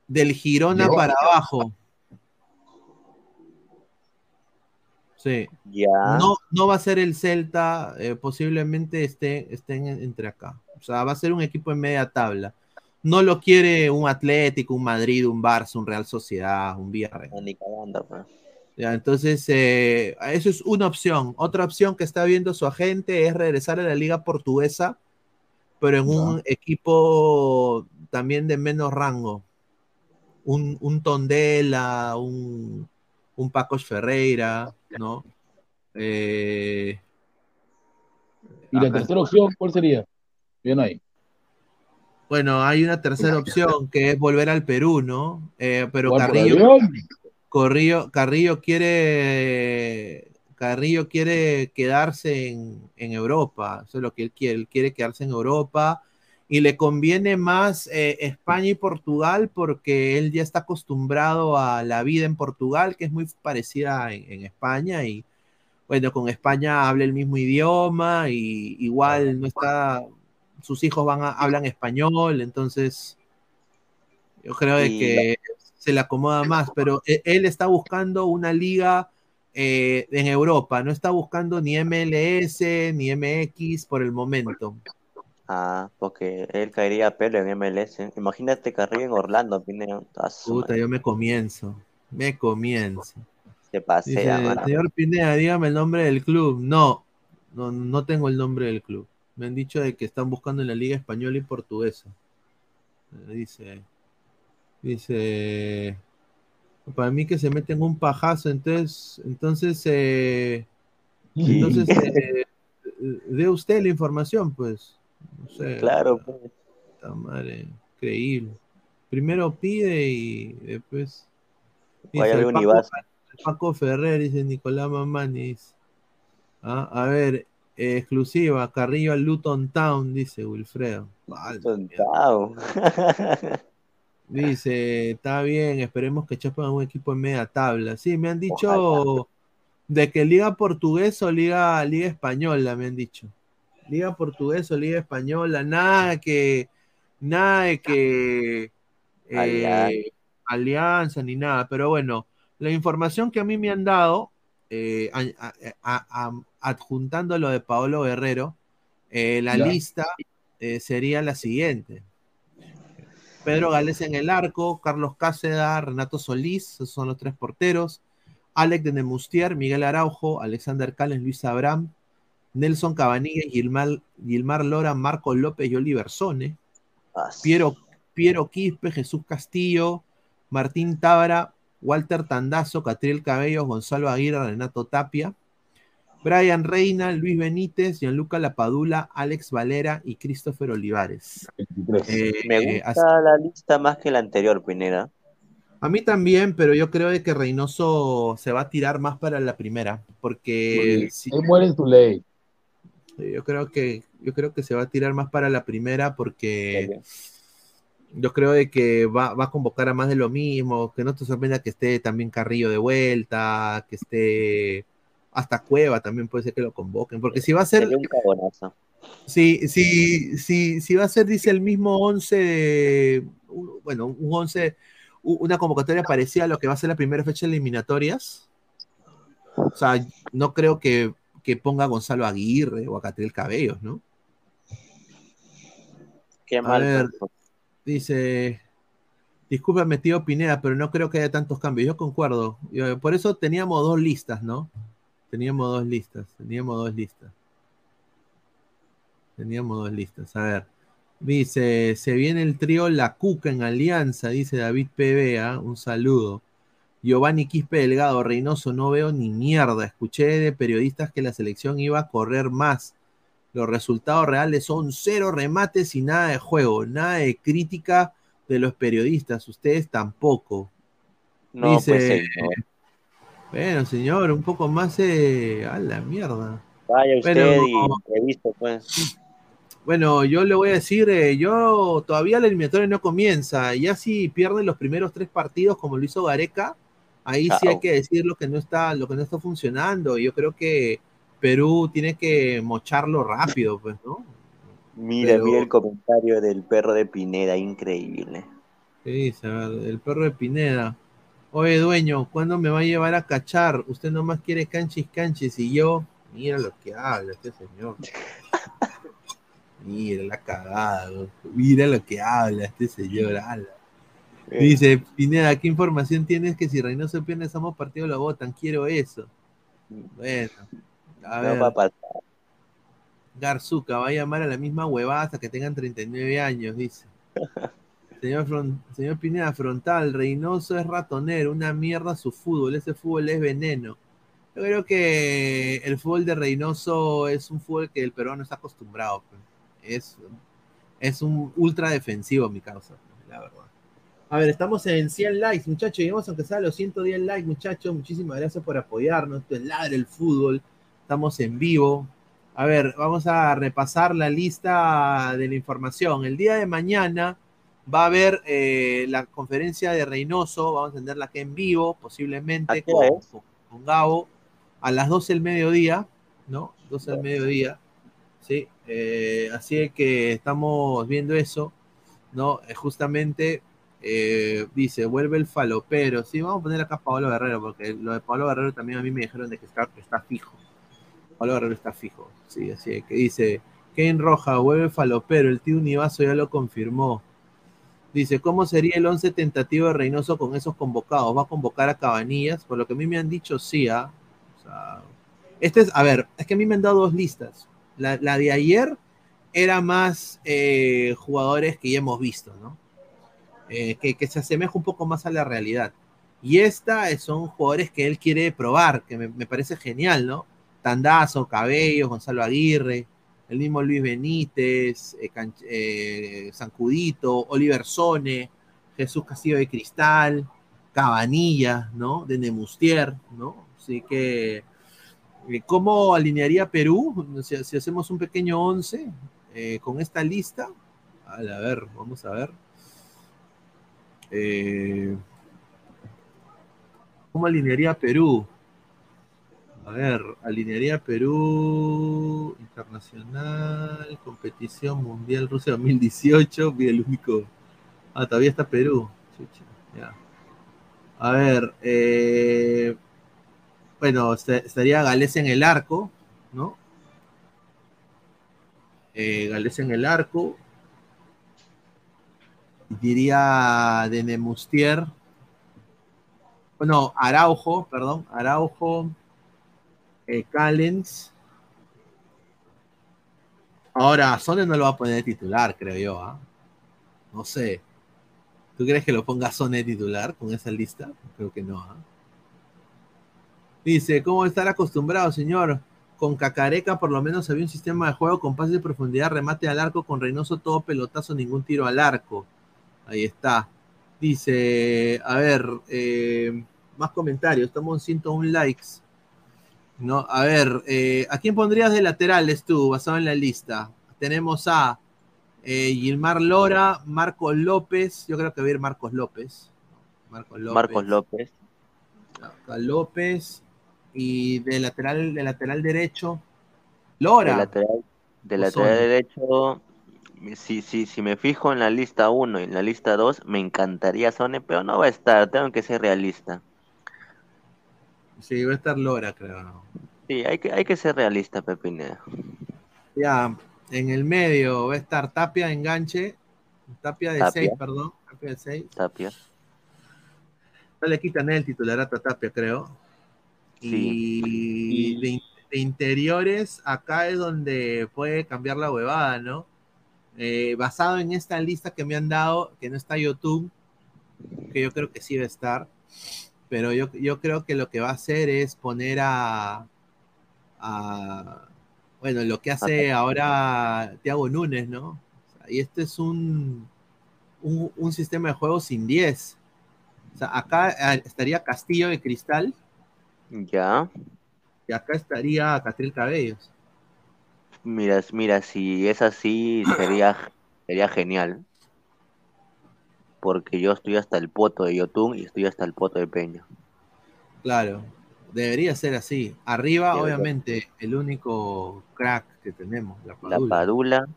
del Girona para abajo. Sí. Ya. No, no va a ser el Celta, eh, posiblemente esté, estén en- entre acá. O sea, va a ser un equipo en media tabla. No lo quiere un Atlético, un Madrid, un Barça, un Real Sociedad, un Villarreal. No, ni cagando, pues. Ya, entonces, eh, eso es una opción. Otra opción que está viendo su agente es regresar a la liga portuguesa, pero en un equipo también de menos rango. Un, un Tondela, un, un Pacos Ferreira, ¿no? Eh, Y la acá- tercera opción, ¿cuál sería? Bien ahí. bueno, hay una tercera opción que es volver al Perú, ¿no? Eh, pero Carrillo. Corrillo- Carrillo quiere Carrillo quiere quedarse en, en Europa, eso es lo que él quiere, él quiere quedarse en Europa y le conviene más eh, España y Portugal porque él ya está acostumbrado a la vida en Portugal, que es muy parecida en, en España y bueno, con España habla el mismo idioma y igual no está, sus hijos van a, hablan español, entonces yo creo de que se le acomoda más, pero e- él está buscando una liga eh, en Europa, no está buscando ni MLS ni MX por el momento. Ah, porque él caería a pelo en MLS. Imagínate Carrillo en Orlando, Pineda. Ah, su Puta, yo me comienzo, me comienzo. Se pasea, señor Pineda, dígame el nombre del club. No, no, no tengo el nombre del club. Me han dicho de que están buscando en la liga española y portuguesa. Eh, Dice, dice, para mí que se meten un pajazo, entonces, entonces, eh, entonces, eh, dé usted la información, pues. No sé. Claro, pues. Puta madre, increíble. Primero pide y después. Vaya el Paco, el Paco Ferrer, dice Nicolás Mamani. dice. Ah, a ver, eh, exclusiva, Carrillo al Luton Town, dice Wilfredo. Vale, Tontao. Dice, está bien, esperemos que chapen a un equipo en media tabla. Sí, me han dicho de que Liga Portuguesa o Liga, Liga Española, me han dicho. Liga Portuguesa o Liga Española, nada que, nada de que eh, Alianza. alianza ni nada. Pero bueno, la información que a mí me han dado, eh, a- a- a- a- adjuntando lo de Paolo Guerrero, eh, la Ya. lista sería la siguiente. Pedro Gales en el arco, Carlos Cáceda, Renato Solís, esos son los tres porteros. Alex de Nemustier, Miguel Araujo, Alexander Cales, Luis Abraham, Nelson Cabanilla, Gilmar, Gilmar Lora, Marco López y Oliver Sone. Piero, Piero Quispe, Jesús Castillo, Martín Tábara, Walter Tandazo, Catriel Cabello, Gonzalo Aguirre, Renato Tapia. Brian Reina, Luis Benítez, Gianluca Lapadula, Alex Valera y Christopher Olivares. Eh, Me gusta la lista más que la anterior, Pineda. A mí también, pero yo creo de que Reynoso se va a tirar más para la primera, porque si, él muere en tu ley. Yo creo que yo creo que se va a tirar más para la primera porque yo creo de que va, va, a convocar a más de lo mismo, que no te sorprenda que esté también Carrillo de vuelta, que esté hasta Cueva también puede ser que lo convoquen, porque si va a ser... Si, si, si, si va a ser, dice el mismo 11, bueno, un 11, una convocatoria parecida a lo que va a ser la primera fecha de eliminatorias, o sea, no creo que, que ponga a Gonzalo Aguirre o a Catriel Cabellos, ¿no? Qué mal. A ver, dice, discúlpame tío Pineda, pero no creo que haya tantos cambios. Yo concuerdo. Por eso teníamos dos listas, ¿no? Teníamos dos listas, teníamos dos listas. Teníamos dos listas. A ver. Dice, se viene el trío La Cuca en Alianza, dice David PBA. Un saludo. Giovanni Quispe Delgado, Reynoso, no veo ni mierda. Escuché de periodistas que la selección iba a correr más. Los resultados reales son cero remates y nada de juego, nada de crítica de los periodistas. Ustedes tampoco. No, dice, pues, bueno, señor, un poco más eh, a la mierda. Vaya usted y visto, pues. Bueno, yo le voy a decir, eh, yo todavía la eliminatoria no comienza. Ya si pierden los primeros tres partidos como lo hizo Gareca, ahí sí hay que decir lo que no está, lo que no está funcionando. Yo creo que Perú tiene que mocharlo rápido, pues, ¿no? Mira, Pero... mira el comentario del perro de Pineda, increíble. Sí, el perro de Pineda. Oye, dueño, ¿cuándo me va a llevar a cachar? Usted nomás quiere canchis canchis y yo. Mira lo que habla este señor. Mira la cagada, mira lo que habla este señor. Ala. Dice, Pineda, ¿qué información tienes que si Reynoso pierde somos partido lo votan? Quiero eso. Bueno, a ver. Va Garzuca va a llamar a la misma huevada hasta que tengan 39 años, dice. Señor, señor Pineda, frontal, Reynoso es ratonero, una mierda su fútbol, ese fútbol es veneno. Yo creo que el fútbol de Reynoso es un fútbol que el peruano está acostumbrado. Pues. Es, es un ultra defensivo, mi causa, la verdad. A ver, estamos en 100 likes, muchachos. Llegamos aunque sea a los 110 likes, muchachos. Muchísimas gracias por apoyarnos. Esto es Ladre el Fútbol. Estamos en vivo. A ver, vamos a repasar la lista de la información. El día de mañana va a haber eh, la conferencia de Reynoso. Vamos a tenerla aquí en vivo, posiblemente con, con, Gabo, a las 12 del mediodía, ¿no? 12 del mediodía. Sí, eh, así que estamos viendo eso, ¿no? Eh, justamente eh, dice, vuelve el falopero. Sí, vamos a poner acá Pablo Guerrero, porque lo de Pablo Guerrero también a mí me dijeron de que está, fijo. Pablo Guerrero está fijo, sí, así que dice, Kane Roja, vuelve el falopero, el tío Univaso ya lo confirmó. Dice, ¿cómo sería el 11 tentativo de Reynoso con esos convocados? ¿Va a convocar a Cabanillas? Por lo que a mí me han dicho, sí, sea, este es, a ver, es que a mí me han dado dos listas. La, la de ayer era más eh, jugadores que ya hemos visto, ¿no? Eh, que, se asemeja un poco más a la realidad. Y esta son jugadores que él quiere probar, que me, parece genial, ¿no? Tandazo, Cabello, Gonzalo Aguirre, el mismo Luis Benítez, eh, eh, Sancudito, Oliver Sone, Jesús Castillo de Cristal, Cabanilla, ¿no? De Nemustier, ¿no? Así que, eh, ¿cómo alinearía Perú? Si, si hacemos un pequeño 11 eh, con esta lista, a ver, vamos a ver. Eh, ¿Cómo alinearía Perú? A ver, alinearía Perú Internacional, Competición Mundial Rusia 2018, vi el único. Ah, todavía está Perú. Ya. A ver, eh, bueno, estaría Gales en el arco, ¿no? Eh, Gales en el arco. Diría de Nemustier. Bueno, Araujo, perdón. Araujo. Eh, Callens. Ahora, Sone no lo va a poner de titular, creo yo. ¿ah? No sé. ¿Tú crees que lo ponga Sone titular con esa lista? Creo que no. ¿ah? Dice, ¿cómo estar acostumbrado, señor? Con Cacareca por lo menos había un sistema de juego con pases de profundidad, remate al arco, con Reynoso todo pelotazo, ningún tiro al arco. Ahí está. Dice, a ver, eh, más comentarios, estamos en 101 likes. No, a ver, eh, ¿a quién pondrías de laterales tú, basado en la lista? Tenemos a eh, Gilmar Lora, Marcos López, yo creo que va a ir Marcos López. Marcos López. Marcos López. López. Y de lateral, de lateral derecho, Lora. De lateral, de lateral derecho, si, si, si me fijo en la lista 1 y en la lista 2, me encantaría Sone, pero no va a estar, tengo que ser realista. Sí, va a estar Lora, creo. Sí, hay que, hay que ser realista, Pepineda. Ya, en el medio va a estar Tapia, enganche. Tapia de 6, perdón. Tapia de 6. Tapia. No le quitan el titularato a Tapia, creo. Y de, interiores, acá es donde puede cambiar la huevada, ¿no? Eh, basado en esta lista que me han dado, que no está YouTube, que yo creo que sí va a estar, pero yo, yo creo que lo que va a hacer es poner a, bueno, lo que hace ahora Thiago Núñez, ¿no? Y este es un, un, un sistema de juego sin 10. O sea, acá eh, estaría Castillo de Cristal, ya. Y acá estaría Catril Cabellos. Mira, mira, si es así, sería, sería genial. Porque yo estoy hasta el poto de Yotun y estoy hasta el poto de Peña. Claro, debería ser así. Arriba, obviamente, el único crack que tenemos, la Padula. La Padula.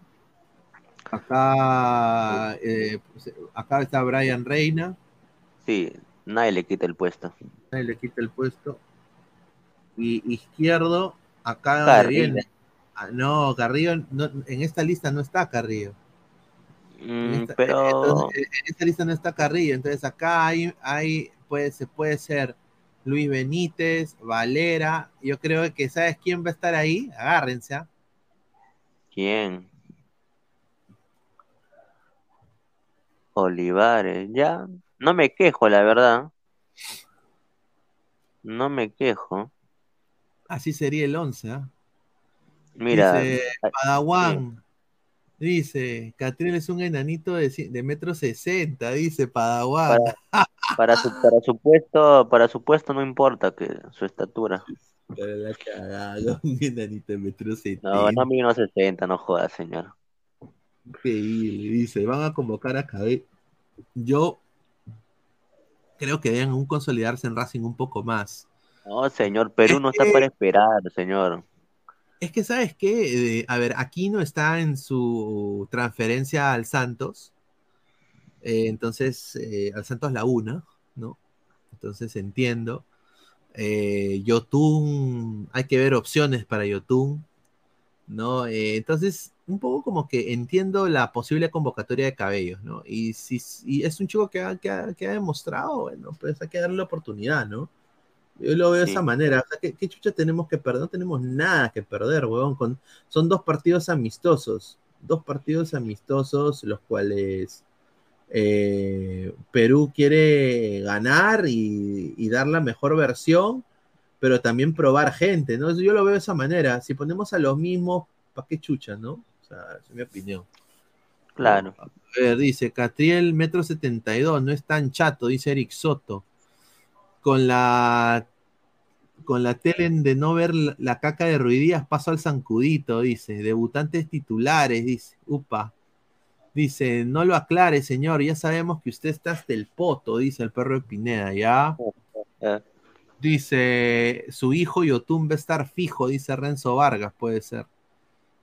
Acá, eh, acá está Brian Reina. Sí, nadie le quita el puesto. Nadie le quita el puesto y izquierdo, acá viene. Ah, no, Carrillo, en esta lista no está Carrillo. Mm, pero en esta lista no está Carrillo, entonces acá hay, hay puede, se puede ser Luis Benítez, Valera, yo creo que ¿sabes quién va a estar ahí? Agárrense. ¿ah? ¿Quién? Olivares, ya. No me quejo, la verdad. No me quejo. Así sería el 11, ¿ah? Mira. Dice Padawan. Dice, Catriel es un enanito de, de metro sesenta, dice Padawan. Para, su, para, su puesto, para su puesto no importa que su estatura. Para la cagada, un enanito de metro sesenta. No, no mide 60, no jodas, señor. Increíble, dice, van a convocar a Cabe. Yo creo que deben un consolidarse en Racing un poco más. No, señor, Perú no está para esperar, señor. Es que, ¿sabes qué? a ver, aquí no está en su transferencia al Santos. Eh, entonces, eh, al Santos la una, ¿no? Entonces entiendo. Eh, Yotun, hay que ver opciones para Yotun, ¿no? Eh, entonces, un poco como que entiendo la posible convocatoria de Cabellos, ¿no? Y si es un chico que ha, que ha, demostrado, bueno, pues hay que darle la oportunidad, ¿no? Yo lo veo de esa manera. ¿qué, chucha tenemos que perder? No tenemos nada que perder, weón. Con, son dos partidos amistosos. Dos partidos amistosos, los cuales eh, Perú quiere ganar y, dar la mejor versión, pero también probar gente, ¿no? Yo lo veo de esa manera. Si ponemos a los mismos, ¿para qué chucha, no? O sea, es mi opinión. Claro. A ver, dice Catriel, metro 72, no es tan chato, dice Eric Soto con la con la tele de no ver la, caca de Ruidías, paso al zancudito, dice. Debutantes titulares, dice. Upa. Dice, no lo aclare, señor, ya sabemos que usted está hasta el poto, dice el perro de Pineda, ¿ya? Dice, su hijo Yotun va a estar fijo, dice Renzo Vargas, puede ser.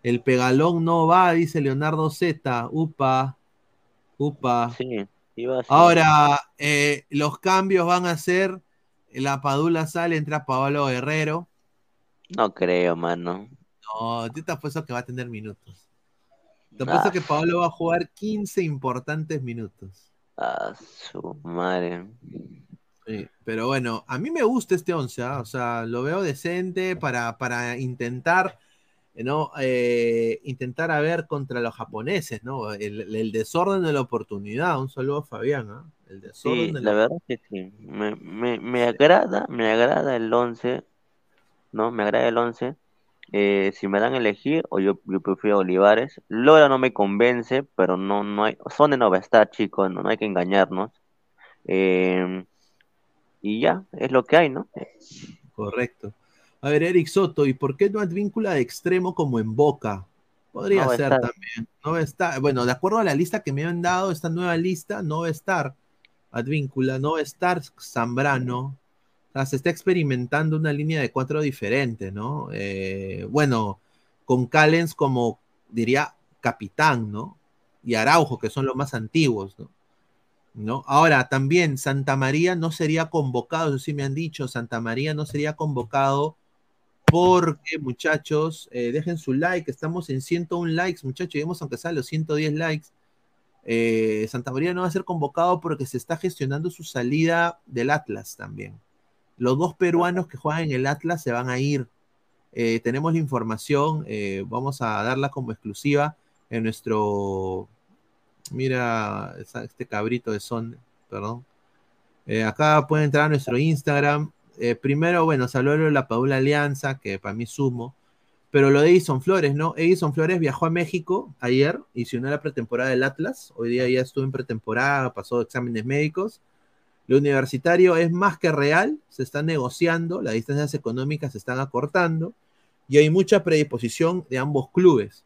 El pegalón no va, dice Leonardo Z. Upa. Upa. Sí, Ahora, eh, los cambios van a ser la Padula sale, entra Pablo Guerrero. No creo, mano. No, tú te apuesto que va a tener minutos. Te apuesto Ah. que Paolo va a jugar 15 importantes minutos. A su madre. Sí, pero bueno, a mí me gusta este 11, ¿ah? o sea, lo veo decente para, para intentar, eh, ¿no? Eh, intentar a ver contra los japoneses, ¿no? El, el desorden de la oportunidad. Un saludo a Fabián, ¿ah? El desorden Sí, de la la verdad que sí. Me, me, me agrada, me agrada el 11, ¿no? Me agrada el 11. Eh, si me dan a elegir, o yo, yo prefiero Olivares. Lora no me convence, pero no, no hay. No va a estar, chicos, no, no hay que engañarnos. Eh, y ya, es lo que hay, ¿no? Correcto. A ver, Eric Soto, ¿y por qué no advíncula de extremo como en Boca? Podría No ser también. No va a estar. Bueno, de acuerdo a la lista que me han dado, esta nueva lista, no va a estar Advíncula, no estar Zambrano. Se está experimentando una línea de cuatro diferente, ¿no? Eh, bueno, con Callens como, diría, capitán, ¿no? Y Araujo, que son los más antiguos, ¿no? Ahora, también Santa María no sería convocado, eso sí me han dicho, Santa María no sería convocado porque, muchachos, eh, dejen su like, estamos en 101 likes, muchachos, lleguemos aunque sea los 110 likes. Eh, Santa María no va a ser convocado porque se está gestionando su salida del Atlas también. Los dos peruanos que juegan en el Atlas se van a ir. Eh, tenemos la información, eh, vamos a darla como exclusiva en nuestro Mira este cabrito de son, perdón. Acá pueden entrar a nuestro Instagram. Primero, bueno, habló de la Paula Alianza, que para mí sumo. Pero lo de Edison Flores, ¿no? Edison Flores viajó a México ayer y se unió a la pretemporada del Atlas. Hoy día ya estuvo en pretemporada, pasó exámenes médicos. Lo universitario es más que real, se está negociando, las distancias económicas se están acortando y hay mucha predisposición de ambos clubes.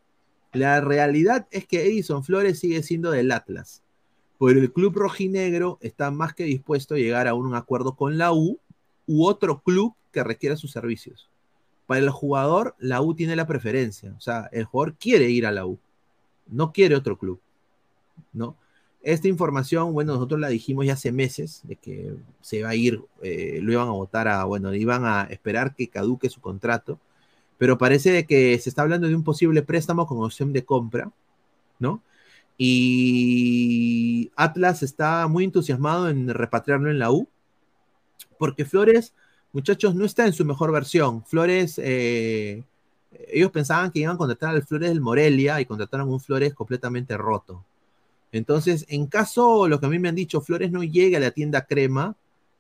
La realidad es que Edison Flores sigue siendo del Atlas, pero el club rojinegro está más que dispuesto a llegar a un acuerdo con la U u otro club que requiera sus servicios. Para el jugador, la U tiene la preferencia, o sea, el jugador quiere ir a la U, no quiere otro club, ¿no? Esta información, bueno, nosotros la dijimos ya hace meses, de que se va a ir, eh, lo iban a votar a, bueno, iban a esperar que caduque su contrato, pero parece que se está hablando de un posible préstamo con opción de compra, ¿no? Y Atlas está muy entusiasmado en repatriarlo en la U, porque Flores, muchachos, no está en su mejor versión. Flores, eh, ellos pensaban que iban a contratar al Flores del Morelia y contrataron un Flores completamente roto. Entonces, en caso, lo que a mí me han dicho, Flores no llegue a la tienda crema,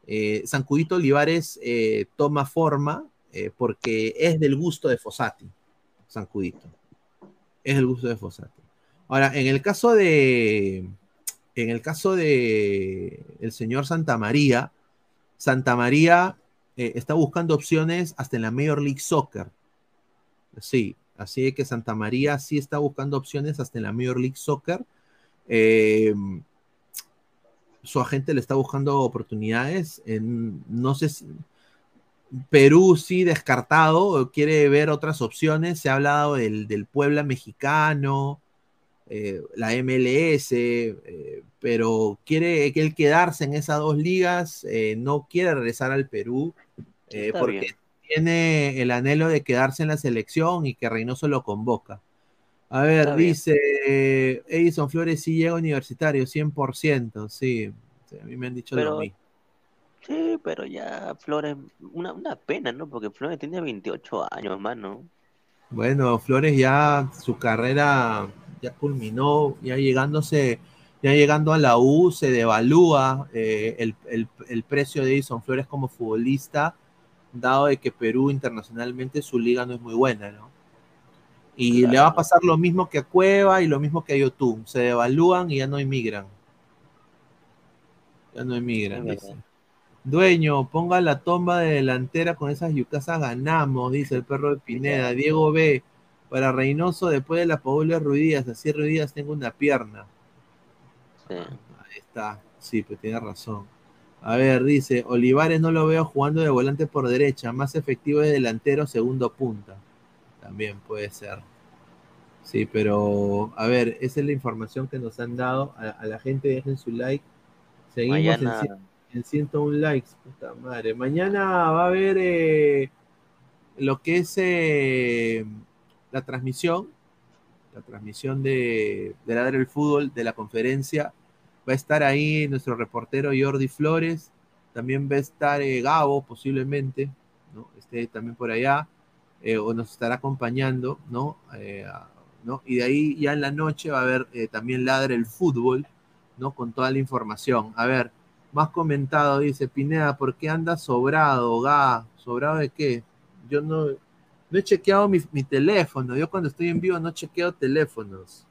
eh, Sancudito Olivares eh, toma forma eh, porque es del gusto de Fossati, Sancudito. Es del gusto de Fossati. Ahora, en el caso de, en el caso de el señor Santa María, Santa María eh, está buscando opciones hasta en la Major League Soccer. Sí, así que Santa María sí está buscando opciones hasta en la Major League Soccer. Eh, su agente le está buscando oportunidades. En, no sé si. Perú sí descartado, quiere ver otras opciones. Se ha hablado del, del Puebla mexicano, eh, la MLS, pero quiere él quedarse en esas dos ligas. no quiere regresar al Perú eh, porque bien. tiene el anhelo de quedarse en la selección y que Reynoso lo convoca. A ver, Está dice eh, Edison Flores sí llega universitario, 100%, sí. Sí, A mí me han dicho lo Pero- mismo. Sí, pero ya Flores, una, una pena, ¿no? Porque Flores tiene 28 años, mano. Bueno, Flores ya su carrera ya culminó, ya llegándose, ya llegando a la U, se devalúa eh, el, el- el precio de Edison Flores como futbolista, dado de que Perú internacionalmente su liga no es muy buena, ¿no? Y le va a pasar lo mismo que a Cueva y lo mismo que a Yotun, se devalúan y ya no emigran. Ya no emigran, dice. Dueño, ponga la tomba de delantera con esas yucasas ganamos, dice el perro de Pineda. Diego B. Para Reynoso, después de la Paula Ruidías, así Ruidías tengo una pierna. Sí. Ahí está, sí, pues tiene razón. A ver, dice, Olivares no lo veo jugando de volante por derecha, más efectivo de delantero, segundo punta. También puede ser. Sí, pero a ver, esa es la información que nos han dado. A, a la gente dejen su like. Seguimos en Mañana, en 101 likes, puta madre. Mañana va a haber eh, lo que es eh, la transmisión. la transmisión de, de Fútbol, de la conferencia. Va a estar ahí nuestro reportero Jordi Flores. También va a estar eh, Gabo, posiblemente, ¿no? Esté también por allá, eh, o nos estará acompañando, ¿no? Eh, ¿no? Y de ahí ya en la noche va a haber también Ladre el Fútbol, ¿no? Con toda la información. A ver, más comentado, dice Pineda, ¿por qué anda sobrado, Ga? ¿Sobrado de qué? Yo no, no he chequeado mi, mi, teléfono. Yo cuando estoy en vivo no chequeo teléfonos.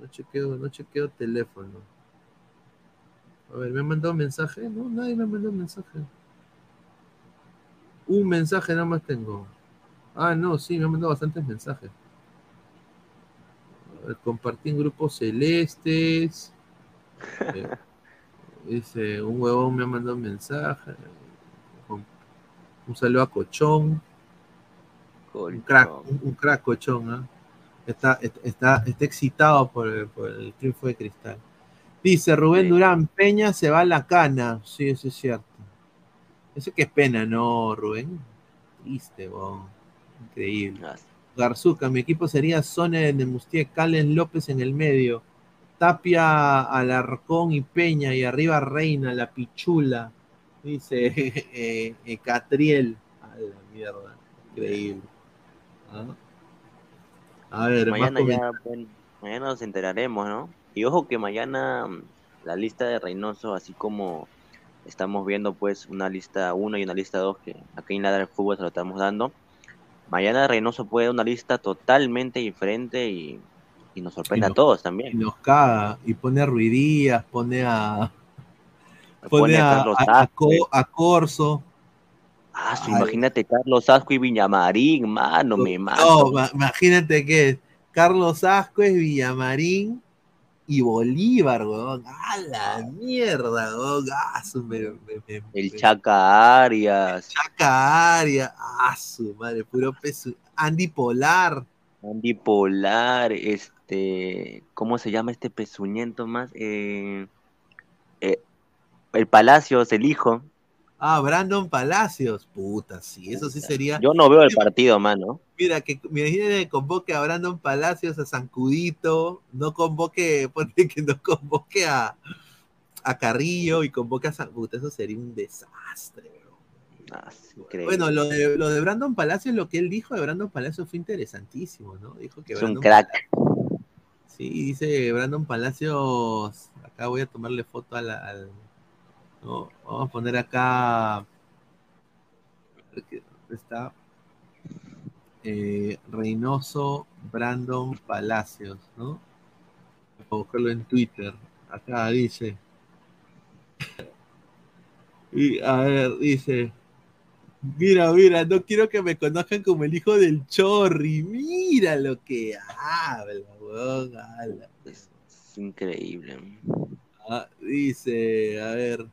No chequeo, no chequeo teléfono. A ver, ¿me han mandado un mensaje? No, nadie me ha mandado un mensaje. Un mensaje nada más tengo. Ah, no, sí, me han mandado bastantes mensajes. A ver, compartí en grupos celestes. Eh, dice, un huevón me ha mandado un mensaje. Un saludo a Cochón. Un crack, un, un crack Cochón, ¿eh? Está, está, está, excitado por el, por el triunfo de Cristal. Dice Rubén sí. Durán, Peña se va a la cana. Sí, eso es cierto. Eso que es pena, ¿no, Rubén? Triste, bo. Increíble. Garzuca, mi equipo sería Sone de Mustier, Calen López en el medio. Tapia, Alarcón y Peña, y arriba Reina, la Pichula. Dice eh, eh, Catriel. A la mierda. Increíble. ¿Ah? A ver, mañana, ya, bueno, mañana nos enteraremos, ¿no? Y ojo que mañana la lista de Reynoso, así como estamos viendo pues una lista 1 y una lista 2 que aquí en Ladra del Fútbol se lo estamos dando, mañana Reynoso puede dar una lista totalmente diferente y, y nos sorprende y nos, a todos también. Y nos caga, y pone a Ruidías, pone a... Pone, pone a, a, a, a, Corso. Ah, su, imagínate Carlos Asco y Villamarín, mano, me mato. No, imagínate que Carlos Asco es Villamarín y Bolívar, weón. ¡A la mierda, weón! ¡Ah, su, me, me, me, el Chaca Arias. El Chaca Arias. ¡Ah, su madre! Puro peso. Andy Polar. Andy Polar, este. ¿Cómo se llama este pezuñento más? Eh, eh, el Palacios, el hijo. Ah, Brandon Palacios. Puta, sí, eso sí sería. Yo no veo el partido, mano. Mira, que imagínate que convoque a Brandon Palacios, a Zancudito, no convoque, ponte que no convoque a, a Carrillo y convoque a San. Puta, eso sería un desastre, ah, Bueno, lo de, lo de Brandon Palacios, lo que él dijo de Brandon Palacios fue interesantísimo, ¿no? Dijo que es Brandon un crack. Palacios, sí, dice Brandon Palacios. Acá voy a tomarle foto a la, al, ¿no? Vamos a poner acá. Está eh, Reynoso Brandon Palacios, ¿no? Voy a buscarlo en Twitter. Acá dice. Y a ver, dice. Mira, mira, no quiero que me conozcan como el hijo del Chorri. Mira lo que habla, weón. Habla. Es increíble. Ah, dice, a ver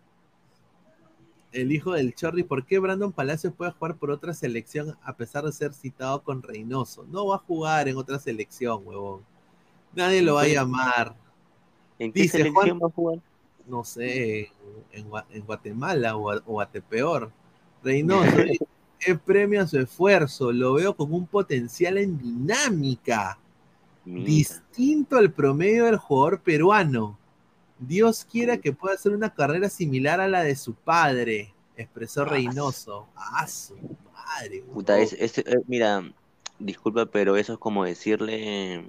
el hijo del Chorri, ¿por qué Brandon Palacios puede jugar por otra selección a pesar de ser citado con Reynoso? No va a jugar en otra selección, huevón. Nadie lo va a llamar. ¿En qué Dice, selección Juan, va a jugar? No sé, en, en Guatemala o, o a peor. Reynoso es premio a su esfuerzo, lo veo con un potencial en dinámica, Mira. distinto al promedio del jugador peruano. Dios quiera que pueda hacer una carrera similar a la de su padre, expresó Reynoso. ¡Ah, su madre! Puta, es, es, eh, mira, disculpa, pero eso es como decirle,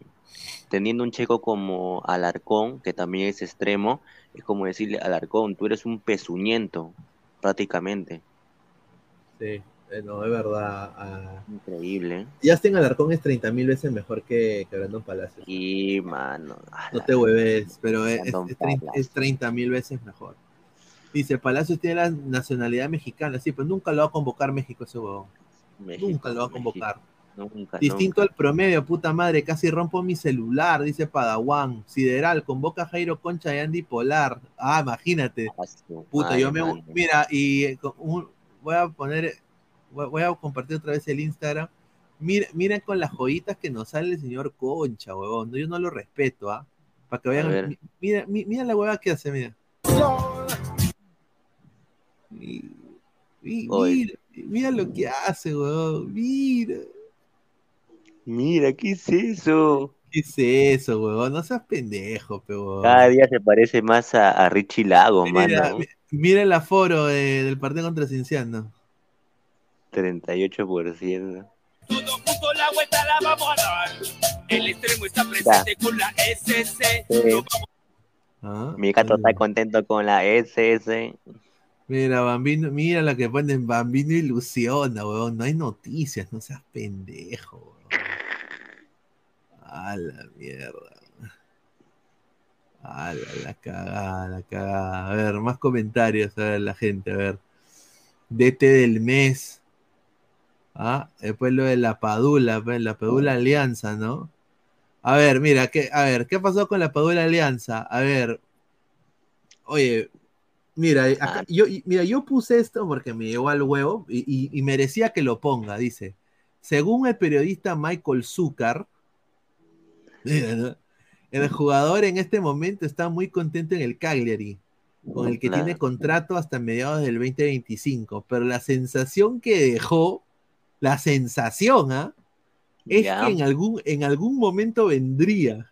teniendo un checo como Alarcón, que también es extremo, es como decirle, Alarcón, tú eres un pezuñento, prácticamente. Sí. Eh, no, es verdad. Uh, Increíble. Justin Alarcón es 30 mil veces mejor que, que Brandon Palacios. Sí, mano. No te hueves, pero es, es, 30 mil veces mejor. Dice, Palacios tiene la nacionalidad mexicana, sí, pero nunca lo va a convocar México ese huevón. México, nunca lo va a convocar. Nunca, Distinto nunca. al promedio, puta madre, casi rompo mi celular, dice Padawan. Sideral, convoca a Jairo Concha y Andy Polar. Ah, imagínate. Puta, yo me. Mira, y eh, un, voy a poner voy a compartir otra vez el Instagram. Mira, mira con las joyitas que nos sale el señor Concha, huevón. Yo no lo respeto, ¿ah? Para que vayan. Mira, mira, mira, la hueva que hace, mira. Mira, mira, mira lo que hace, huevón. Mira. Mira, ¿qué es eso? ¿Qué es eso, huevón? No seas pendejo, pe, huevón. Cada día se parece más a, a Richie Lagos, Mira, mano. mi- mira el aforo de- del partido contra Cinciano. 38%. Junto la vuelta la vamos a dar. El extremo está presente con la SC. Sí. Ah, Mi gato está contento con la SS. Mira, Bambino, mira la que ponen Bambino ilusiona, huevón. No hay noticias, no seas pendejo, huevón. A la mierda. A la, la cagada, la cagada. A ver, más comentarios, a ver, la gente, a ver. DT del mes. Ah, después lo de la Padula, pues, la Padula Alianza, ¿no? A ver, mira, ¿qué, a ver, ¿qué pasó con la Padula Alianza? A ver, oye, mira, acá- yo, y- mira, yo puse esto porque me llegó al huevo y, y- y merecía que lo ponga, dice. Según el periodista Michael Zucker, el jugador en este momento está muy contento en el Cagliari, con el que Claro. tiene contrato hasta mediados del 2025, pero la sensación que dejó, la sensación, ¿ah? Es Ya. que en algún, en algún momento vendría.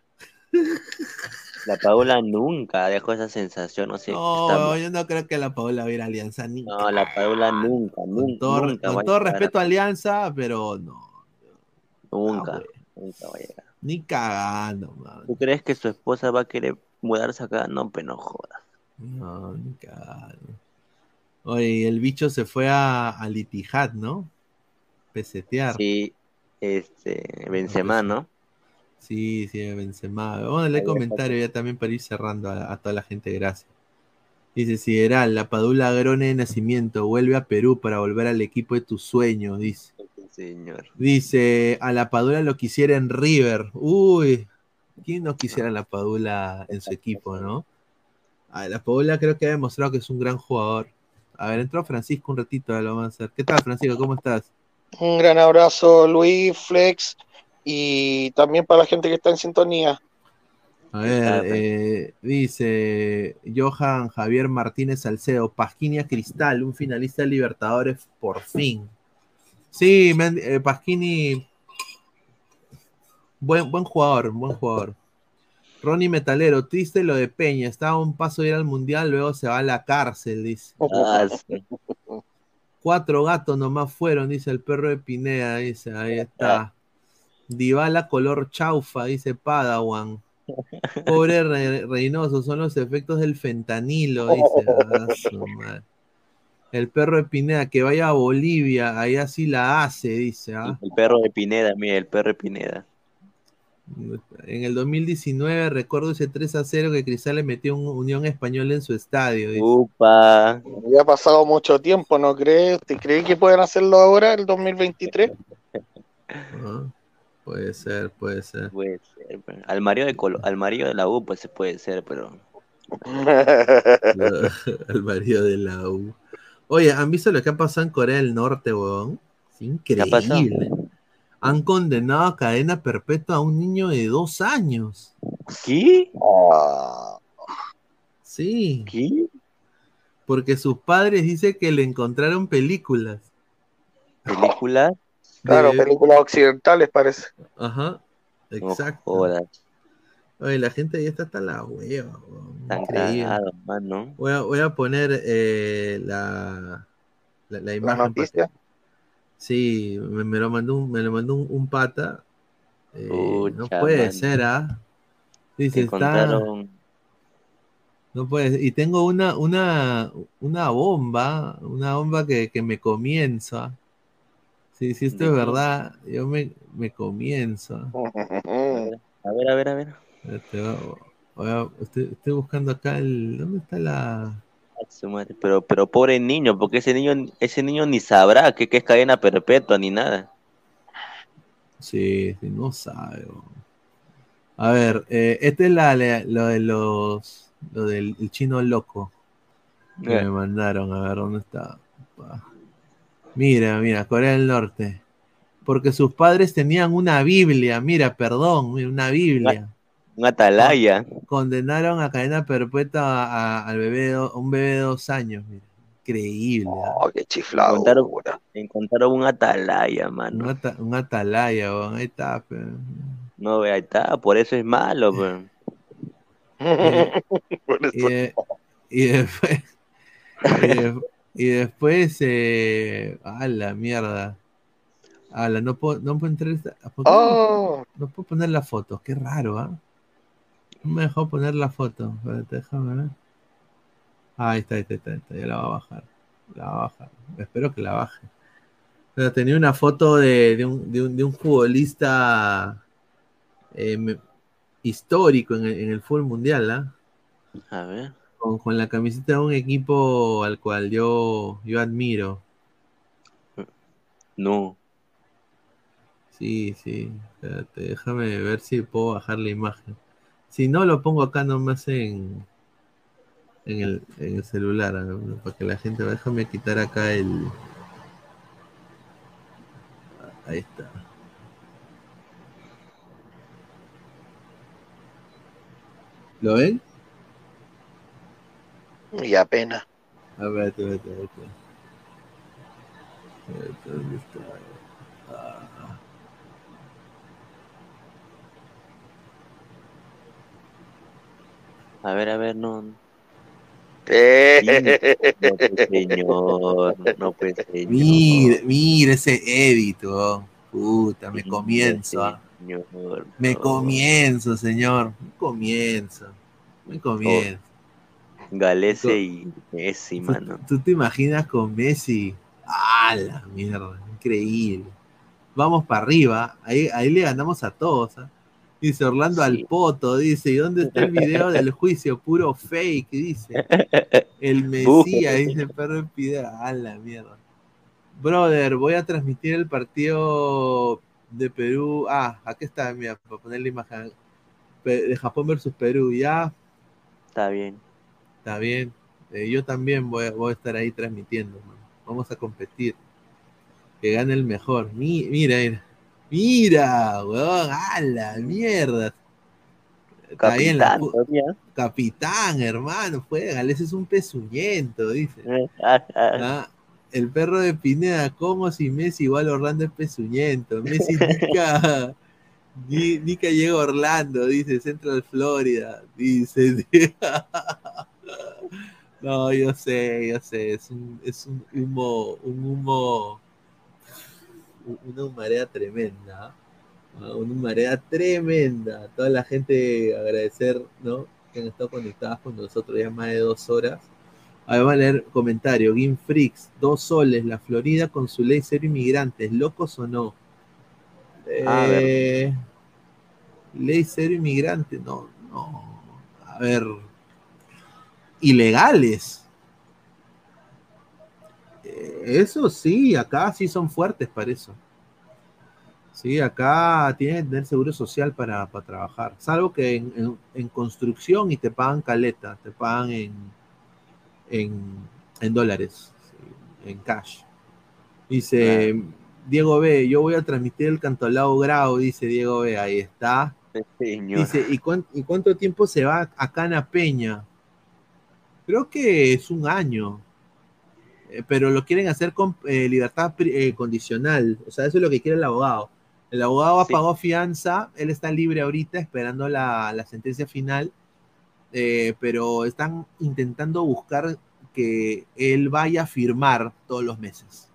La Paola nunca dejó esa sensación, no sé. No, yo no creo que la Paola va a ir a Alianza ni. No, la Paola nunca, nunca, todo, nunca con a todo respeto a Alianza, pero no, Nunca, nunca va a llegar. ni cagando, man. ¿Tú crees que su esposa va a querer mudarse acá? No, pero no jodas. No, ni cagando. Oye, el bicho se fue a, a Litijat, ¿no? Pesetear. Sí, este, Benzema, ¿no? Sí, sí, Benzema. Vamos a leer comentarios ya también para ir cerrando a, a toda la gente, gracias. Dice Sideral, la Padula Grone de Nacimiento vuelve a Perú para volver al equipo de tus sueños, dice. Señor. Dice, a la Padula lo quisiera en River. Uy, ¿quién no quisiera a la Padula en su equipo, no? A la Padula creo que ha demostrado que es un gran jugador. A ver, entró Francisco un ratito, lo vamos a hacer. ¿Qué tal, Francisco? ¿Cómo estás? Un gran abrazo, Luis, Flex, y también para la gente que está en sintonía. A ver, eh, dice Johan Javier Martínez Salcedo, Pasquini a Cristal, un finalista de Libertadores por fin. Sí, eh, Pasquini, buen, buen jugador, buen jugador. Ronnie Metalero, triste lo de Peña, estaba a un paso de ir al Mundial, luego se va a la cárcel, dice. Ah, sí. Cuatro gatos nomás fueron, dice el perro de Pineda, dice, ahí está. Dybala color chaufa, dice Padawan. Pobre Re- Reynoso, son los efectos del fentanilo, dice. Ah, su madre. El perro de Pineda, que vaya a Bolivia, ahí así la hace, dice. ¿ah? El perro de Pineda, mira, el perro de Pineda. En el 2019 recuerdo ese 3 a 0 que Cristal le metió un Unión Española en su estadio. dice. Upa. Ya ha pasado mucho tiempo, ¿no crees? ¿Te crees que pueden hacerlo ahora, el 2023? Ah, Puede ser, puede ser. Puede ser. Al marido de Colo- al marido de la U, pues se puede ser, pero. Al marido de la U. Oye, ¿han visto lo que ha pasado en Corea del Norte, weón? Es ha pasado? increíble. Han condenado a cadena perpetua a un niño de dos años. ¿Qué? Sí. ¿Qué? Porque sus padres dicen que le encontraron películas. ¿Película? Claro, películas occidentales parece. Ajá, exacto. jodas. Oye, la gente ya está hasta la hueva, cagados, mano. Voy a, voy a poner eh, la, la, la imagen. para que- noticia? Sí, me, me lo mandó un, me lo mandó un, un pata. Eh, no puede mano. ser, ¿ah? Dice, está. No puede Y tengo una, una, una bomba, una bomba que, que me comienza. Sí, si esto es verdad, yo me, me comienzo. A ver, a ver, a ver. Voy a- estoy, estoy buscando acá el. ¿Dónde está la.? Pero, pero pobre niño, porque ese niño, ese niño ni sabrá que, que es cadena perpetua ni nada. Sí, no sabe. A ver, eh, este es la, la- lo de los. Lo del el chino loco que Eh. me mandaron. A ver, ¿dónde está? Mira, mira, Corea del Norte. Porque sus padres tenían una Biblia. Mira, perdón, una Biblia. Un atalaya. Condenaron a cadena perpetua a- a- al bebé, a un bebé de dos años. Mira. Increíble. ¿ah? Oh, qué chiflado. Encontraron, encontraron un atalaya, mano. Un, ata- un atalaya, weón, ahí está. pe. No, ahí está, por eso es malo. Por Y, eso- de- y después, y, de- y después, eh, a la mierda. Ala, no puedo, no puedo entrar. esta- ¿por qué no- Oh, No puedo poner la foto, qué raro, ¿ah? No me dejó poner la foto. Espérate, déjame ver. Ah, ahí está, ahí está, ahí está, ahí está, ya la va a bajar. La va a bajar. Espero que la baje. Pero tenía una foto de, de un, de un- de un futbolista eh, histórico en el, en el fútbol mundial, ¿ah? A ver. Con, con la camiseta de un equipo al cual yo, yo admiro. No. Sí, sí. Espérate, déjame ver si puedo bajar la imagen. Si no, lo pongo acá nomás en, en, el, en el celular, ¿no? para que la gente... Déjame quitar acá el... Ahí está. ¿Lo ven? y apenas. A ver, espérate, espérate, espérate. Espérate, ¿dónde está? Ah. A ver, a ver, no. Eh, No, pues, señor. No, pues, señor. Mira, mira ese weón. Puta, me comienzo. ah. Señor, Me comienzo, señor. Me comienzo. Me comienzo. Galese y Messi, ¿Tú, mano. tú te imaginas con Messi? ¡Ah, la mierda! Increíble. Vamos para arriba. Ahí, ahí le ganamos a todos. ¿ah? Dice Orlando Sí. al poto. Dice, ¿y dónde está el video del juicio? Puro fake. Dice. El Mesías, dice el perro en piedra. ¡Ah, la mierda! Brother, voy a transmitir el partido de Perú. Ah, aquí está, mira, para poner la imagen. De Japón versus Perú. Ya, Está bien. Está bien. Eh, yo también voy, a- voy a estar ahí transmitiendo. man. Vamos a competir. Que gane el mejor. Mi- mira, mira. Mira, weón. ¡A la mierda! Está bien la Capitán, hermano. Fue, Gales es un pezuñento, dice. Ah, ah, Ah, el perro de Pineda, ¿cómo si Messi igual Orlando es pezuñento? Messi nunca, ni, llega a Orlando, dice Central Florida, dice. No, yo sé, yo sé, es un, es un humo, un humo, una humareda tremenda, ¿ah? una humareda tremenda. Toda la gente agradecer, ¿no? Que han estado conectadas con nosotros ya más de dos horas. Ahí va a leer comentario. Game Freaks, dos soles, la Florida con su ley cero inmigrantes, ¿locos o no? Eh, ley cero inmigrantes, no, no. A ver, ilegales. Eso sí, acá sí son fuertes para eso. Sí, acá tienes que tener seguro social para, para trabajar. Salvo que en, en- en construcción y te pagan caleta, te pagan en, en, en dólares, sí, en cash. Dice Diego B, yo voy a transmitir el cantolao grado, dice Diego B, ahí está. Dice, ¿y, cuán- y cuánto tiempo se va a Cana Peña? Creo que es un año. Eh, pero lo quieren hacer con eh, libertad eh, condicional. O sea, eso es lo que quiere el abogado. El abogado Sí. pagó fianza, él está libre ahorita esperando la, la sentencia final, pero están intentando buscar que él vaya a firmar todos los meses.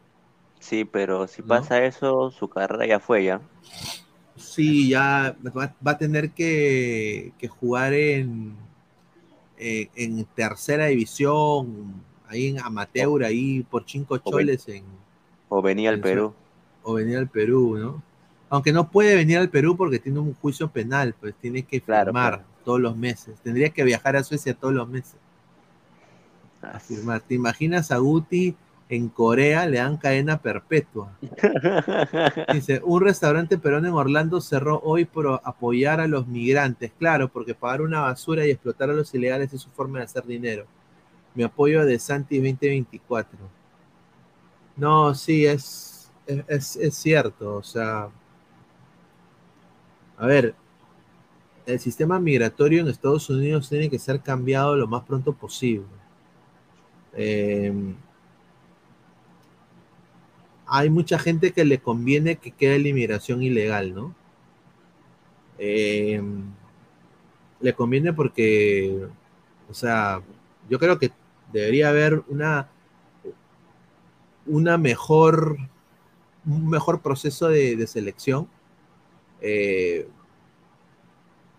Sí, pero si ¿No? pasa eso, su carrera ya fue ya. Sí, ya va, va a tener que, que jugar en, eh, en tercera división, ahí en amateur, ahí por cinco choles en, O venía al Perú. o venir al Perú, ¿no? Aunque no puede venir al Perú porque tiene un juicio penal, pues tiene que Claro, firmar claro. todos los meses. Tendría que viajar a Suecia todos los meses a firmar. ¿Te imaginas a Guti en Corea le dan cadena perpetua? Dice, un restaurante peruano en Orlando cerró hoy por apoyar a los migrantes. Claro, porque pagar una basura y explotar a los ilegales es su forma de hacer dinero. Mi apoyo de Santi 2024. No, sí, es, es, es- cierto. O sea, a ver, el sistema migratorio en Estados Unidos tiene que ser cambiado lo más pronto posible. Eh, hay mucha gente que le conviene que quede la inmigración ilegal, ¿no? Eh, le conviene porque, o sea, yo creo que debería haber una, una mejor, un mejor proceso de, selección. Eh,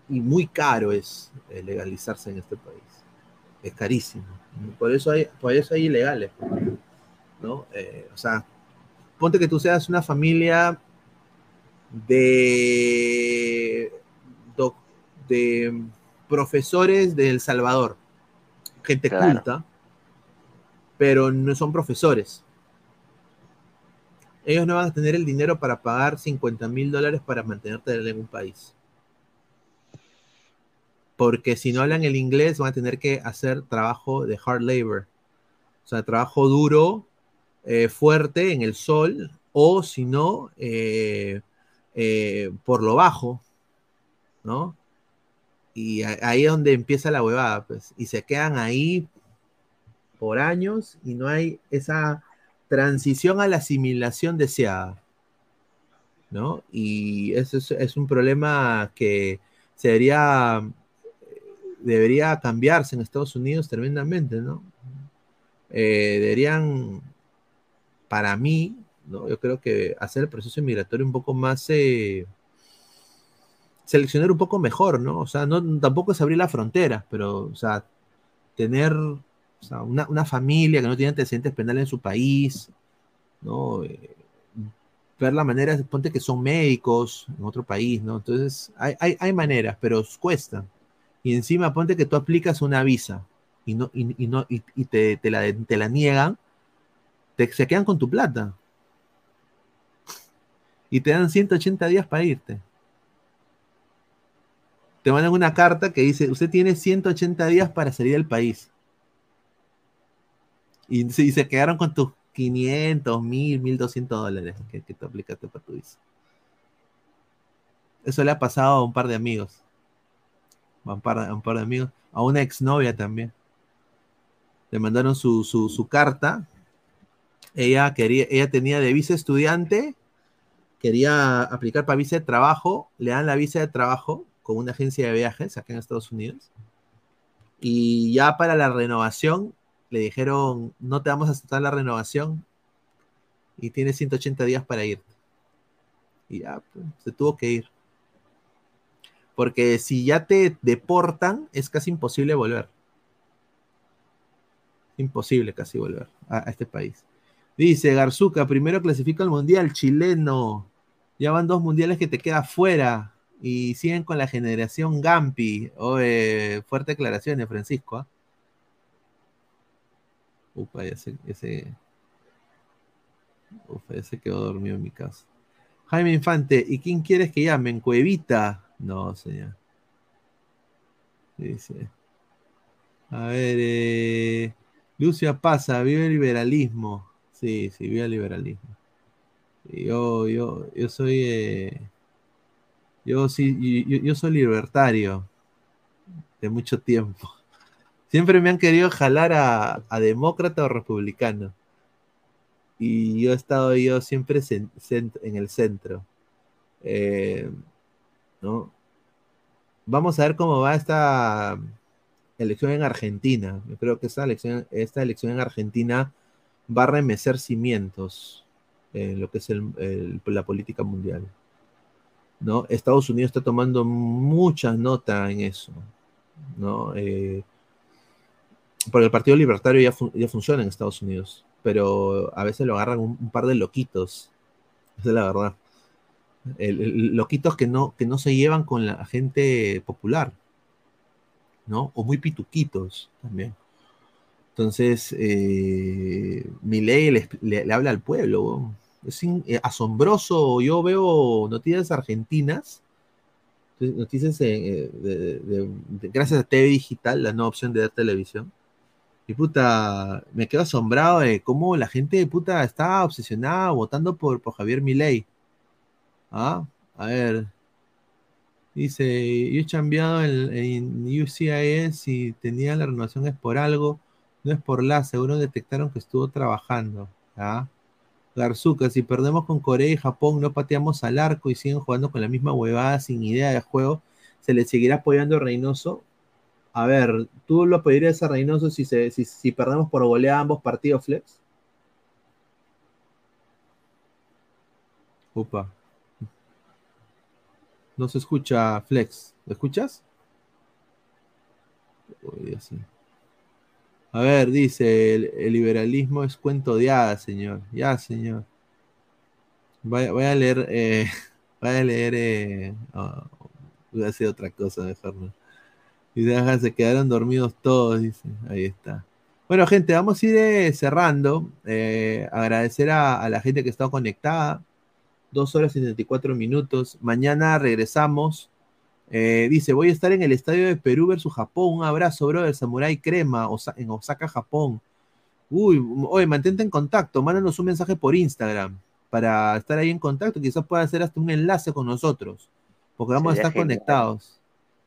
y muy caro es eh, legalizarse en este país. Es carísimo. Por eso hay, por eso hay ilegales. ¿no? o sea, ponte que tú seas una familia de, de profesores de El Salvador, gente culta, pero no son profesores. Ellos no van a tener el dinero para pagar 50 mil dólares para mantenerte en un país. Porque si no hablan el inglés van a tener que hacer trabajo de hard labor. O sea, trabajo duro eh, fuerte en el sol o si no, eh, eh, por lo bajo, ¿no? Y ahí es donde empieza la huevada, pues. Y se quedan ahí por años y no hay esa transición a la asimilación deseada, ¿no? Y eso es, un problema que se debería, debería cambiarse en Estados Unidos tremendamente, ¿no? deberían para mí, ¿no? yo creo que hacer el proceso migratorio un poco más, eh, seleccionar un poco mejor, ¿no? O sea, no, tampoco es abrir las fronteras, pero, o sea, tener una, familia que no tiene antecedentes penales en su país, ¿no? Eh, ver la manera, ponte que son médicos en otro país, ¿no? Entonces, hay, maneras, pero cuestan. Y encima, ponte que tú aplicas una visa y, no, y, no, y, te, la, te la niegan, se quedan con tu plata. Y te dan 180 días para irte. Te mandan una carta que dice, usted tiene 180 días para salir del país. Y, se quedaron con tus 500, 1000, 1200 dólares que, que tú aplicaste para tu visa. Eso le ha pasado a un par de amigos. A un par, a un par de amigos. A una exnovia también. Le mandaron su, su, su carta ella, quería, ella tenía de visa estudiante, quería aplicar para visa de trabajo, le dan la visa de trabajo con una agencia de viajes acá en Estados Unidos. Y ya para la renovación le dijeron, no te vamos a aceptar la renovación y tienes 180 días para irte. Y ya, pues, se tuvo que ir. Porque si ya te deportan, es casi imposible volver. Imposible casi volver a este país. Dice Garzuca, primero clasifica al mundial chileno. Ya van dos mundiales que te queda fuera. Y siguen con la generación Gampi. Fuerte declaraciones, Francisco. ¿ah? Upa, ese, ese. Upa, ese quedó dormido en mi casa. Jaime Infante, ¿y quién quieres que llamen? ¿Cuevita? No, señor. Dice. A ver, eh, Lucia Pasa, vive el liberalismo. Sí, sí, vía liberalismo. Yo, yo, yo soy. Eh, yo sí, yo, soy libertario de mucho tiempo. Siempre me han querido jalar a, demócrata o republicano. Y yo he estado yo siempre en el centro. Eh, ¿no? Vamos a ver cómo va esta elección en Argentina. Yo creo que esta elección, esta elección en Argentina va a remecer cimientos en lo que es la política mundial. ¿no? Estados Unidos está tomando mucha nota en eso. ¿no? Eh, porque el Partido Libertario ya, ya, funciona en Estados Unidos, pero a veces lo agarran un, par de loquitos. Esa es la verdad. loquitos que no, que no se llevan con la gente popular, ¿no? O muy pituquitos también. Entonces, eh, mi ley le, habla al pueblo. Es eh, asombroso. Yo veo noticias argentinas, noticias eh, gracias a TV Digital, la nueva opción de ver televisión. Y puta, me quedo asombrado de cómo la gente puta está obsesionada votando por, por Javier Milei. ¿Ah? A ver. Dice, yo he cambiado en, en UCIS y tenía la renovación es por algo no es por la, seguro detectaron que estuvo trabajando. Garzuca, si perdemos con Corea y Japón, no pateamos al arco y siguen jugando con la misma huevada sin idea de juego, ¿se le seguirá apoyando Reynoso? A ver, ¿tú lo apoyarías a Reynoso si, se, si, si perdemos por goleada ambos partidos, Flex? Upa. No se escucha, Flex. ¿Me escuchas? Uy, así. A ver, dice, el, liberalismo es cuento de señor. Ya, señor. Voy, a leer, eh, voy a leer, eh, oh, voy a hacer otra cosa mejor. Y se quedaron dormidos todos, dice. Ahí está. Bueno, gente, vamos a ir eh, cerrando. Eh, agradecer a, a, la gente que está conectada. Dos horas y 74 minutos. Mañana regresamos. Eh, dice, voy a estar en el estadio de Perú versus Japón. Un abrazo, bro, del Samurai Crema Osa en Osaka, Japón. Uy, oye, mantente en contacto. Mándanos un mensaje por Instagram para estar ahí en contacto. Quizás pueda hacer hasta un enlace con nosotros. Porque vamos sería a estar genial. conectados.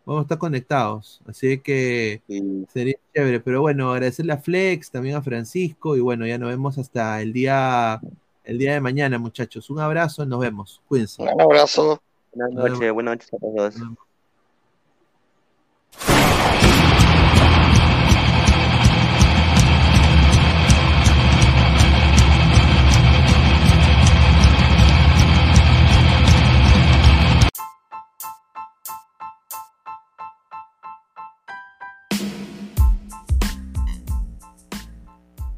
Vamos a estar conectados. Así que sí. sería chévere. Pero bueno, agradecerle a Flex, también a Francisco. Y bueno, ya nos vemos hasta el día, el día de mañana, muchachos. Un abrazo, nos vemos. Cuídense. Un abrazo. Buenas noches, buenas noches a todos.